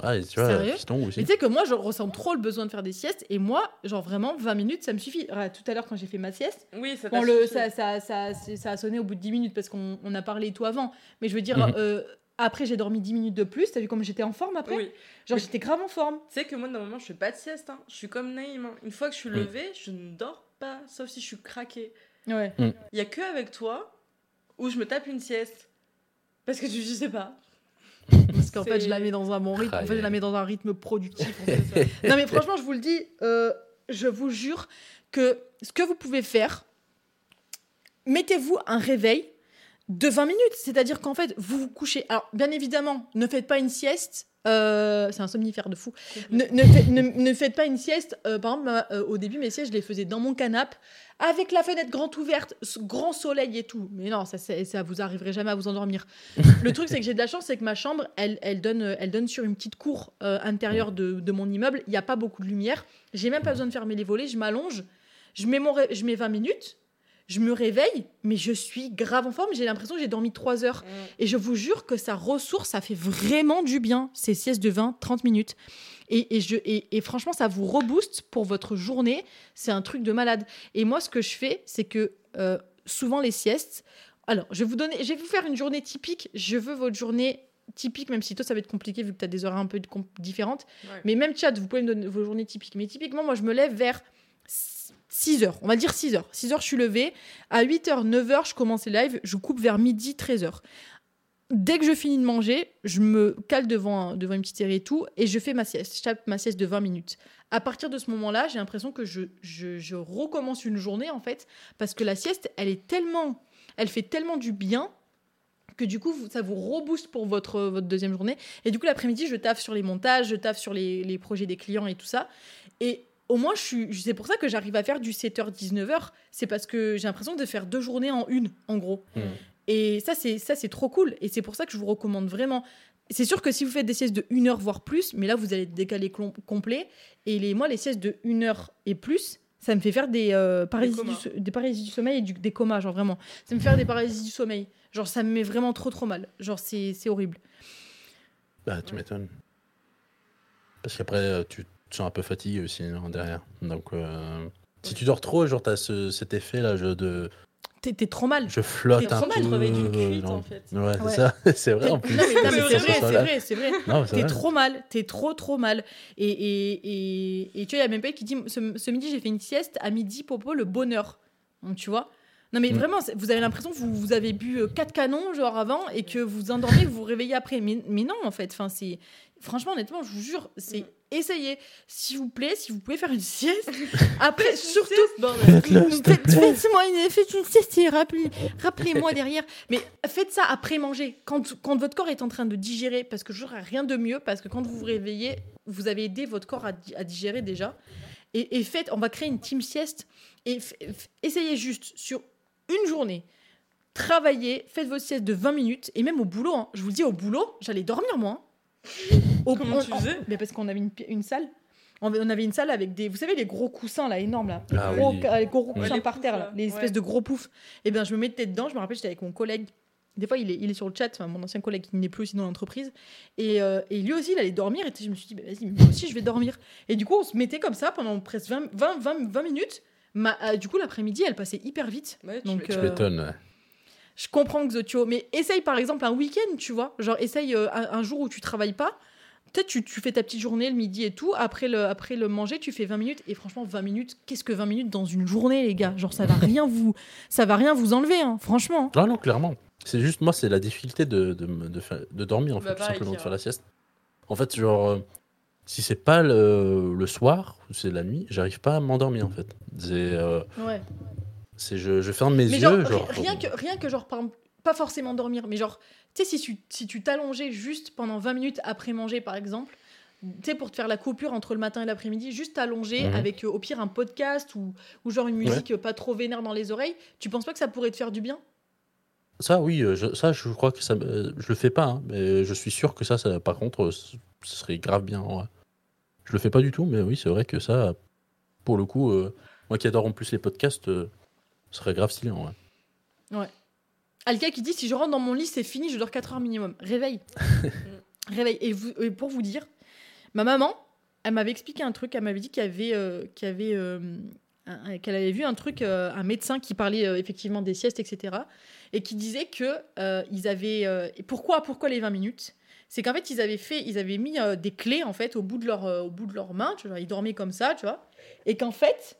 Speaker 2: Ah, et tu vois,
Speaker 1: Sérieux
Speaker 2: piston aussi.
Speaker 1: Mais tu sais que moi, je ressens trop le besoin de faire des siestes, et moi, genre vraiment, 20 minutes, ça me suffit. Tout à l'heure, quand j'ai fait ma sieste,
Speaker 3: Oui, ça
Speaker 1: bon,
Speaker 3: t'a
Speaker 1: le,
Speaker 3: suffi.
Speaker 1: ça, ça, ça, c'est- ça a sonné au bout de 10 minutes parce qu'on on a parlé et tout avant. Mais je veux dire,
Speaker 2: Mhm.
Speaker 1: euh, après, j'ai dormi 10 minutes de plus. T'as vu comme j'étais en forme après
Speaker 3: Oui.
Speaker 1: Genre, j'étais grave en forme.
Speaker 3: Tu sais que moi, normalement, je fais pas de sieste. hein. Je suis comme Naïm. hein. Une fois que je suis
Speaker 2: Mm.
Speaker 3: levée, je ne dors pas, sauf si je suis craquée.
Speaker 1: Ouais.
Speaker 3: Il y a que avec toi où je me tape une sieste. Parce que tu je sais pas.
Speaker 1: Parce qu'en fait, je la mets dans un bon rythme. En fait, je la mets dans un rythme productif. en fait. Non mais franchement, je vous le dis, euh, je vous jure que ce que vous pouvez faire, mettez-vous un réveil de 20 minutes. C'est-à-dire qu'en fait, vous vous couchez. Alors, bien évidemment, ne faites pas une sieste. Euh, c'est un somnifère de fou. Ne, ne, faites- ne- ne faites pas une sieste. euh, par exemple, euh, au début, mes siestes, je les faisais dans mon canapé, avec la fenêtre grande ouverte, grand soleil et tout. Mais non, ça, ça vous arriverait jamais à vous endormir. Le truc, c'est que j'ai de la chance, c'est que ma chambre, elle, elle, donne, elle donne sur une petite cour intérieure de, de mon immeuble. Il n'y a pas beaucoup de lumière. J'ai même pas besoin de fermer les volets. Je m'allonge, je mets, mon je mets 20 minutes, je me réveille, mais je suis grave en forme. J'ai l'impression que j'ai dormi 3 heures.
Speaker 3: Mm.
Speaker 1: Et je vous jure que ça ressource, ça fait vraiment du bien, ces siestes de 20-30 minutes. Et, et je, et, et franchement, ça vous rebooste pour votre journée. C'est un truc de malade. Et moi, ce que je fais, c'est que euh, souvent les siestes. Alors, je vais vous donner, je vais vous faire une journée typique. Je veux votre journée typique, même si toi, ça va être compliqué vu que tu as des horaires un peu différentes.
Speaker 3: Ouais.
Speaker 1: Mais même chat, vous pouvez me donner vos journées typiques. Mais typiquement, moi, je me lève vers 6 heures. On va dire 6 heures. 6 heures, je suis levée. À 8 heures, 9 heures, je commence les lives. Je coupe vers midi, 13 heures. Dès que je finis de manger, je me cale devant, devant une petite série et tout, et je fais ma sieste. Je tape ma sieste de 20 minutes. À partir de ce moment-là, j'ai l'impression que je, je, recommence une journée, en fait, parce que la sieste, elle est tellement, elle fait tellement du bien que du coup, ça vous rebooste pour votre, votre deuxième journée. Et du coup, l'après-midi, je taffe sur les montages, je taffe sur les, les projets des clients et tout ça. Et au moins, je suis, c'est pour ça que j'arrive à faire du 7h-19h. C'est parce que j'ai l'impression de faire deux journées en une, en gros.
Speaker 2: Mm.
Speaker 1: Et ça, c'est ça, c'est trop cool. Et c'est pour ça que je vous recommande vraiment. C'est sûr que si vous faites des siestes de 1 heure, voire plus, mais là, vous allez être décalé clom- complet. Et les, moi, les siestes de 1 heure et plus, ça me fait faire des, euh, paralysies, du, so- des paralysies du sommeil et du- des comas, genre vraiment. Ça me fait faire des paralysies du sommeil. Genre, ça me met vraiment trop, trop mal. Genre, c'est c'est horrible.
Speaker 2: Bah, tu m'étonnes. Parce qu'après, euh, tu un peu fatigué aussi non, derrière. Donc, euh, si tu dors trop, genre, t'as ce, cet effet-là je- de.
Speaker 1: T'es t'es trop mal.
Speaker 2: Je flotte
Speaker 1: T'es
Speaker 2: un
Speaker 1: trop
Speaker 2: peu.
Speaker 1: mal,
Speaker 3: tu te réveilles d'une
Speaker 2: euh,
Speaker 3: cuite,
Speaker 2: non.
Speaker 3: en fait.
Speaker 2: Ouais, c'est
Speaker 1: Ouais.
Speaker 2: ça. c'est vrai en plus.
Speaker 3: C'est vrai,
Speaker 1: c'est vrai, c'est T'es trop mal, t'es trop trop mal. Et, et, et, et tu vois, il y a même pas qui dit ce, ce midi j'ai fait une sieste, à midi popo le bonheur. Donc tu vois Non mais
Speaker 2: Mm.
Speaker 1: vraiment, vous avez l'impression que vous, vous avez bu euh, quatre canons genre avant et que vous endormez, vous vous réveillez après. Mais, mais non en fait, enfin c'est franchement honnêtement, je vous jure, c'est
Speaker 3: Mm.
Speaker 1: Essayez s'il vous plaît, si vous pouvez faire une sieste. Après surtout. Faites-moi une, faites une sieste et rappelez- rappelez-moi derrière. Mais faites ça après manger. Quand, quand votre corps est en train de digérer, parce que je n'aurai rien de mieux, parce que quand vous vous réveillez, vous avez aidé votre corps à, di- à digérer déjà. Et, et faites, on va créer une team sieste. Et essayez juste sur une journée. Travaillez, faites votre sieste de 20 minutes. Et même au boulot, hein. je vous le dis, au boulot, j'allais dormir moi. hein. Au-
Speaker 3: Comment tu
Speaker 1: on-
Speaker 3: faisais
Speaker 1: mais Parce qu'on avait une, salle. On avait- une salle avec des. Vous savez, les gros coussins là, énormes là.
Speaker 2: Ah
Speaker 1: gros,
Speaker 2: oui.
Speaker 1: ca- les gros coussins par
Speaker 3: poufs,
Speaker 1: terre,
Speaker 3: là.
Speaker 1: les espèces
Speaker 3: Ouais.
Speaker 1: de gros poufs. Et bien, je me mettais dedans. Je me rappelle, j'étais avec mon collègue des fois, il est, il est sur le chat, enfin, mon ancien collègue qui n'est plus aussi dans l'entreprise. Et, euh, et lui aussi, il allait dormir. Et je me suis dit, bah, vas-y, moi aussi, je vais dormir. Et du coup, on se mettait comme ça pendant presque 20, 20, 20, 20 minutes. Ma- euh, du coup, l'après-midi, elle passait hyper vite.
Speaker 3: Ouais, tu
Speaker 1: Donc,
Speaker 3: m'étonnes.
Speaker 2: Tu
Speaker 1: Euh. Je comprends Xotio, mais essaye par exemple un week-end, tu vois. Genre, essaye euh, un, un jour où tu travailles pas. Peut-être tu, tu fais ta petite journée le midi et tout. Après le, après le manger, tu fais 20 minutes. Et franchement, 20 minutes, qu'est-ce que 20 minutes dans une journée, les gars? Genre, ça va rien vous, ça va rien vous enlever, hein, franchement.
Speaker 2: Non, non, clairement. C'est juste, moi, c'est la difficulté de, de, de, dormir, en
Speaker 3: Bah,
Speaker 2: fait, tout simplement, de
Speaker 3: Kira.
Speaker 2: faire la sieste. En fait, genre, euh, si c'est pas le, le soir, ou c'est la nuit, j'arrive pas à m'endormir, en fait. C'est, euh,
Speaker 1: Ouais.
Speaker 2: c'est je, je ferme mes
Speaker 1: Mais
Speaker 2: yeux,
Speaker 1: genre,
Speaker 2: genre.
Speaker 1: ri- rien que, rien que genre, par exemple, pas forcément dormir, mais genre, tu sais, si tu si tu t'allongeais juste pendant 20 minutes après manger, par exemple, tu sais, pour te faire la coupure entre le matin et l'après-midi, juste t'allonger
Speaker 2: Mhm.
Speaker 1: avec euh, au pire un podcast ou, ou genre une musique euh, pas trop vénère dans les oreilles, tu penses pas que ça pourrait te faire du bien?
Speaker 2: Ça, oui, euh, je, ça, je crois que ça, euh, je le fais pas, hein, mais je suis sûr que ça, ça par contre, ce serait grave bien. ouais. Je le fais pas du tout, mais oui, c'est vrai que ça, pour le coup, euh, moi qui adore en plus les podcasts, ce serait grave stylé. en vrai.
Speaker 1: Alka qui dit si je rentre dans mon lit, c'est fini, je dors 4 heures minimum. Réveil. Réveil. Et, vous- et pour vous dire, ma maman, elle m'avait expliqué un truc. Elle m'avait dit qu'il y avait, euh, qu'il y avait, euh, un- qu'elle avait vu un truc, euh, un médecin qui parlait effectivement des siestes, etc. Et qui disait que ils avaient. pourquoi, pourquoi les 20 minutes? C'est qu'en fait, ils avaient fait, ils avaient mis des clés en fait au bout de leur, au bout de leurs mains. Tu vois, ils dormaient comme ça, tu vois. Et qu'en fait,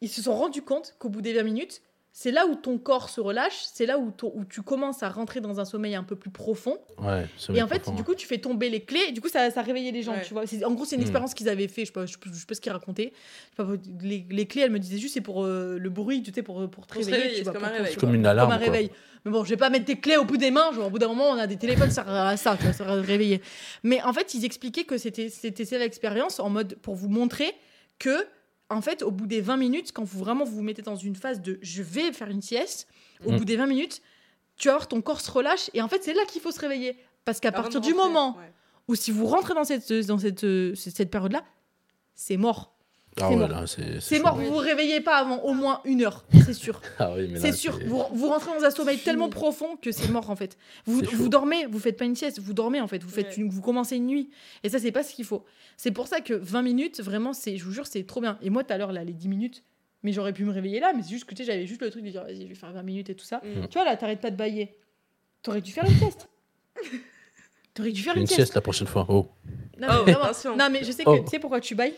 Speaker 1: ils se sont rendus compte qu'au bout des 20 minutes, c'est là où ton corps se relâche, c'est là où, ton- où tu commences à rentrer dans un sommeil un peu plus profond.
Speaker 2: Ouais,
Speaker 1: Et en fait,
Speaker 2: profond,
Speaker 1: du coup, tu fais tomber les clés. Et du coup, ça, ça réveillait les gens,
Speaker 3: Ouais.
Speaker 1: tu vois. En gros, c'est une
Speaker 2: Hmm.
Speaker 1: expérience qu'ils avaient fait. Je sais pas, je sais pas- je sais pas ce qu'ils racontaient. Pas, les, les clés, elle me disait juste, c'est pour euh, le bruit, tu sais, pour, pour te réveiller.
Speaker 3: c'est comme
Speaker 1: pour-
Speaker 3: un réveil.
Speaker 2: Comme une alarme.
Speaker 1: Comme un
Speaker 2: quoi.
Speaker 1: réveil. Mais bon, je vais pas mettre tes clés au bout des mains. Genre, au bout d'un moment, on a des téléphones, ça sert à ça, tu vois, ça réveiller. Mais en fait, ils expliquaient que c'était c'était ça l'expérience en mode pour vous montrer que, en fait, au bout des 20 minutes, quand vous vraiment vous vous mettez dans une phase de je vais faire une sieste, au
Speaker 2: Mm.
Speaker 1: bout des 20 minutes, tu vas voir ton corps se relâche et en fait, c'est là qu'il faut se réveiller. Parce qu'à partir du
Speaker 3: rentrer,
Speaker 1: moment
Speaker 3: ouais.
Speaker 1: où si vous rentrez dans cette, dans cette, euh, cette période-là, c'est mort.
Speaker 2: Ah
Speaker 1: c'est
Speaker 2: ouais,
Speaker 1: mort.
Speaker 2: c'est
Speaker 1: vous vous réveillez pas avant au moins une heure, c'est sûr.
Speaker 2: Ah oui,
Speaker 1: C'est sûr, vous, vous rentrez dans un sommeil tellement profond que c'est mort en fait. Vous, vous dormez, vous faites pas une sieste, vous dormez en fait, vous, faites
Speaker 3: Ouais.
Speaker 1: une- vous commencez une nuit. Et ça, c'est pas ce qu'il faut. C'est pour ça que 20 minutes, vraiment, c'est, je vous jure, c'est trop bien. Et moi, tout à l'heure, là, les 10 minutes, mais j'aurais pu me réveiller là, mais c'est juste que tu sais, j'avais juste le truc de dire, vas-y, je vais faire 20 minutes et tout ça.
Speaker 3: Mm.
Speaker 1: Tu vois, là, t'arrêtes pas de bailler. T'aurais dû faire une sieste. T'aurais dû faire
Speaker 2: Une
Speaker 1: une,
Speaker 2: sieste la prochaine fois. Oh.
Speaker 1: Non,
Speaker 3: Oh,
Speaker 1: mais vraiment.
Speaker 3: attention.
Speaker 1: Non, mais je sais que,
Speaker 2: Oh.
Speaker 1: tu sais pourquoi tu bailles?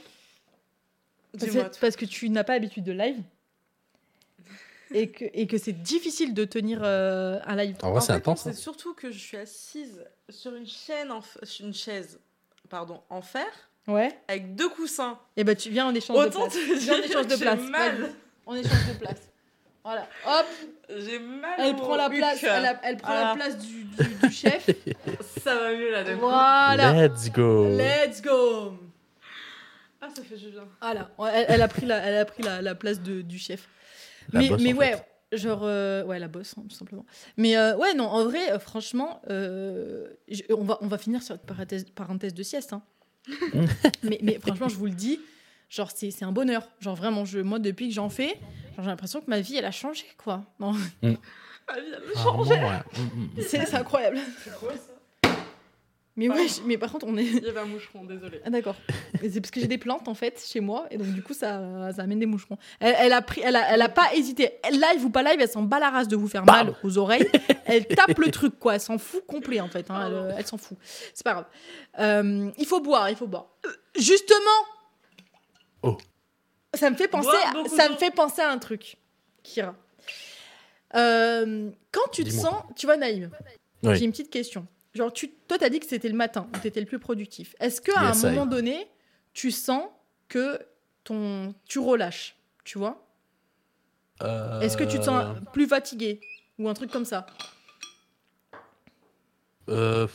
Speaker 1: Parce que, parce que tu n'as pas l'habitude de live. Et que, et que c'est difficile de tenir euh, un live.
Speaker 2: En vrai, c'est intense. hein.
Speaker 3: C'est surtout que je suis assise sur une chaîne, en f- sur une chaise, pardon, en fer,
Speaker 1: Ouais.
Speaker 3: avec deux coussins.
Speaker 1: Et bah tu viens en échange
Speaker 3: Autant
Speaker 1: de
Speaker 3: te
Speaker 1: place. Viens en échange de place.
Speaker 3: j'ai mal.
Speaker 1: On échange de place. Voilà. Hop.
Speaker 3: J'ai mal.
Speaker 1: Elle prend la place. Elle, a- elle prend la place du, du- du chef.
Speaker 3: Ça va mieux là.
Speaker 1: Voilà.
Speaker 2: Let's go.
Speaker 1: Let's go.
Speaker 3: Ah, ça fait du bien.
Speaker 1: Voilà. Elle, elle a pris la, elle a pris la, la place de, du chef.
Speaker 2: La
Speaker 1: mais mais
Speaker 2: en
Speaker 1: ouais.
Speaker 2: fait.
Speaker 1: Genre, euh, ouais, la bosse, hein, tout simplement. Mais euh, ouais, non, en vrai, euh, franchement, euh, je- on, va, on va finir sur cette parenthèse, parenthèse de sieste. hein. mais, mais franchement, je vous le dis, genre, c'est c'est un bonheur. Genre, vraiment, je, moi, depuis que j'en fais, genre, j'ai l'impression que ma vie, elle a changé, quoi. Non,
Speaker 3: Ah, oui, elle a
Speaker 2: Rarement,
Speaker 3: changé.
Speaker 2: ouais. Mm, mm, mm.
Speaker 1: c'est incroyable.
Speaker 3: C'est ça
Speaker 1: Mais ouais, mais par contre, on est.
Speaker 3: Il y avait un moucheron, désolé.
Speaker 1: Ah d'accord. C'est parce que j'ai des plantes en fait chez moi et donc du coup ça, ça amène des moucherons. Elle, elle a pris, elle a, elle a pas hésité. Elle, live ou pas live, elle s'en bat la race de vous faire
Speaker 2: Bam.
Speaker 1: mal aux oreilles. Elle tape le truc quoi. Elle s'en fout complet en fait. hein. Elle, s'en fout. C'est pas grave. Euh, il faut boire, il faut boire. Euh, Justement.
Speaker 2: Oh.
Speaker 1: Ça me fait penser, à, ça me fait penser à un truc, Kira. Euh, quand tu te sens, tu vois Naïm,
Speaker 2: Oui.
Speaker 1: j'ai une petite question. Genre, tu, toi, t'as dit que c'était le matin où t'étais le plus productif. Est-ce qu'à
Speaker 2: Yes,
Speaker 1: un moment donné, tu sens que ton, tu relâches, tu vois? Est-ce que tu te sens
Speaker 2: Euh,
Speaker 1: plus fatigué ou un truc comme ça?
Speaker 2: Euh,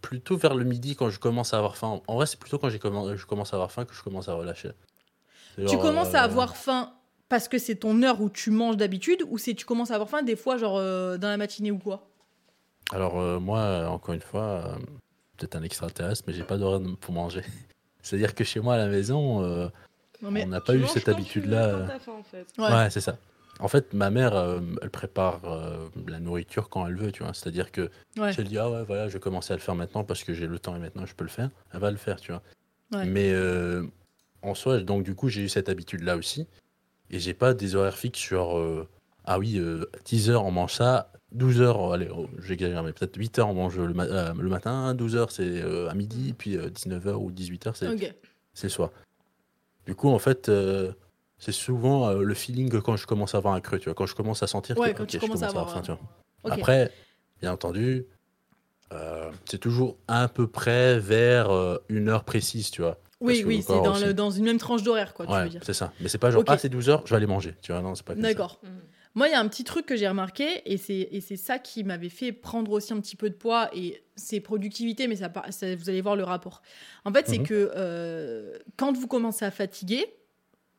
Speaker 2: Plutôt vers le midi quand je commence à avoir faim. En vrai, c'est plutôt quand je commence à avoir faim que je commence à relâcher.
Speaker 1: Tu commences à
Speaker 2: euh,
Speaker 1: avoir faim parce que c'est ton heure où tu manges d'habitude ou c'est tu commences à avoir faim des fois genre euh, dans la matinée ou quoi?
Speaker 2: Alors euh, moi, encore une fois, euh, peut-être un extraterrestre, mais j'ai pas d'horaire pour manger. C'est-à-dire que chez moi à la maison, euh,
Speaker 1: Non mais
Speaker 2: on n'a pas eu cette habitude-là.
Speaker 3: en fait.
Speaker 1: ouais.
Speaker 2: Ouais, c'est ça. En fait, ma mère, euh, elle prépare euh, la nourriture quand elle veut, tu vois. C'est-à-dire que
Speaker 1: Ouais.
Speaker 2: si elle dit, ah ouais, voilà, je vais commencer à le faire maintenant parce que j'ai le temps et maintenant je peux le faire, elle va le faire, tu vois.
Speaker 1: Ouais.
Speaker 2: Mais euh, en soi, donc du coup, j'ai eu cette habitude-là aussi. Et j'ai pas des horaires fixes sur, euh, ah oui, euh, 10 heures on mange ça, 12 heures, allez, oh, j'exagère, mais peut-être 8 heures on mange le, ma- euh, le matin, 12 heures c'est euh, à midi, puis 19 heures ou 18 heures c'est
Speaker 1: Ok.
Speaker 2: c'est le soir. Du coup, en fait, euh, c'est souvent euh, le feeling que quand je commence à avoir un creux, tu vois, quand je commence à sentir
Speaker 1: Ouais,
Speaker 2: que
Speaker 1: quand tu
Speaker 2: je
Speaker 1: commences à avoir,
Speaker 2: faim, tu vois.
Speaker 1: Ok.
Speaker 2: Après, bien entendu, euh, c'est toujours à peu près vers euh, une heure précise, tu vois.
Speaker 1: Oui, oui, c'est dans, une même tranche d'horaire, quoi, tu
Speaker 2: ouais,
Speaker 1: veux dire.
Speaker 2: c'est ça. Mais c'est pas genre, ah, c'est 12 heures, je vais aller manger, tu vois, non, c'est pas.
Speaker 1: D'accord. Moi, il y a un petit truc que j'ai remarqué, et c'est et c'est ça qui m'avait fait prendre aussi un petit peu de poids, et c'est productivité, mais ça, vous allez voir le rapport. En fait, c'est
Speaker 2: Mhm.
Speaker 1: que euh, quand vous commencez à fatiguer,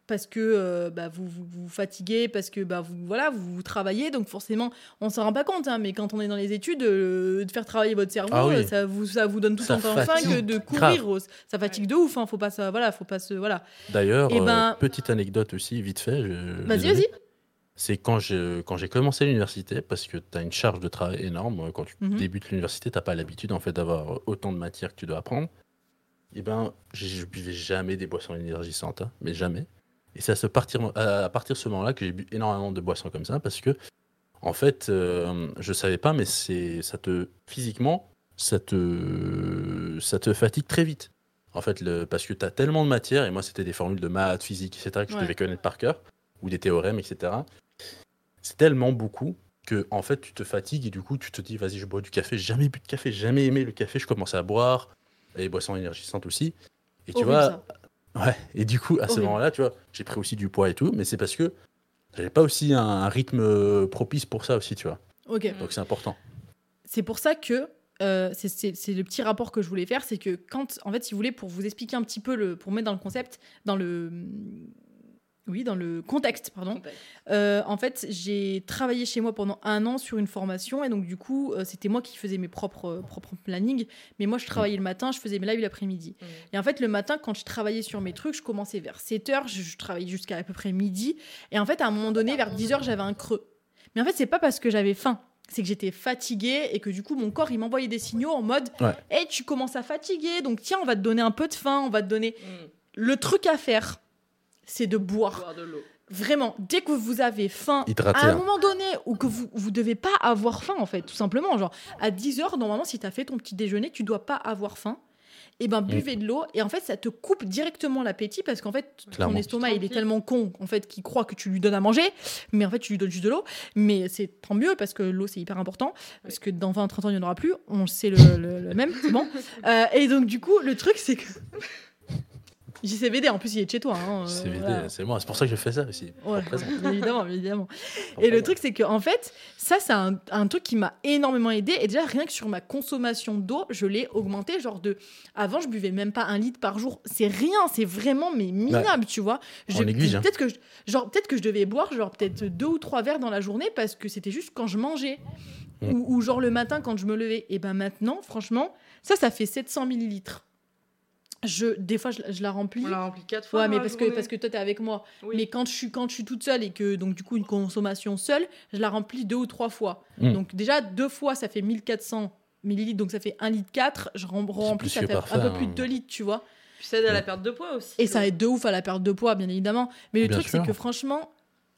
Speaker 1: parce que euh, bah, vous, vous vous fatiguez, parce que bah, vous, voilà, vous, vous travaillez, donc forcément, on s'en rend pas compte, hein, mais quand on est dans les études, euh, de faire travailler votre cerveau,
Speaker 2: Ah oui.
Speaker 1: ça, vous, ça vous donne tout
Speaker 2: Ça
Speaker 1: le temps faim
Speaker 2: fatigue
Speaker 1: que de courir.
Speaker 2: grave.
Speaker 1: Ça fatigue de ouf, hein, faut pas ça, voilà, faut pas se, voilà.
Speaker 2: D'ailleurs,
Speaker 1: Eh
Speaker 2: euh,
Speaker 1: ben-
Speaker 2: petite anecdote aussi, vite fait. je-
Speaker 1: Vas-y, vas-y.
Speaker 2: C'est quand j'ai quand j'ai commencé l'université, parce que tu as une charge de travail énorme. Quand tu
Speaker 1: Mhm.
Speaker 2: débutes l'université, tu pas l'habitude en fait d'avoir autant de matière que tu dois apprendre. Et ben, je buvais jamais des boissons énergisantes, hein, mais jamais. Et c'est à, ce partir, à partir de ce moment-là que j'ai bu énormément de boissons comme ça, parce que, en fait, euh, je savais pas, mais c'est ça te physiquement, ça te, ça te fatigue très vite. En fait, le, parce que tu as tellement de matière, et moi, c'était des formules de maths, physique, etc., que je devais connaître par cœur, ou des théorèmes, etc. C'est tellement beaucoup que, en fait, tu te fatigues et du coup, tu te dis, vas-y, je bois du café. J'ai jamais bu de café, j'ai jamais aimé le café. Je commençais à boire, et les boissons énergisantes aussi. Et tu
Speaker 1: Horrible,
Speaker 2: vois,
Speaker 1: ça.
Speaker 2: Ouais, et du coup, à ce moment-là, tu vois, j'ai pris aussi du poids et tout, mais c'est parce que j'avais pas aussi un, un rythme euh, propice pour ça aussi, tu vois.
Speaker 1: Ok.
Speaker 2: Donc c'est important.
Speaker 1: C'est pour ça que euh, c'est- c'est c'est le petit rapport que je voulais faire, c'est que quand, en fait, si vous voulez, pour vous expliquer un petit peu, le, pour mettre dans le concept, dans le, oui, dans le contexte, pardon. euh, en fait, j'ai travaillé chez moi pendant un an sur une formation et donc du coup, euh, c'était moi qui faisais mes propres propres plannings. Mais moi, je travaillais le matin, je faisais mes lives l'après-midi.
Speaker 3: Mm.
Speaker 1: Et en fait, le matin, quand je travaillais sur mes trucs, je commençais vers 7 heures, je, je travaillais jusqu'à à peu près midi. Et en fait, à un moment donné, vers 10 heures, j'avais un creux. Mais en fait, c'est pas parce que j'avais faim. C'est que j'étais fatiguée et que du coup, mon corps, il m'envoyait des signaux en mode
Speaker 2: Ouais.
Speaker 1: Hey, tu commences à fatiguer, donc tiens, on va te donner un peu de faim, on va te donner.
Speaker 3: Mm.
Speaker 1: Le truc à faire, c'est de boire.
Speaker 3: Boire de l'eau.
Speaker 1: Vraiment, dès que vous avez faim,
Speaker 2: Hydraté.
Speaker 1: à un
Speaker 2: hein.
Speaker 1: moment donné, ou que vous vous devez pas avoir faim, en fait, tout simplement. Genre, à 10 heures, normalement, si tu as fait ton petit déjeuner, tu dois pas avoir faim. Et ben, buvez de l'eau. Et en fait, ça te coupe directement l'appétit parce qu'en fait, ton estomac, il est tellement con, en fait, qu'il croit que tu lui donnes à manger. Mais en fait, tu lui donnes juste de l'eau. Mais c'est tant mieux parce que l'eau, c'est hyper important. Parce que dans 20-30 ans, il n'y en aura plus. On sait le, le- le même, c'est bon. Euh, et donc, du coup, le truc, c'est que. JCVD, en plus, il est de chez toi. hein, euh, voilà.
Speaker 2: c'est moi, c'est pour ça que je fais ça aussi.
Speaker 1: Ouais, évidemment, évidemment. Et le truc, c'est que en fait, ça, c'est un, un truc qui m'a énormément aidé. Et déjà, rien que sur ma consommation d'eau, je l'ai augmenté. Genre de. Avant, je buvais même pas un litre par jour. C'est rien, c'est vraiment mais minable, tu vois. Je-
Speaker 2: néglige, hein.
Speaker 1: Peut-être que, je- genre, peut-être que je devais boire genre peut-être deux ou trois verres dans la journée parce que c'était juste quand je mangeais. Ou, ou genre le matin quand je me levais. Et ben maintenant, franchement, ça, ça fait 700 millilitres. Je, des fois, je, je la remplis.
Speaker 3: On l'a rempli quatre fois.
Speaker 1: Ouais, mais
Speaker 3: la
Speaker 1: parce que, parce que toi, t'es avec moi.
Speaker 3: Oui.
Speaker 1: Mais quand je, suis, quand je suis toute seule et que, donc, du coup, une consommation seule, je la remplis deux ou trois fois.
Speaker 2: Mm.
Speaker 1: Donc, déjà, deux fois, ça fait 1400 millilitres, donc ça fait 1 litre 4. Je rem- remplis,
Speaker 2: plus
Speaker 1: ça fait
Speaker 2: parfait,
Speaker 1: un peu
Speaker 2: hein.
Speaker 1: plus de 2 litres, tu vois.
Speaker 3: Puis ça aide à la perte de poids aussi.
Speaker 1: Et ça aide de ouf à la perte de poids, bien évidemment. Mais le
Speaker 2: Bien
Speaker 1: truc, c'est que franchement,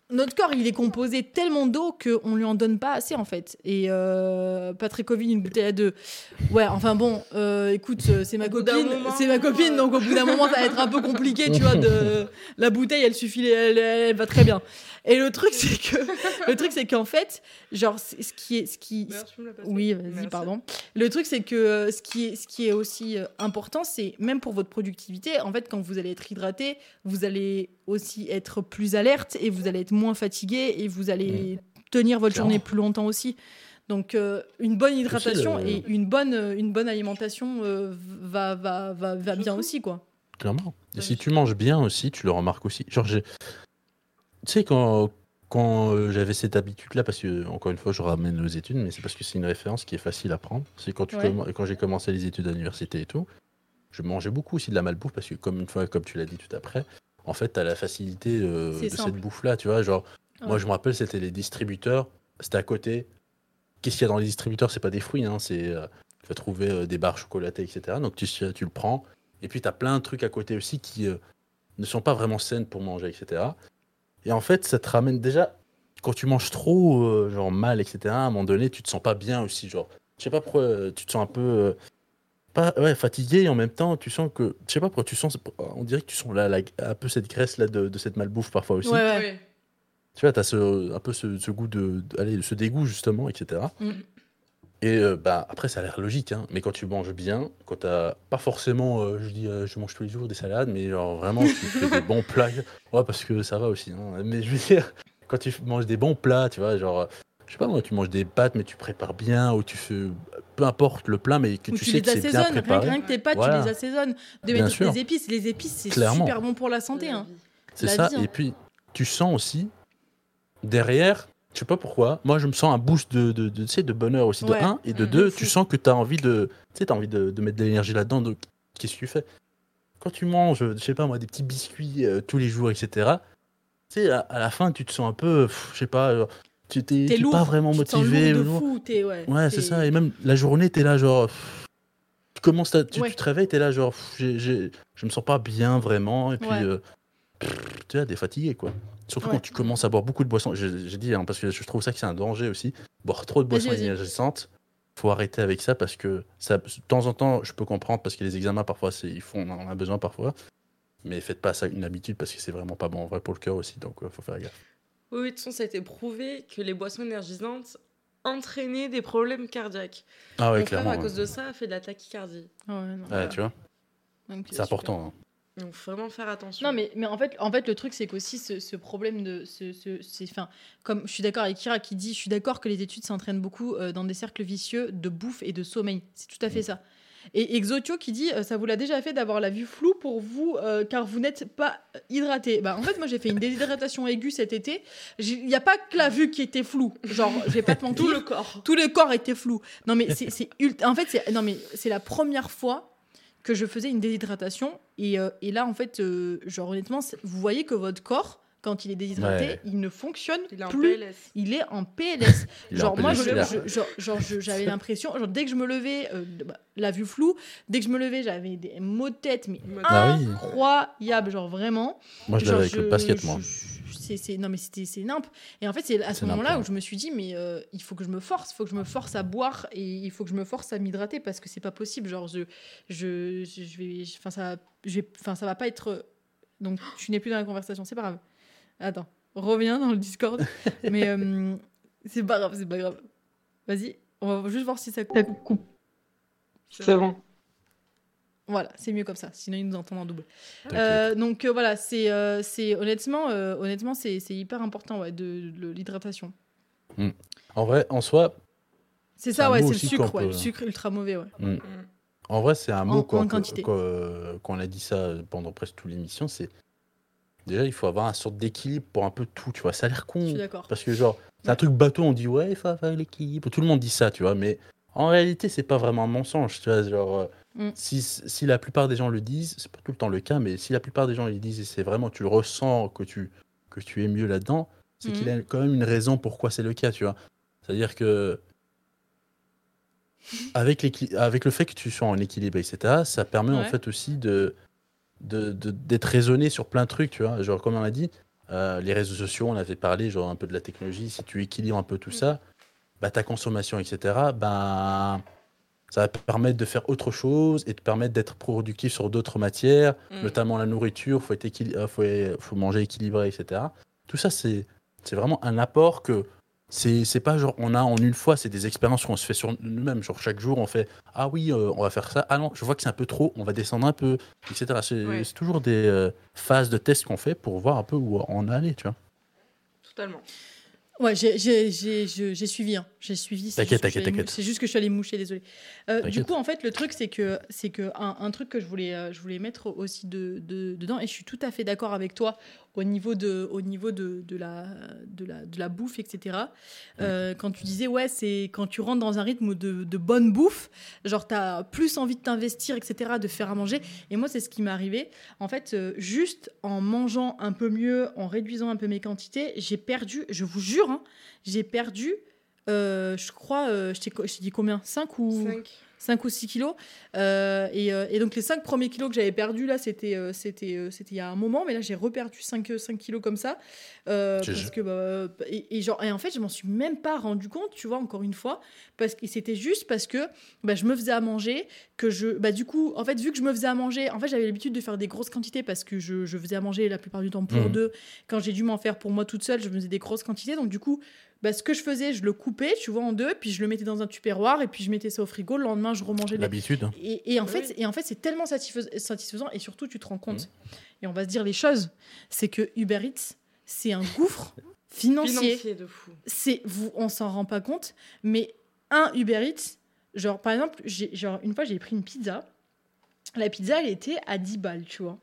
Speaker 1: notre corps, il est composé tellement d'eau qu'on lui en donne pas assez, en fait. Et euh, Patrick Covid, une bouteille à deux. Ouais, enfin bon, euh, écoute, euh, c'est ma copine. C'est ma copine, donc au bout d'un moment, ça va être un peu compliqué, tu vois. De... La bouteille, elle suffit, elle, elle va très bien. Et le truc, c'est que, le truc, c'est qu'en fait, genre, c'est- ce qui est, ce qui, oui, vas-y,
Speaker 3: Merci.
Speaker 1: pardon. Le truc, c'est que euh, ce qui est, ce qui est aussi euh, important, c'est même pour votre productivité, en fait, quand vous allez être hydraté, vous allez aussi être plus alerte et vous allez être moins fatigué et vous allez tenir votre
Speaker 2: Clairement.
Speaker 1: journée plus longtemps aussi. Donc, euh, une bonne hydratation
Speaker 2: le-
Speaker 1: et une bonne, euh, une bonne alimentation euh, va, va, va, va bien aussi, quoi.
Speaker 2: Clairement. Et
Speaker 3: Ouais,
Speaker 2: si
Speaker 3: je-
Speaker 2: tu manges bien aussi, tu le remarques aussi. Genre, j'ai- tu sais, quand, quand euh, j'avais cette habitude-là, parce que, encore une fois, je ramène aux études, mais c'est parce que c'est une référence qui est facile à prendre. C'est quand, tu
Speaker 1: Ouais.
Speaker 2: quand j'ai commencé les études à l'université et tout, je mangeais beaucoup aussi de la malbouffe, parce que, comme une fois, comme tu l'as dit tout après, en fait, tu as la facilité euh, de
Speaker 1: simple.
Speaker 2: cette bouffe-là, tu vois. Genre, Moi, je me rappelle, c'était les distributeurs. C'était à côté. Qu'est-ce qu'il y a dans les distributeurs? C'est pas des fruits, hein, c'est. euh, tu vas trouver euh, des barres chocolatées, etc. Donc, tu, tu le prends. Et puis, tu as plein de trucs à côté aussi qui ne sont pas vraiment saines pour manger, etc. Et en fait, ça te ramène déjà. Quand tu manges trop, euh, genre mal, etc., à un moment donné, tu te sens pas bien aussi. Genre, je sais pas pourquoi, euh, tu te sens un peu. euh, pas, ouais, fatigué et en même temps, tu sens que. Je sais pas pourquoi, tu sens. On dirait que tu sens là, la- un peu cette graisse là de, de cette malbouffe parfois aussi.
Speaker 1: Ouais, ouais.
Speaker 2: Tu vois, tu as ce, un peu ce, ce goût de, de- allez, ce dégoût justement, etc.
Speaker 1: Mm.
Speaker 2: Et euh, bah, après, ça a l'air logique, hein, mais quand tu manges bien, quand tu pas forcément, euh, je dis, euh, je mange tous les jours des salades, mais genre vraiment, tu fais des bons plats. Ouais, parce que ça va aussi. hein, mais je veux dire, quand tu manges des bons plats, tu vois, genre, je sais pas moi, tu manges des pâtes, mais tu prépares bien, ou tu fais, peu importe le plat, mais que tu,
Speaker 1: tu,
Speaker 2: sais
Speaker 1: les
Speaker 2: que c'est bien préparé.
Speaker 1: rien que tes pâtes,
Speaker 2: Voilà.
Speaker 1: tu les assaisonnes. De
Speaker 2: Bien
Speaker 1: mettre
Speaker 2: sûr.
Speaker 1: des épices, les épices, c'est
Speaker 2: Clairement.
Speaker 1: super bon pour la santé. Hein.
Speaker 2: C'est
Speaker 1: la
Speaker 2: ça.
Speaker 1: vie, hein.
Speaker 2: Et puis, tu sens aussi, derrière, je sais pas pourquoi, moi je me sens un boost de, de, de, tu de bonheur aussi, de 1 et de
Speaker 1: Mm,
Speaker 2: 2.
Speaker 1: de
Speaker 2: Tu sens que tu as envie de, tu t'as envie de, de mettre de l'énergie là-dedans. Donc, qu'est-ce que tu fais? Quand tu manges, je sais pas moi, des petits biscuits euh, tous les jours, etc. Tu sais, à, à la fin, tu te sens un peu, je sais pas, genre, tu t'es pas vraiment
Speaker 1: tu te
Speaker 2: motivé.
Speaker 1: lourd de
Speaker 2: ou-
Speaker 1: fou. t'es- ouais,
Speaker 2: Ouais, c'est ça. Et même la journée, t'es là, genre. pff, Tu commences, ta- tu,
Speaker 1: Ouais.
Speaker 2: tu te réveilles, t'es là, genre, pff, j'ai- j'ai- je me sens pas bien vraiment. Et puis,
Speaker 1: Ouais.
Speaker 2: euh, tu vois, t'es fatigué, quoi. Surtout
Speaker 1: Ouais.
Speaker 2: quand tu commences à boire beaucoup de boissons. J'ai dit, hein, parce que je trouve ça que c'est un danger aussi. Boire trop de boissons énergisantes, faut arrêter avec ça parce que ça, de temps en temps, je peux comprendre parce que les examens, parfois, ils font, on en a besoin parfois. Mais faites pas ça une habitude parce que c'est vraiment pas bon en vrai pour le cœur aussi. Donc, euh, faut faire gaffe.
Speaker 3: Oui, de toute façon, ça a été prouvé que les boissons énergisantes entraînaient des problèmes cardiaques.
Speaker 2: Ah ouais,
Speaker 3: Mon frère,
Speaker 2: clairement.
Speaker 3: à
Speaker 2: ouais.
Speaker 3: cause de ça, a fait de la tachycardie.
Speaker 1: Ouais, non,
Speaker 2: Ouais,
Speaker 1: voilà.
Speaker 2: tu vois, c'est important. hein.
Speaker 3: Donc, faut vraiment faire attention.
Speaker 1: Non, mais, mais en, fait, en fait, le truc, c'est qu'aussi ce, ce problème de. Ce, ce, c'est- enfin, comme je suis d'accord avec Kira qui dit je suis d'accord que les études s'entraînent beaucoup euh, dans des cercles vicieux de bouffe et de sommeil. C'est tout à fait
Speaker 2: Mm.
Speaker 1: ça. Et Exotio qui dit euh, ça vous l'a déjà fait d'avoir la vue floue pour vous euh, car vous n'êtes pas hydraté. Bah, en fait, moi, j'ai fait une déshydratation aiguë cet été. Il n'y a pas que la vue qui était floue. Genre, je vais pas te mentir.
Speaker 3: Tout le corps.
Speaker 1: Tout le corps était flou. Non mais c'est c'est ult- en fait c'est non mais c'est la première fois que je faisais une déshydratation et, euh, et là en fait euh, genre honnêtement vous voyez que votre corps quand il est déshydraté
Speaker 2: Ouais.
Speaker 1: il ne fonctionne
Speaker 3: Il
Speaker 1: plus
Speaker 3: PLS.
Speaker 1: il est en PLS
Speaker 2: Il est
Speaker 1: genre
Speaker 2: en
Speaker 1: moi je,
Speaker 2: PLS,
Speaker 1: je- genre, genre, je- j'avais l'impression genre dès que je me levais euh, bah, la vue floue dès que je me levais j'avais des maux de tête mais
Speaker 2: Ah oui.
Speaker 1: incroyable genre vraiment
Speaker 2: Moi, je l'avais avec le
Speaker 1: je-
Speaker 2: basket,
Speaker 1: je-
Speaker 2: moi.
Speaker 1: C'est, c'est- non, mais c'était, c'est nimp. Et en fait, c'est à ce moment-là où je me suis dit, mais euh, il faut que je me force, il faut que je me force à boire et il faut que je me force à m'hydrater parce que c'est pas possible. Genre, je, je, je, vais, enfin, ça, je vais- enfin, ça va pas être. Donc, tu n'es plus dans la conversation, c'est pas grave. Attends, reviens dans le Discord. mais euh, c'est pas grave, c'est pas grave. Vas-y, on va juste voir si ça coupe.
Speaker 3: C'est bon.
Speaker 1: Voilà, c'est mieux comme ça. Sinon, ils nous entendent en double. Euh, donc euh, voilà, c'est euh, c'est honnêtement, euh, honnêtement, c'est c'est hyper important ouais, de, de l'hydratation.
Speaker 2: En vrai, en soi,
Speaker 1: C'est ça, ouais, c'est le sucre, ouais,
Speaker 2: peut-
Speaker 1: le sucre ultra mauvais, ouais.
Speaker 2: mm. en vrai, c'est un mot
Speaker 1: En-
Speaker 2: quand,
Speaker 1: en quantité.
Speaker 2: quand, quand on a dit ça pendant presque toute l'émission. C'est déjà, il faut avoir un sorte d'équilibre pour un peu tout. Tu vois, ça a l'air
Speaker 1: Je
Speaker 2: con
Speaker 1: suis d'accord.
Speaker 2: parce que genre, c'est un truc bateau. On dit ouais, il faut avoir l'équilibre. Tout le monde dit ça, tu vois, mais en réalité, c'est pas vraiment un mensonge. Tu vois, genre, euh,
Speaker 1: Mm.
Speaker 2: si, si la plupart des gens le disent, c'est pas tout le temps le cas, mais si la plupart des gens le disent et c'est vraiment tu le ressens que tu que tu es mieux là-dedans, c'est
Speaker 1: Mm.
Speaker 2: qu'il y a quand même une raison pourquoi c'est le cas, tu vois. C'est-à-dire que avec, avec le fait que tu sois en équilibre, etc., ça permet en fait aussi de de- de- d'être raisonné sur plein de trucs, tu vois. Genre, comme on a dit, euh, les réseaux sociaux, on avait parlé genre un peu de la technologie, si tu équilibres un peu tout ça, bah, ta consommation, etc., bah, ça va permettre de faire autre chose et te permettre d'être productif sur d'autres matières,
Speaker 3: Mm.
Speaker 2: notamment la nourriture, faut, être euh, faut, faut manger équilibré, etc. Tout ça, c'est c'est vraiment un apport que c'est c'est pas genre on a en une fois, c'est des expériences qu'on se fait sur nous-mêmes. Genre chaque jour, on fait Ah oui, euh, on va faire ça. Ah non, je vois que c'est un peu trop, on va descendre un peu, etc. C'est
Speaker 3: Ouais.
Speaker 2: c'est toujours des euh, phases de tests qu'on fait pour voir un peu où on est allé, tu vois.
Speaker 3: Totalement.
Speaker 1: Ouais, j'ai- j'ai j'ai- je- j'ai suivi, hein. J'ai suivi.
Speaker 2: T'inquiète, t'inquiète, t'inquiète.
Speaker 1: C'est juste que je suis allée moucher, désolé. Euh, du coup, en fait, le truc, c'est que c'est que un, un truc que je voulais, euh, je voulais mettre aussi de, de- dedans, et je suis tout à fait d'accord avec toi au niveau de, au niveau de, de, la, de, la, de la bouffe, etc. Euh, quand tu disais, ouais, c'est quand tu rentres dans un rythme de, de bonne bouffe, genre, tu as plus envie de t'investir, etc., de faire à manger. Et moi, c'est ce qui m'est arrivé. En fait, euh, juste en mangeant un peu mieux, en réduisant un peu mes quantités, j'ai perdu, je vous jure, hein, j'ai perdu, je crois, je t'ai dit combien? 5 ou
Speaker 3: 5.
Speaker 1: 5 ou 6 kilos. Euh, et, euh, et donc les 5 premiers kilos que j'avais perdus, là, c'était euh, c'était euh, c'était il y a un moment, mais là, j'ai reperdu 5, 5 kilos comme ça. Euh, parce que, bah, et, et genre, et en fait, je m'en suis même pas rendu compte, tu vois, encore une fois, parce que c'était juste parce que bah, je me faisais à manger, que je... Bah, du coup, en fait, vu que je me faisais à manger, en fait, j'avais l'habitude de faire des grosses quantités parce que je, je faisais à manger la plupart du temps pour
Speaker 2: Mhm.
Speaker 1: deux. Quand j'ai dû m'en faire pour moi toute seule, je me faisais des grosses quantités. Donc, du coup, bah, ce que je faisais, je le coupais, tu vois, en deux, puis je le mettais dans un tupperware, et puis je mettais ça au frigo. Le lendemain, je remangeais les...
Speaker 2: L'habitude. hein.
Speaker 1: Et, et en
Speaker 3: Oui.
Speaker 1: fait, et en fait, c'est tellement satisfais- satisfaisant, et surtout, tu te rends compte.
Speaker 2: Mhm.
Speaker 1: Et on va se dire les choses. C'est que Uber Eats, c'est un gouffre financier.
Speaker 3: Financier de fou.
Speaker 1: C'est, vous, on s'en rend pas compte, mais un Uber Eats, genre, par exemple, j'ai, genre, une fois, j'ai pris une pizza. La pizza, elle était à 10 balles, tu vois.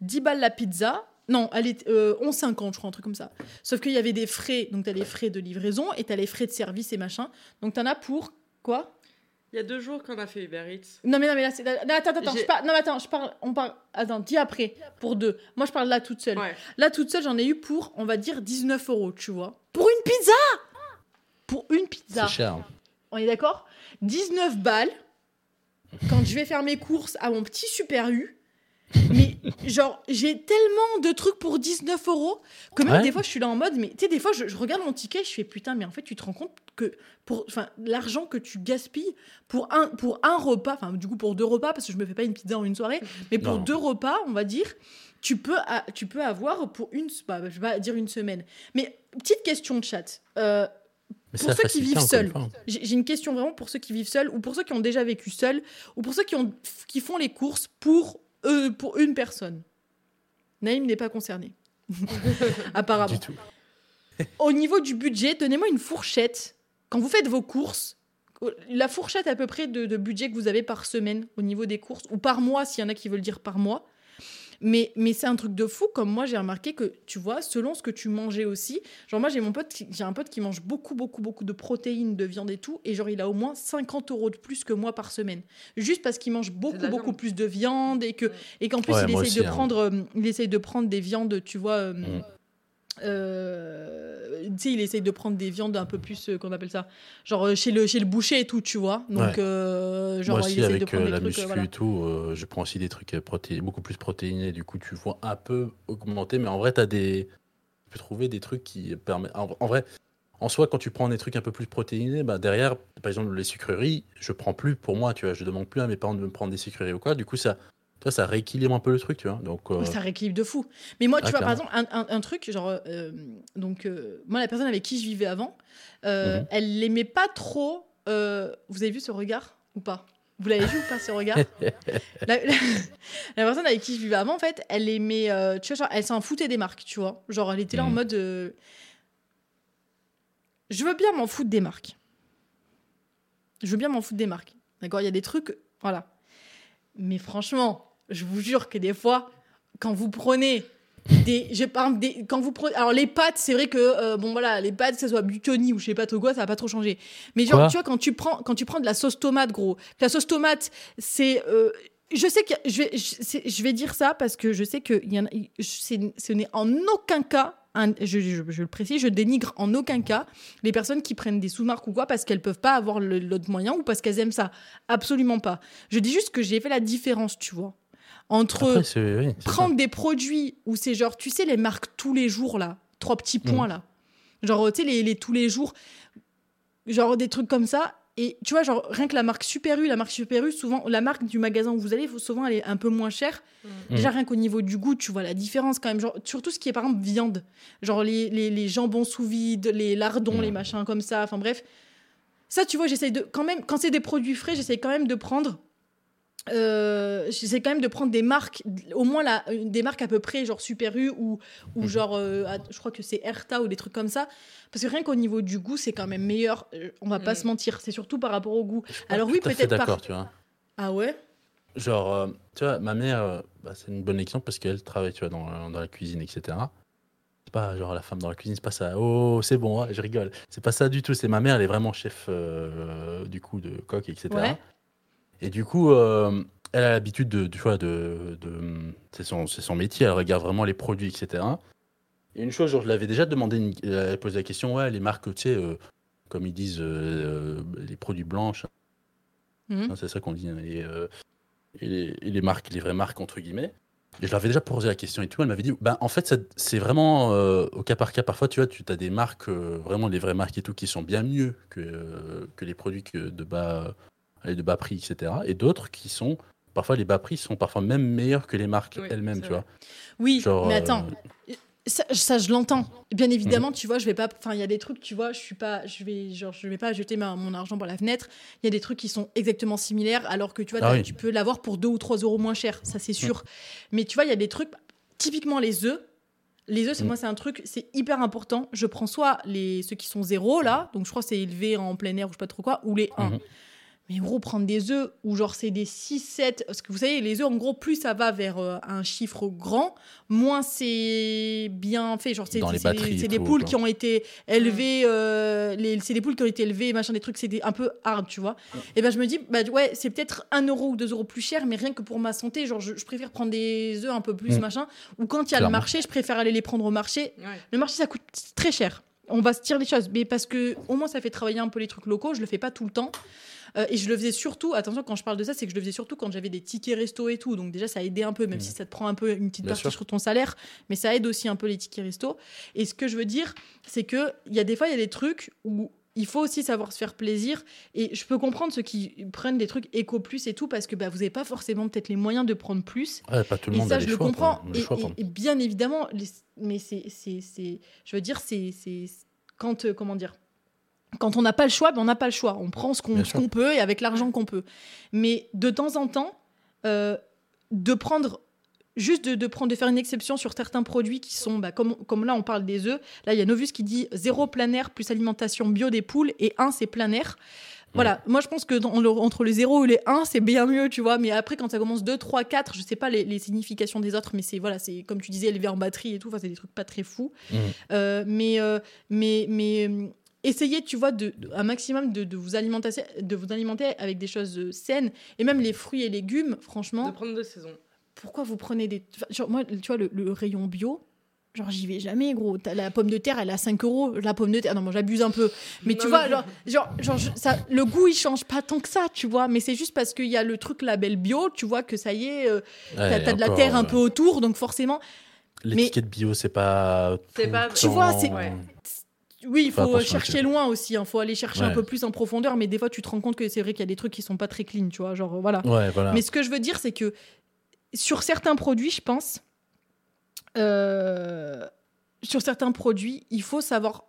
Speaker 1: 10 balles la pizza. Non, elle est euh, 11,50, je crois, un truc comme ça. Sauf qu'il y avait des frais, donc t'as les frais de livraison et t'as les frais de service et machin. Donc t'en as pour quoi?
Speaker 3: Il y a deux jours qu'on a fait Uber Eats.
Speaker 1: Non mais non mais là c'est non, attends attends
Speaker 3: J'ai-
Speaker 1: je parle non mais attends je parle on parle attends dis après pour deux moi je parle là toute seule
Speaker 3: Ouais.
Speaker 1: là toute seule j'en ai eu pour on va dire 19 euros tu vois pour une pizza? Pour une pizza
Speaker 2: C'est cher.
Speaker 1: on est d'accord? 19 balles quand je vais faire mes courses à mon petit Super U. Mais genre, j'ai tellement de trucs pour 19 euros que même
Speaker 2: Ouais.
Speaker 1: des fois, je suis là en mode, mais tu sais, des fois, je, je regarde mon ticket, je fais putain, mais en fait, tu te rends compte que pour l'argent que tu gaspilles pour un, pour un repas, enfin, du coup, pour deux repas, parce que je me fais pas une pizza en une soirée, mais pour
Speaker 2: Non.
Speaker 1: deux repas, on va dire, tu peux, a- tu peux avoir pour une, bah, je vais pas dire une semaine. Mais petite question de chat. Euh, Pour
Speaker 2: ça
Speaker 1: ceux qui vivent seuls. j'ai j'ai une question vraiment pour ceux qui vivent seuls ou pour ceux qui ont déjà vécu seuls ou pour ceux qui, ont, qui font les courses pour, eux, pour une personne. Naïm n'est pas concerné. Apparemment.
Speaker 2: Du tout.
Speaker 1: Au niveau du budget, donnez-moi une fourchette. Quand vous faites vos courses, la fourchette à peu près de, de budget que vous avez par semaine au niveau des courses, ou par mois, s'il y en a qui veulent dire par mois. Mais, mais c'est un truc de fou, comme moi j'ai remarqué que, tu vois, selon ce que tu mangeais aussi, genre moi j'ai mon pote, qui- j'ai un pote qui mange beaucoup, beaucoup, beaucoup de protéines, de viande et tout, et genre il a au moins 50 euros de plus que moi par semaine. Juste parce qu'il mange beaucoup, beaucoup
Speaker 3: viande.
Speaker 1: plus de viande, et que et qu'en plus
Speaker 2: Ouais,
Speaker 1: il,
Speaker 2: moi
Speaker 1: essaye
Speaker 2: aussi,
Speaker 1: de
Speaker 2: hein.
Speaker 1: prendre, euh, il essaye de prendre des viandes, tu vois... euh,
Speaker 2: Mm.
Speaker 1: Euh, tu sais, il essaye de prendre des viandes un peu plus, euh, qu'on appelle ça, genre euh, chez le, chez le boucher et tout, tu vois. Donc,
Speaker 2: Ouais.
Speaker 1: euh, genre,
Speaker 2: Moi
Speaker 1: il
Speaker 2: aussi,
Speaker 1: de
Speaker 2: avec
Speaker 1: prendre
Speaker 2: euh,
Speaker 1: des
Speaker 2: la
Speaker 1: trucs.
Speaker 2: muscu
Speaker 1: voilà.
Speaker 2: et tout, je prends aussi des trucs beaucoup plus protéinés. Du coup, tu vois un peu augmenter. Mais en vrai, as des... tu peux trouver des trucs qui permettent. En, en vrai, en soi, quand tu prends des trucs un peu plus protéinés, bah, derrière, par exemple, les sucreries, je prends plus pour moi. Tu vois, je demande plus à mes parents de me prendre des sucreries ou quoi. Du coup, ça, toi, ça rééquilibre un peu le truc, tu vois. Donc, euh,
Speaker 1: Ça rééquilibre de fou. Mais moi, tu
Speaker 2: Ah,
Speaker 1: vois, par exemple, un, un- un truc, genre, euh, donc, euh, moi, la personne avec qui je vivais avant,
Speaker 2: Mhm.
Speaker 1: elle l'aimait pas trop. vous avez vu ce regard ou pas? Vous l'avez vu ou pas ce regard? La, la- la personne avec qui je vivais avant, en fait, elle aimait, tu vois, genre, elle s'en foutait des marques, tu vois. Genre, elle était là en
Speaker 2: Mhm.
Speaker 1: mode, je veux bien m'en foutre des marques. Je veux bien m'en foutre des marques. D'accord? Il y a des trucs, voilà. Mais franchement, je vous jure que des fois, quand vous prenez des, je parle des, quand vous prenez, alors les pâtes, c'est vrai que euh, bon voilà, les pâtes, que ce soit Buconi ou je sais pas trop quoi, ça va pas trop changer. Mais genre,
Speaker 2: Quoi
Speaker 1: tu vois, quand tu prends, quand tu prends de la sauce tomate, gros, la sauce tomate, c'est, euh, je sais que je vais, je, vais dire ça parce que je sais que y en a, ce n'est en aucun cas. un- je, je- je le précise, je dénigre en aucun cas les personnes qui prennent des sous-marques ou quoi parce qu'elles peuvent pas avoir l'autre moyen ou parce qu'elles aiment ça. Absolument pas. Je dis juste que j'ai fait la différence, tu vois, entre
Speaker 2: après, c'est oui, c'est ça.
Speaker 1: prendre des produits où c'est genre, tu sais, les marques tous les jours, là, trois petits points, là. Genre, tu sais, les, les tous les jours, genre des trucs comme ça. Et tu vois, genre, rien que la marque Super U, la marque Super U, souvent, la marque du magasin où vous allez, souvent, elle est un peu moins chère.
Speaker 2: Mm.
Speaker 1: Déjà, rien qu'au niveau du goût, tu vois la différence quand même. Genre, surtout ce qui est, par exemple, viande. Genre, les, les, les jambons sous vide, les lardons,
Speaker 2: Mm.
Speaker 1: les machins comme ça. Enfin, bref. Ça, tu vois, j'essaye de. Quand même, quand c'est des produits frais, j'essaye quand même de prendre. Euh, j'essaie quand même de prendre des marques, au moins la, des marques à peu près genre Super U ou, ou
Speaker 2: Mhm.
Speaker 1: genre, euh, je crois que c'est Erta ou des trucs comme ça. Parce que rien qu'au niveau du goût, c'est quand même meilleur. Euh, On va pas
Speaker 3: Mhm.
Speaker 1: se mentir, c'est surtout par rapport au goût. Alors oui, peut-être par-
Speaker 2: d'accord, tu vois.
Speaker 1: Ah ouais?
Speaker 2: Genre, euh, tu vois, ma mère, euh, bah, c'est une bonne exemple parce qu'elle travaille, tu vois, dans, dans la cuisine, etc. c'est pas genre la femme dans la cuisine, c'est pas ça. Oh, c'est bon, ouais, je rigole. C'est pas ça du tout. C'est ma mère, elle est vraiment chef euh, du coup de coq, etc.
Speaker 1: Ouais.
Speaker 2: Et du coup, euh, elle a l'habitude de, tu vois, de, de c'est son, c'est son métier. Elle regarde vraiment les produits, etc. Et une chose, genre, je l'avais déjà demandé, une- elle posé la question, ouais, les marques, tu sais, euh, comme ils disent, euh, les produits blanches,
Speaker 1: Mhm.
Speaker 2: hein, c'est ça qu'on dit, hein, et, euh, et les, et les marques, les vraies marques entre guillemets. Et je leur avais déjà posé la question et tout. Elle m'avait dit, ben, en fait, c'est vraiment euh, au cas par cas. Parfois, tu vois, tu as des marques, euh, vraiment les vraies marques et tout, qui sont bien mieux que, euh, que les produits que de bas, allez, de bas prix, etc. Et d'autres qui sont, parfois, les bas prix sont parfois même meilleurs que les marques
Speaker 3: Oui,
Speaker 2: elles-mêmes, tu vois.
Speaker 1: Oui,
Speaker 2: Genre,
Speaker 1: mais
Speaker 2: euh,
Speaker 1: attends. Ça, ça, je l'entends. Bien évidemment, tu vois, je vais pas. Enfin, il y a des trucs, tu vois, je suis pas. Je vais, genre, je vais pas jeter ma- mon argent par la fenêtre. Il y a des trucs qui sont exactement similaires, alors que tu vois,
Speaker 2: Ah oui.
Speaker 1: tu peux l'avoir pour 2 ou 3 euros moins cher, ça c'est sûr. Mais tu vois, il y a des trucs. Typiquement les œufs. Les œufs, c'est
Speaker 2: Mm.
Speaker 1: moi, c'est un truc, c'est hyper important. Je prends soit les ceux qui sont zéro là, donc je crois que c'est élevé en plein air ou je sais pas trop quoi, ou les 1. Mais gros, prendre des œufs où genre c'est des 6, 7, parce que vous savez, les œufs, en gros, plus ça va vers euh, un chiffre grand, moins c'est bien fait. Genre, c'est des poules
Speaker 2: quoi.
Speaker 1: qui ont été élevées, euh, les- c'est des poules qui ont été élevées, machin, des trucs, c'est un peu hard, tu vois. Et ben je me dis, bah ouais, c'est peut-être 1 euro ou 2 euros plus cher, mais rien que pour ma santé, genre, je, je préfère prendre des œufs un peu plus,
Speaker 2: Mm.
Speaker 1: machin. Ou quand il y a le marché, je préfère aller les prendre au marché
Speaker 3: Ouais.
Speaker 1: le marché, ça coûte très cher. On va se tirer les choses, mais parce que au moins ça fait travailler un peu les trucs locaux. Je le fais pas tout le temps. Euh, et je le faisais surtout, attention quand je parle de ça, c'est que je le faisais surtout quand j'avais des tickets resto et tout. Donc déjà ça a aidé un peu, même
Speaker 2: Mhm.
Speaker 1: si ça te prend un peu une petite
Speaker 2: Bien
Speaker 1: partie
Speaker 2: sûr.
Speaker 1: sur ton salaire, mais ça aide aussi un peu les tickets resto. Et ce que je veux dire, c'est que il y a des fois il y a des trucs où il faut aussi savoir se faire plaisir. Et je peux comprendre ceux qui prennent des trucs éco plus et tout parce que bah, vous n'avez pas forcément peut-être les moyens de prendre plus.
Speaker 2: Ouais, pas tout le
Speaker 1: Et
Speaker 2: monde
Speaker 1: ça,
Speaker 2: a
Speaker 1: je
Speaker 2: les
Speaker 1: le
Speaker 2: choix,
Speaker 1: comprends.
Speaker 2: quoi.
Speaker 1: Et,
Speaker 2: choix,
Speaker 1: et-
Speaker 2: pardon.
Speaker 1: et bien évidemment, les- mais c'est, c'est, je veux dire, c'est, c'est quand, euh, comment dire, quand on n'a pas le choix, ben on n'a pas le choix. On prend ce qu'on peut et avec l'argent qu'on peut. Mais de temps en temps, euh, de prendre juste de, de prendre de faire une exception sur certains produits qui sont bah, comme, comme là on parle des œufs là il y a Novus qui dit zéro plein air plus alimentation bio des poules et un c'est plein air voilà, moi je pense que dans le- entre les 0 et les 1, c'est bien mieux, tu vois. Mais après, quand ça commence 2, 3, 4, je sais pas les, les significations des autres, mais c'est voilà, c'est comme tu disais, élevé en batterie et tout, enfin, c'est des trucs pas très fous.
Speaker 2: Mhm.
Speaker 1: Euh, mais, euh, mais, mais euh, essayez, tu vois, de, de- un maximum de, de vous alimenter, de vous alimenter avec des choses saines. Et même les fruits et légumes, franchement,
Speaker 3: De prendre de saison.
Speaker 1: Pourquoi vous prenez des. enfin, genre, moi, tu vois, le, le rayon bio. Genre, j'y vais jamais, gros. T'as La pomme de terre, elle a 5 euros. La pomme de terre, non, moi, j'abuse un peu. Mais tu
Speaker 3: Non,
Speaker 1: vois,
Speaker 3: mais-
Speaker 1: genre, genre, genre je- ça, le goût, il change pas tant que ça, tu vois. Mais c'est juste parce qu'il y a le truc label bio, tu vois, que ça y est, euh, t'as
Speaker 2: Ouais,
Speaker 1: t'as de la terre un peu autour, donc forcément,
Speaker 2: L'étiquette bio, c'est pas.
Speaker 3: C'est pas- Tu
Speaker 1: vois, c'est-
Speaker 3: Ouais.
Speaker 1: oui, il
Speaker 2: Faut
Speaker 1: chercher loin aussi. Il faut aller chercher un peu plus en profondeur, mais des fois, tu te rends compte que c'est vrai qu'il y a des trucs qui sont pas très clean, tu vois. Genre, voilà.
Speaker 2: Ouais, voilà.
Speaker 1: Mais ce que je veux dire, c'est que sur certains produits, je pense, euh, sur certains produits, il faut savoir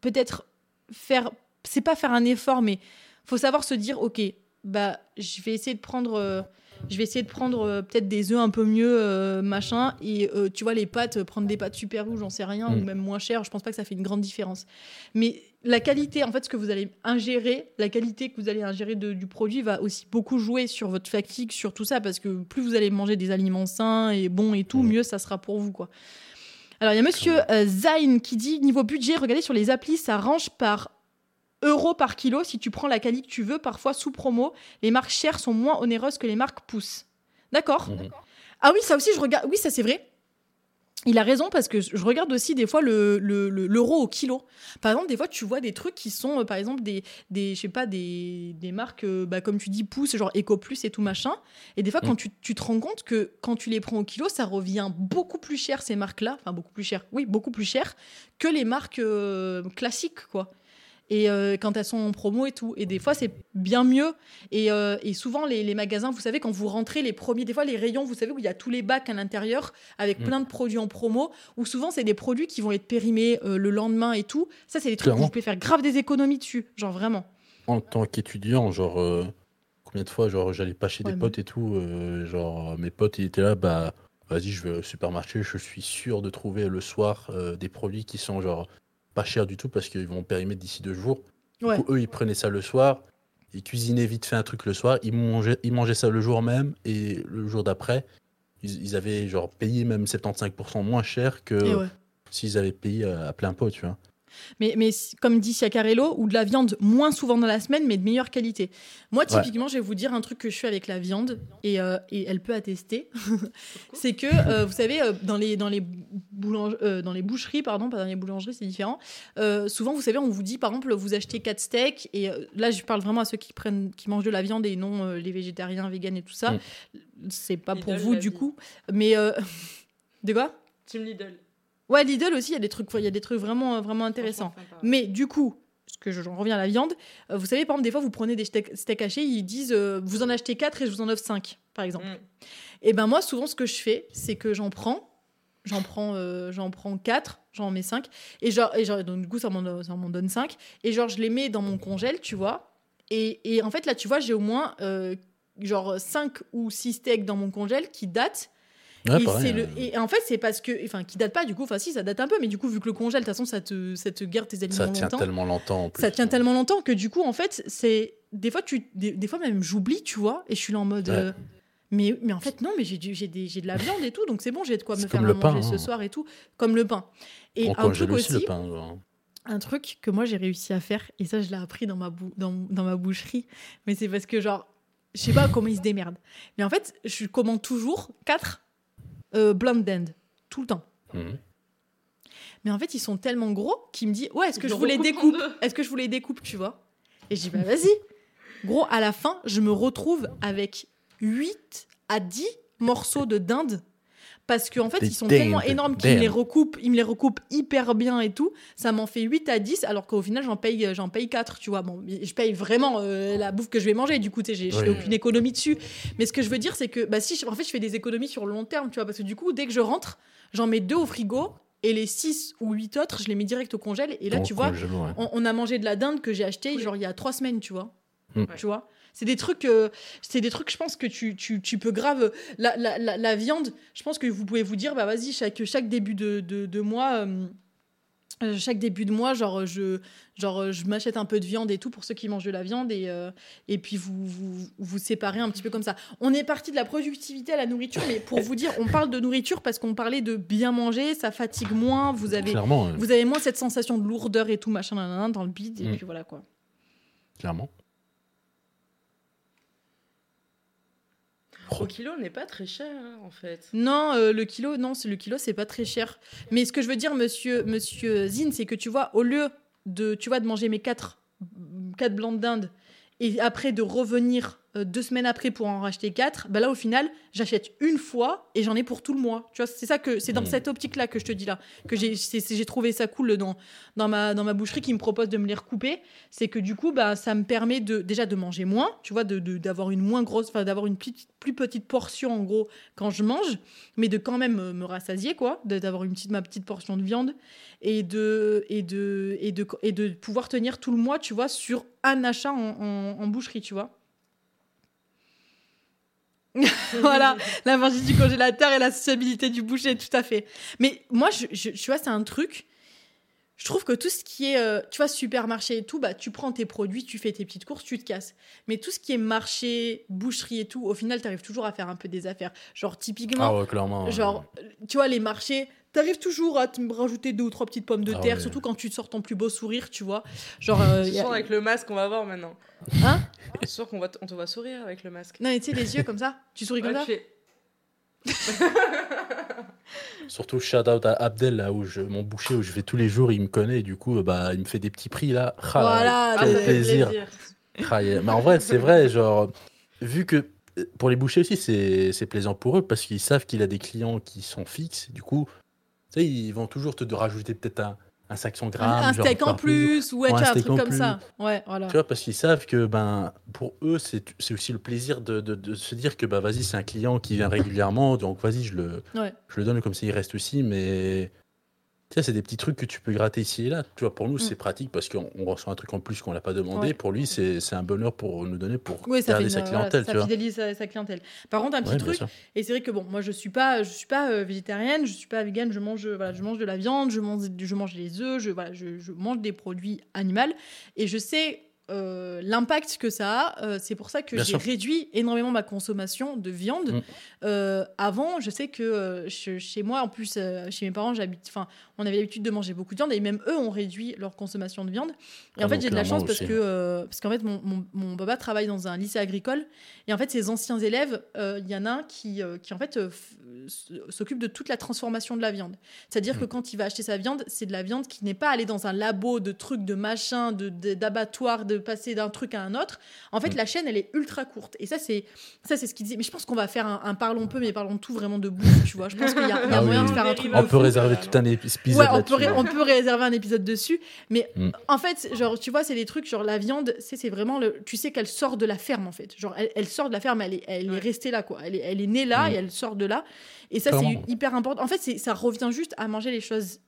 Speaker 1: peut-être faire, c'est pas faire un effort, mais faut savoir se dire, ok, bah, je vais essayer de prendre, euh, je vais essayer de prendre euh, peut-être des œufs un peu mieux, machin, et tu vois les pâtes, prendre des pâtes super rouges, j'en sais rien,
Speaker 2: Mm.
Speaker 1: ou même moins cher, je pense pas que ça fait une grande différence. Mais la qualité, en fait, ce que vous allez ingérer, la qualité que vous allez ingérer de- du produit va aussi beaucoup jouer sur votre fatigue, sur tout ça, parce que plus vous allez manger des aliments sains et bons et tout,
Speaker 2: Mhm.
Speaker 1: mieux ça sera pour vous, quoi. Alors, il y a monsieur euh, Zayn qui dit niveau budget, regardez sur les applis, ça range par euros par kilo. Si tu prends la qualité que tu veux, parfois sous promo, les marques chères sont moins onéreuses que les marques pouces. D'accord
Speaker 2: Mhm.
Speaker 1: Ah oui, ça aussi, je regarde. Oui, ça c'est vrai. Il a raison parce que je regarde aussi des fois le le- le- l'euro au kilo. Par exemple, des fois tu vois des trucs qui sont euh, par exemple des des je sais pas des, des marques euh, bah, comme tu dis pouces genre Eco Plus et tout machin. Et des fois
Speaker 2: Mm.
Speaker 1: quand tu, tu te rends compte que quand tu les prends au kilo, ça revient beaucoup plus cher ces marques-là, enfin beaucoup plus cher. Oui, beaucoup plus cher que les marques euh, classiques quoi. Et euh, quand elles sont en promo et tout. Et des fois, c'est bien mieux. Et, euh, et souvent, les, les magasins, vous savez, quand vous rentrez, les premiers, des fois, les rayons, vous savez, où il y a tous les bacs à l'intérieur avec
Speaker 2: Mm.
Speaker 1: plein de produits en promo, où souvent, c'est des produits qui vont être périmés euh, le lendemain et tout. Ça, c'est des trucs où vous pouvez faire grave des économies dessus. Genre vraiment.
Speaker 2: En tant qu'étudiant, genre, euh, combien de fois, genre, j'allais pas chez
Speaker 1: Ouais,
Speaker 2: des
Speaker 1: mais-
Speaker 2: potes et tout, genre, mes potes, ils étaient là, bah, vas-y, je vais au supermarché, je suis sûr de trouver le soir euh, des produits qui sont, genre, pas chers du tout parce qu'ils vont périmer d'ici deux jours. Du
Speaker 1: Ouais.
Speaker 2: coup, eux, ils prenaient ça le soir, ils cuisinaient vite fait un truc le soir, ils mangeaient, ils mangeaient ça le jour même et le jour d'après, ils, ils avaient, genre, payé même 75% moins cher que
Speaker 1: ouais.
Speaker 2: s'ils avaient payé à, à plein pot, tu vois.
Speaker 1: Mais, comme dit Siacarello, ou de la viande moins souvent dans la semaine, mais de meilleure qualité. Moi,
Speaker 2: Ouais.
Speaker 1: typiquement, je vais vous dire un truc que je fais avec la viande, et, euh, et elle peut attester. c'est que, euh, vous savez, euh, dans, les, dans, les euh, dans les boucheries, pardon, pas dans les boulangeries, c'est différent. euh, souvent, vous savez, on vous dit, par exemple, vous achetez 4 steaks, et euh, là, je parle vraiment à ceux qui, prennent, qui mangent de la viande et non euh, les végétariens, véganes et tout ça.
Speaker 2: Mm.
Speaker 1: C'est pas pour vous, du
Speaker 3: vie.
Speaker 1: coup. Mais. euh, de quoi?
Speaker 3: Team Lidl.
Speaker 1: Ouais, Lidl aussi, il y a des trucs, il y a des trucs vraiment, vraiment intéressants. Mais du coup, parce que je- j'en reviens à la viande, euh, vous savez, par exemple, des fois, vous prenez des steaks, hachés, ils disent euh, vous en achetez 4 et je vous en offre 5, par exemple.
Speaker 3: Mm.
Speaker 1: Et ben moi, souvent, ce que je fais, c'est que j'en prends, j'en prends, euh, j'en prends 4, j'en mets 5, et genre, et genre donc, du coup, ça m'en ça m'en donne 5, et genre, je les mets dans mon congèle, tu vois. Et, et en fait, là, tu vois, j'ai au moins euh, genre 5 ou 6 steaks dans mon congèle qui datent.
Speaker 2: Ouais,
Speaker 1: et,
Speaker 2: pareil,
Speaker 1: c'est le, et en fait, c'est parce que. Enfin, qui date pas, du coup. Enfin, si, ça date un peu, mais du coup, vu que le congèle, de toute façon, ça te, ça te garde tes aliments
Speaker 2: ça tient
Speaker 1: longtemps.
Speaker 2: tellement longtemps en plus.
Speaker 1: Ça tient tellement longtemps que du coup, en fait, c'est. Des fois, tu... des, des fois même, j'oublie, tu vois, et je suis là en mode.
Speaker 2: Ouais.
Speaker 1: euh, Mais, mais en fait, non, mais j'ai de la viande et tout, donc c'est bon, j'ai de quoi me faire
Speaker 2: le pain,
Speaker 1: manger ce
Speaker 2: hein.
Speaker 1: soir et tout. Comme le pain. Et
Speaker 2: On
Speaker 1: un truc
Speaker 2: aussi le pain. genre.
Speaker 1: un truc que moi j'ai réussi à faire, et ça je l'ai appris dans ma, bou- dans, dans ma boucherie, mais c'est parce que genre, je sais pas comment ils se démerdent. Mais en fait, je commande toujours 4 blind end, tout le temps.
Speaker 2: Mhm.
Speaker 1: Mais en fait, ils sont tellement gros qu'il me dit Ouais, est-ce que
Speaker 3: Je
Speaker 1: je vous les découpe. Est-ce que je vous les découpe, tu vois? Et je dis Bah vas-y. Gros, à la fin, je me retrouve avec 8 à 10 morceaux de dinde. Parce qu'en fait,
Speaker 2: Des
Speaker 1: ils sont tellement énormes qu'ils me les recoupent, ils me les recoupent hyper bien et tout. Ça m'en fait 8 à 10, alors qu'au final, j'en paye, j'en paye 4, tu vois. Bon, je paye vraiment euh, la bouffe que je vais manger, du coup, tu sais, j'ai- je fais
Speaker 2: Oui.
Speaker 1: aucune économie dessus. Mais ce que je veux dire, c'est que, bah si, je- en fait, je fais des économies sur le long terme, tu vois, parce que du coup, dès que je rentre, j'en mets deux au frigo, et les 6 ou 8 autres, je les mets direct au congèle. Et là, tu vois,
Speaker 2: ouais.
Speaker 1: on, on a mangé de la dinde que j'ai acheté
Speaker 3: Oui.
Speaker 1: genre il y a trois semaines, tu vois.
Speaker 2: Mm.
Speaker 1: Tu vois? C'est des trucs, euh, c'est des trucs, je pense que tu, tu, tu peux grave. La, la, la, la viande, je pense que vous pouvez vous dire, bah vas-y, chaque, chaque début de, de, de mois, euh, euh, chaque début de mois, genre je, genre je m'achète un peu de viande et tout pour ceux qui mangent de la viande et, euh, et puis vous, vous vous séparez un petit peu comme ça. On est parti de la productivité à la nourriture, mais pour vous dire, on parle de nourriture parce qu'on parlait de bien manger, ça fatigue moins, vous avez
Speaker 2: Clairement,
Speaker 1: vous avez moins cette sensation de lourdeur et tout, machin, dans le bide, et
Speaker 2: Mm.
Speaker 1: puis voilà quoi.
Speaker 2: clairement.
Speaker 3: Au kilo, n'est pas très cher, hein, en fait.
Speaker 1: Non, euh, le kilo, non, c'est le kilo, c'est pas très cher. Mais ce que je veux dire, monsieur, monsieur Zine, c'est que tu vois, au lieu de, tu vois, de manger mes quatre, quatre blancs de dinde et après de revenir euh, deux semaines après pour en racheter quatre, bah là au final, j'achète une fois et j'en ai pour tout le mois. Tu vois, c'est ça que c'est dans
Speaker 2: Mm.
Speaker 1: cette optique-là que je te dis là que j'ai trouvé ça cool dans dans ma dans ma boucherie qui me propose de me les recouper. C'est que du coup, bah ça me permet de déjà de manger moins, tu vois, de d'avoir une moins grosse, enfin d'avoir une petite- plus petite portion en gros quand je mange, mais de quand même euh, me rassasier quoi, d'avoir une petite ma petite portion de viande et de et de et de et de pouvoir tenir tout le mois, tu vois, sur un achat en, en- en boucherie, tu vois. voilà, la magie du congélateur et la sociabilité du boucher, tout à fait. Mais moi, je, je- tu vois, c'est un truc. Je trouve que tout ce qui est, euh, tu vois, supermarché et tout, bah, tu prends tes produits, tu fais tes petites courses, tu te casses. Mais tout ce qui est marché, boucherie et tout, au final, tu arrives toujours à faire un peu des affaires. Genre, typiquement,
Speaker 2: Ah ouais, clairement.
Speaker 1: Genre, tu vois, les marchés, t'arrives toujours à te rajouter deux ou trois petites pommes de
Speaker 2: Ah
Speaker 1: terre,
Speaker 2: ouais.
Speaker 1: surtout quand tu sors ton plus beau sourire, tu vois. Genre, euh, a-
Speaker 3: avec le masque, on va voir maintenant.
Speaker 1: Hein
Speaker 3: C'est sûr qu'on on te voit sourire avec le masque.
Speaker 1: Non, mais tu sais, les yeux comme ça, tu souris comme ça.
Speaker 3: fais-
Speaker 2: Surtout shout out à Abdel, là où je, mon boucher, où je vais tous les jours, il me connaît, et du coup, bah, il me fait des petits prix là. Ah,
Speaker 1: Voilà,
Speaker 2: quel
Speaker 3: fait
Speaker 2: plaisir. Ah, yeah. Mais en vrai, c'est vrai, genre, vu que euh, pour les bouchers aussi, c'est c'est plaisant pour eux parce qu'ils savent qu'il a des clients qui sont fixes. Du coup, tu sais, ils vont toujours te de rajouter peut-être un, un 500
Speaker 1: Un,
Speaker 2: grammes.
Speaker 1: un
Speaker 2: genre,
Speaker 1: steak en plus, ou ouais,
Speaker 2: un steak
Speaker 1: truc comme
Speaker 2: plus.
Speaker 1: ça. Ouais, voilà.
Speaker 2: Tu vois, parce qu'ils savent que ben, pour eux, c'est c'est aussi le plaisir de, de- de se dire que bah, vas-y, c'est un client qui vient régulièrement, donc vas-y, je le,
Speaker 1: Ouais.
Speaker 2: je le donne comme ça, il reste aussi. Mais tu sais, c'est des petits trucs que tu peux gratter ici et là. Tu vois, pour nous,
Speaker 1: Mm.
Speaker 2: c'est pratique parce qu'on on reçoit un truc en plus qu'on l'a pas demandé.
Speaker 1: Ouais.
Speaker 2: Pour lui, c'est un bonheur pour nous donner pour
Speaker 1: Oui,
Speaker 2: garder sa
Speaker 1: voilà,
Speaker 2: clientèle.
Speaker 1: ça
Speaker 2: tu vois.
Speaker 1: fidélise sa, sa clientèle. Par contre, un petit
Speaker 2: Ouais,
Speaker 1: truc, et c'est vrai que bon, moi je suis pas, je suis pas euh, végétarienne, je suis pas végane, je mange, voilà, je mange de la viande, je mange, je mange des œufs, je, voilà, je, je mange des produits animaux, et je sais euh, l'impact que ça a, euh, c'est pour ça que j'ai réduit énormément ma consommation de viande.
Speaker 2: Mm.
Speaker 1: Euh, avant, je sais que che- chez moi, en plus, chez mes parents, j'habite, enfin, on avait l'habitude de manger beaucoup de viande et même eux ont réduit leur consommation de viande. Et
Speaker 2: Ah
Speaker 1: en fait,
Speaker 2: non,
Speaker 1: j'ai de la chance parce que, euh, parce qu'en fait, mon, mon, mon papa travaille dans un lycée agricole et en fait, ses anciens élèves, il y en a un qui, qui en fait, s'occupe de toute la transformation de la viande. C'est-à-dire que
Speaker 2: Mm.
Speaker 1: quand il va acheter sa viande, c'est de la viande qui n'est pas allée dans un labo de trucs, de machin, de, de- de passer d'un truc à un autre. En fait,
Speaker 2: Mm.
Speaker 1: la chaîne, elle est ultra courte. Et ça, c'est ça, c'est ce qu'il disait. Mais je pense qu'on va faire un, un parlons peu, mais parlons tout vraiment de bouffe, tu vois. Je pense qu'il y a, il y a
Speaker 2: Ah
Speaker 1: moyen de faire un truc.
Speaker 3: On
Speaker 2: peut
Speaker 1: fou.
Speaker 2: réserver tout un épisode
Speaker 1: Ouais, on peut, on réserver un épisode dessus. Mais
Speaker 2: Mm.
Speaker 1: en fait, genre, tu vois, c'est des trucs, genre la viande, c'est c'est vraiment le. Tu sais qu'elle sort de la ferme, en fait. Genre, elle, elle sort de la ferme, elle est, elle est restée là, quoi. Elle est, elle est née là
Speaker 2: Mm.
Speaker 1: et elle sort de là. Et ça, c'est hyper important. En fait, c'est- ça revient juste à manger les choses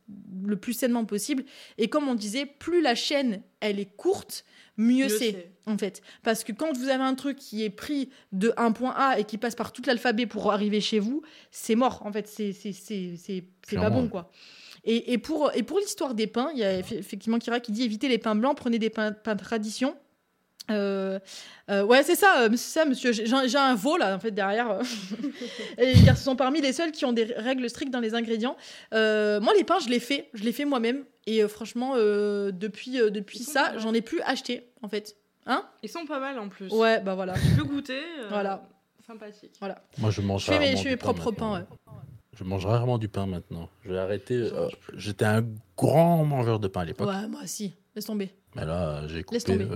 Speaker 1: le plus sainement possible. Et comme on disait, plus la chaîne, elle est courte, mieux,
Speaker 3: Mieux
Speaker 1: c'est. En fait, parce que quand vous avez un truc qui est pris de un point A et qui passe par tout l'alphabet pour arriver chez vous, c'est mort. En fait, c'est c'est c'est c'est c'est pas bon quoi. Et, et pour et pour l'histoire des pains, il y a eff- effectivement Kira qui dit évitez les pains blancs, prenez des pains, pains de tradition. Euh, euh, ouais, c'est ça, euh, c'est ça, monsieur. J'ai un veau là, en fait, derrière. et car ce sont parmi les seuls qui ont des règles strictes dans les ingrédients. Euh, moi, les pains, je les fais, je les fais moi-même. Et euh, franchement, euh, depuis, euh, depuis ça, j'en ai plus acheté, en fait. Hein?
Speaker 3: Ils sont pas mal en plus.
Speaker 1: Ouais, bah voilà.
Speaker 3: Tu peux goûter. euh,
Speaker 1: Voilà.
Speaker 3: Sympathique.
Speaker 2: Moi, je mange
Speaker 1: Je fais mes,
Speaker 2: rarement
Speaker 1: je fais
Speaker 2: du
Speaker 1: mes
Speaker 2: pain
Speaker 1: propres
Speaker 2: maintenant.
Speaker 1: pains, ouais.
Speaker 2: Je mange rarement du pain maintenant. Je vais arrêter. Euh. J'étais un grand mangeur de pain à l'époque.
Speaker 1: Ouais, moi, si. Laisse tomber.
Speaker 2: Mais là, j'ai coupé.
Speaker 1: tomber.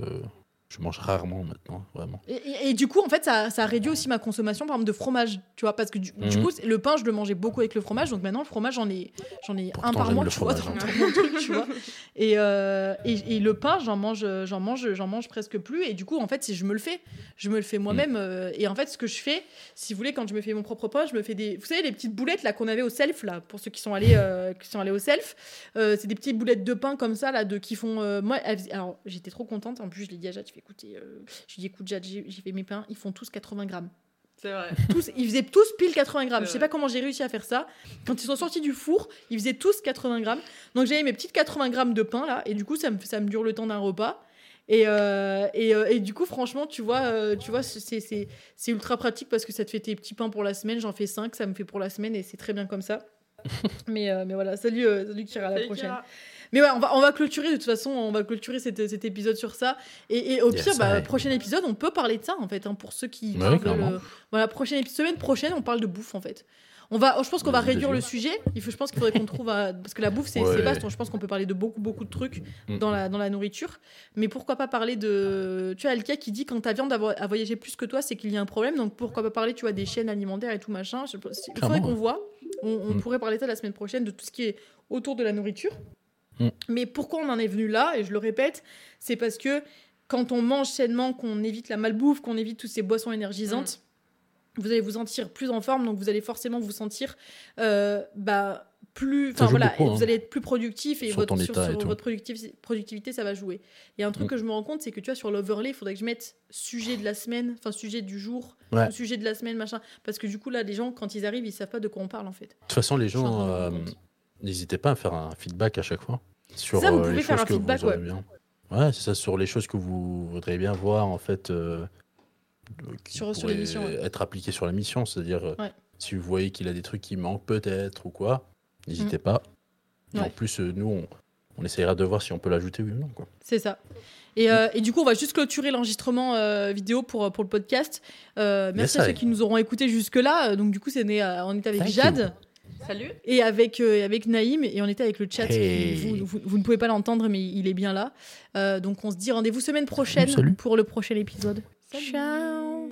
Speaker 2: Je mange rarement maintenant, vraiment.
Speaker 1: Et, et- et du coup, en fait, ça, ça a réduit aussi ma consommation, par exemple, de fromage. Tu vois, parce que du, du
Speaker 2: Mhm.
Speaker 1: coup, le pain, je le mangeais beaucoup avec le fromage. Donc maintenant, le fromage, j'en ai, j'en ai un par mois, tu vois,
Speaker 2: fromage, hein.
Speaker 1: dans mon truc, tu vois. Et, euh, et, et le pain, j'en mange, j'en mange, j'en mange presque plus. Et du coup, en fait, si je me le fais, je me le fais moi-même. euh, et en fait, ce que je fais, si vous voulez, quand je me fais mon propre pain, je me fais des, vous savez, les petites boulettes là qu'on avait au self là, pour ceux qui sont allés, euh, qui sont allés au self, euh, c'est des petites boulettes de pain comme ça là, de qui font. moi, alors j'étais trop contente. En plus, je l'ai dit à Jade, écouter, euh, je lui dis écoute Jade, j'ai fait mes pains, ils font tous 80 grammes
Speaker 3: C'est vrai.
Speaker 1: tous, ils faisaient tous pile 80 grammes. Je sais
Speaker 3: vrai.
Speaker 1: pas comment j'ai réussi à faire ça. Quand ils sont sortis du four, ils faisaient tous 80 grammes. Donc j'avais mes petites 80 grammes de pain là, et du coup ça me, ça me dure le temps d'un repas. Et, euh, et, euh, et du coup, franchement, tu vois, euh, tu vois c'est- ultra pratique parce que ça te fait tes petits pains pour la semaine. J'en fais 5, ça me fait pour la semaine et c'est très bien comme ça. mais, mais voilà, salut, salut Kira, à la prochaine.
Speaker 3: Kira.
Speaker 1: Mais ouais, on va, on va clôturer de toute façon, on va clôturer cet, cet épisode sur ça. Et, et au
Speaker 2: Yes,
Speaker 1: pire, bah, prochain épisode, on peut parler de ça en fait, hein, pour ceux qui.
Speaker 2: Ouais, clairement.
Speaker 1: euh, voilà, prochaine semaine prochaine, on parle de bouffe en fait. On va, je pense qu'on va réduire le sujet. Il faut, je pense qu'il faudrait qu'on trouve parce que la bouffe c'est
Speaker 2: Ouais.
Speaker 1: vaste. donc Je pense qu'on peut parler de beaucoup beaucoup de trucs
Speaker 2: Mm.
Speaker 1: dans la dans la nourriture. Mais pourquoi pas parler de, tu vois, Alkia qui dit quand ta viande a, vo- a voyagé plus que toi, c'est qu'il y a un problème. Donc pourquoi pas parler, tu vois, des chaînes alimentaires et tout machin. Je- Il faudrait qu'on voit. On, on
Speaker 2: Mm.
Speaker 1: pourrait parler de ça la semaine prochaine de tout ce qui est autour de la nourriture.
Speaker 2: Mm.
Speaker 1: Mais pourquoi on en est venu là? Et je le répète, c'est parce que quand on mange sainement, qu'on évite la malbouffe, qu'on évite toutes ces boissons énergisantes, vous allez vous sentir plus en forme, donc vous allez forcément vous sentir euh, bah, plus. Enfin voilà,
Speaker 2: beaucoup,
Speaker 1: et
Speaker 2: hein.
Speaker 1: vous allez être plus productif et
Speaker 2: Sur
Speaker 1: votre, sur,
Speaker 2: état
Speaker 1: sur
Speaker 2: et tout.
Speaker 1: votre productiv- productivité, ça va jouer. Il y a un truc
Speaker 2: Mm.
Speaker 1: que je me rends compte, c'est que tu vois, sur l'overlay, il faudrait que je mette sujet de la semaine, enfin sujet du jour,
Speaker 2: Ouais.
Speaker 1: sujet de la semaine, machin. Parce que du coup, là, les gens, quand ils arrivent, ils savent pas de quoi on parle en fait.
Speaker 2: De toute façon, les gens, n'hésitez pas à faire un feedback à chaque fois. Sur
Speaker 1: Ça, vous
Speaker 2: euh,
Speaker 1: pouvez
Speaker 2: les
Speaker 1: faire
Speaker 2: choses
Speaker 1: un
Speaker 2: que
Speaker 1: feedback, ouais.
Speaker 2: bien. Ouais, c'est ça, sur les choses que vous voudriez bien voir, en fait. euh, qui
Speaker 1: Sur- sur
Speaker 2: pourraient
Speaker 1: l'émission, ouais.
Speaker 2: Être appliquées sur l'émission. C'est-à-dire, euh,
Speaker 1: Ouais.
Speaker 2: si vous voyez qu'il a des trucs qui manquent peut-être ou quoi, n'hésitez pas. Et
Speaker 1: Mm. Ouais.
Speaker 2: En plus, nous, on, on essaiera de voir si on peut l'ajouter oui ou non.
Speaker 1: C'est ça. Et, euh, et du coup, on va juste clôturer l'enregistrement euh, vidéo pour, pour le podcast. Euh, merci
Speaker 2: Yes,
Speaker 1: à ceux qui nous auront écoutés jusque-là. Donc, du coup, c'est né, on était avec
Speaker 2: Thank
Speaker 1: Jade
Speaker 3: Salut.
Speaker 1: et avec, euh, avec Naïm et on était avec le chat. qui-. Vous, vous- vous ne pouvez pas l'entendre, mais il est bien là. Euh, donc, on se dit rendez-vous semaine prochaine
Speaker 2: Salut.
Speaker 1: pour le prochain épisode.
Speaker 3: Salut.
Speaker 1: Ciao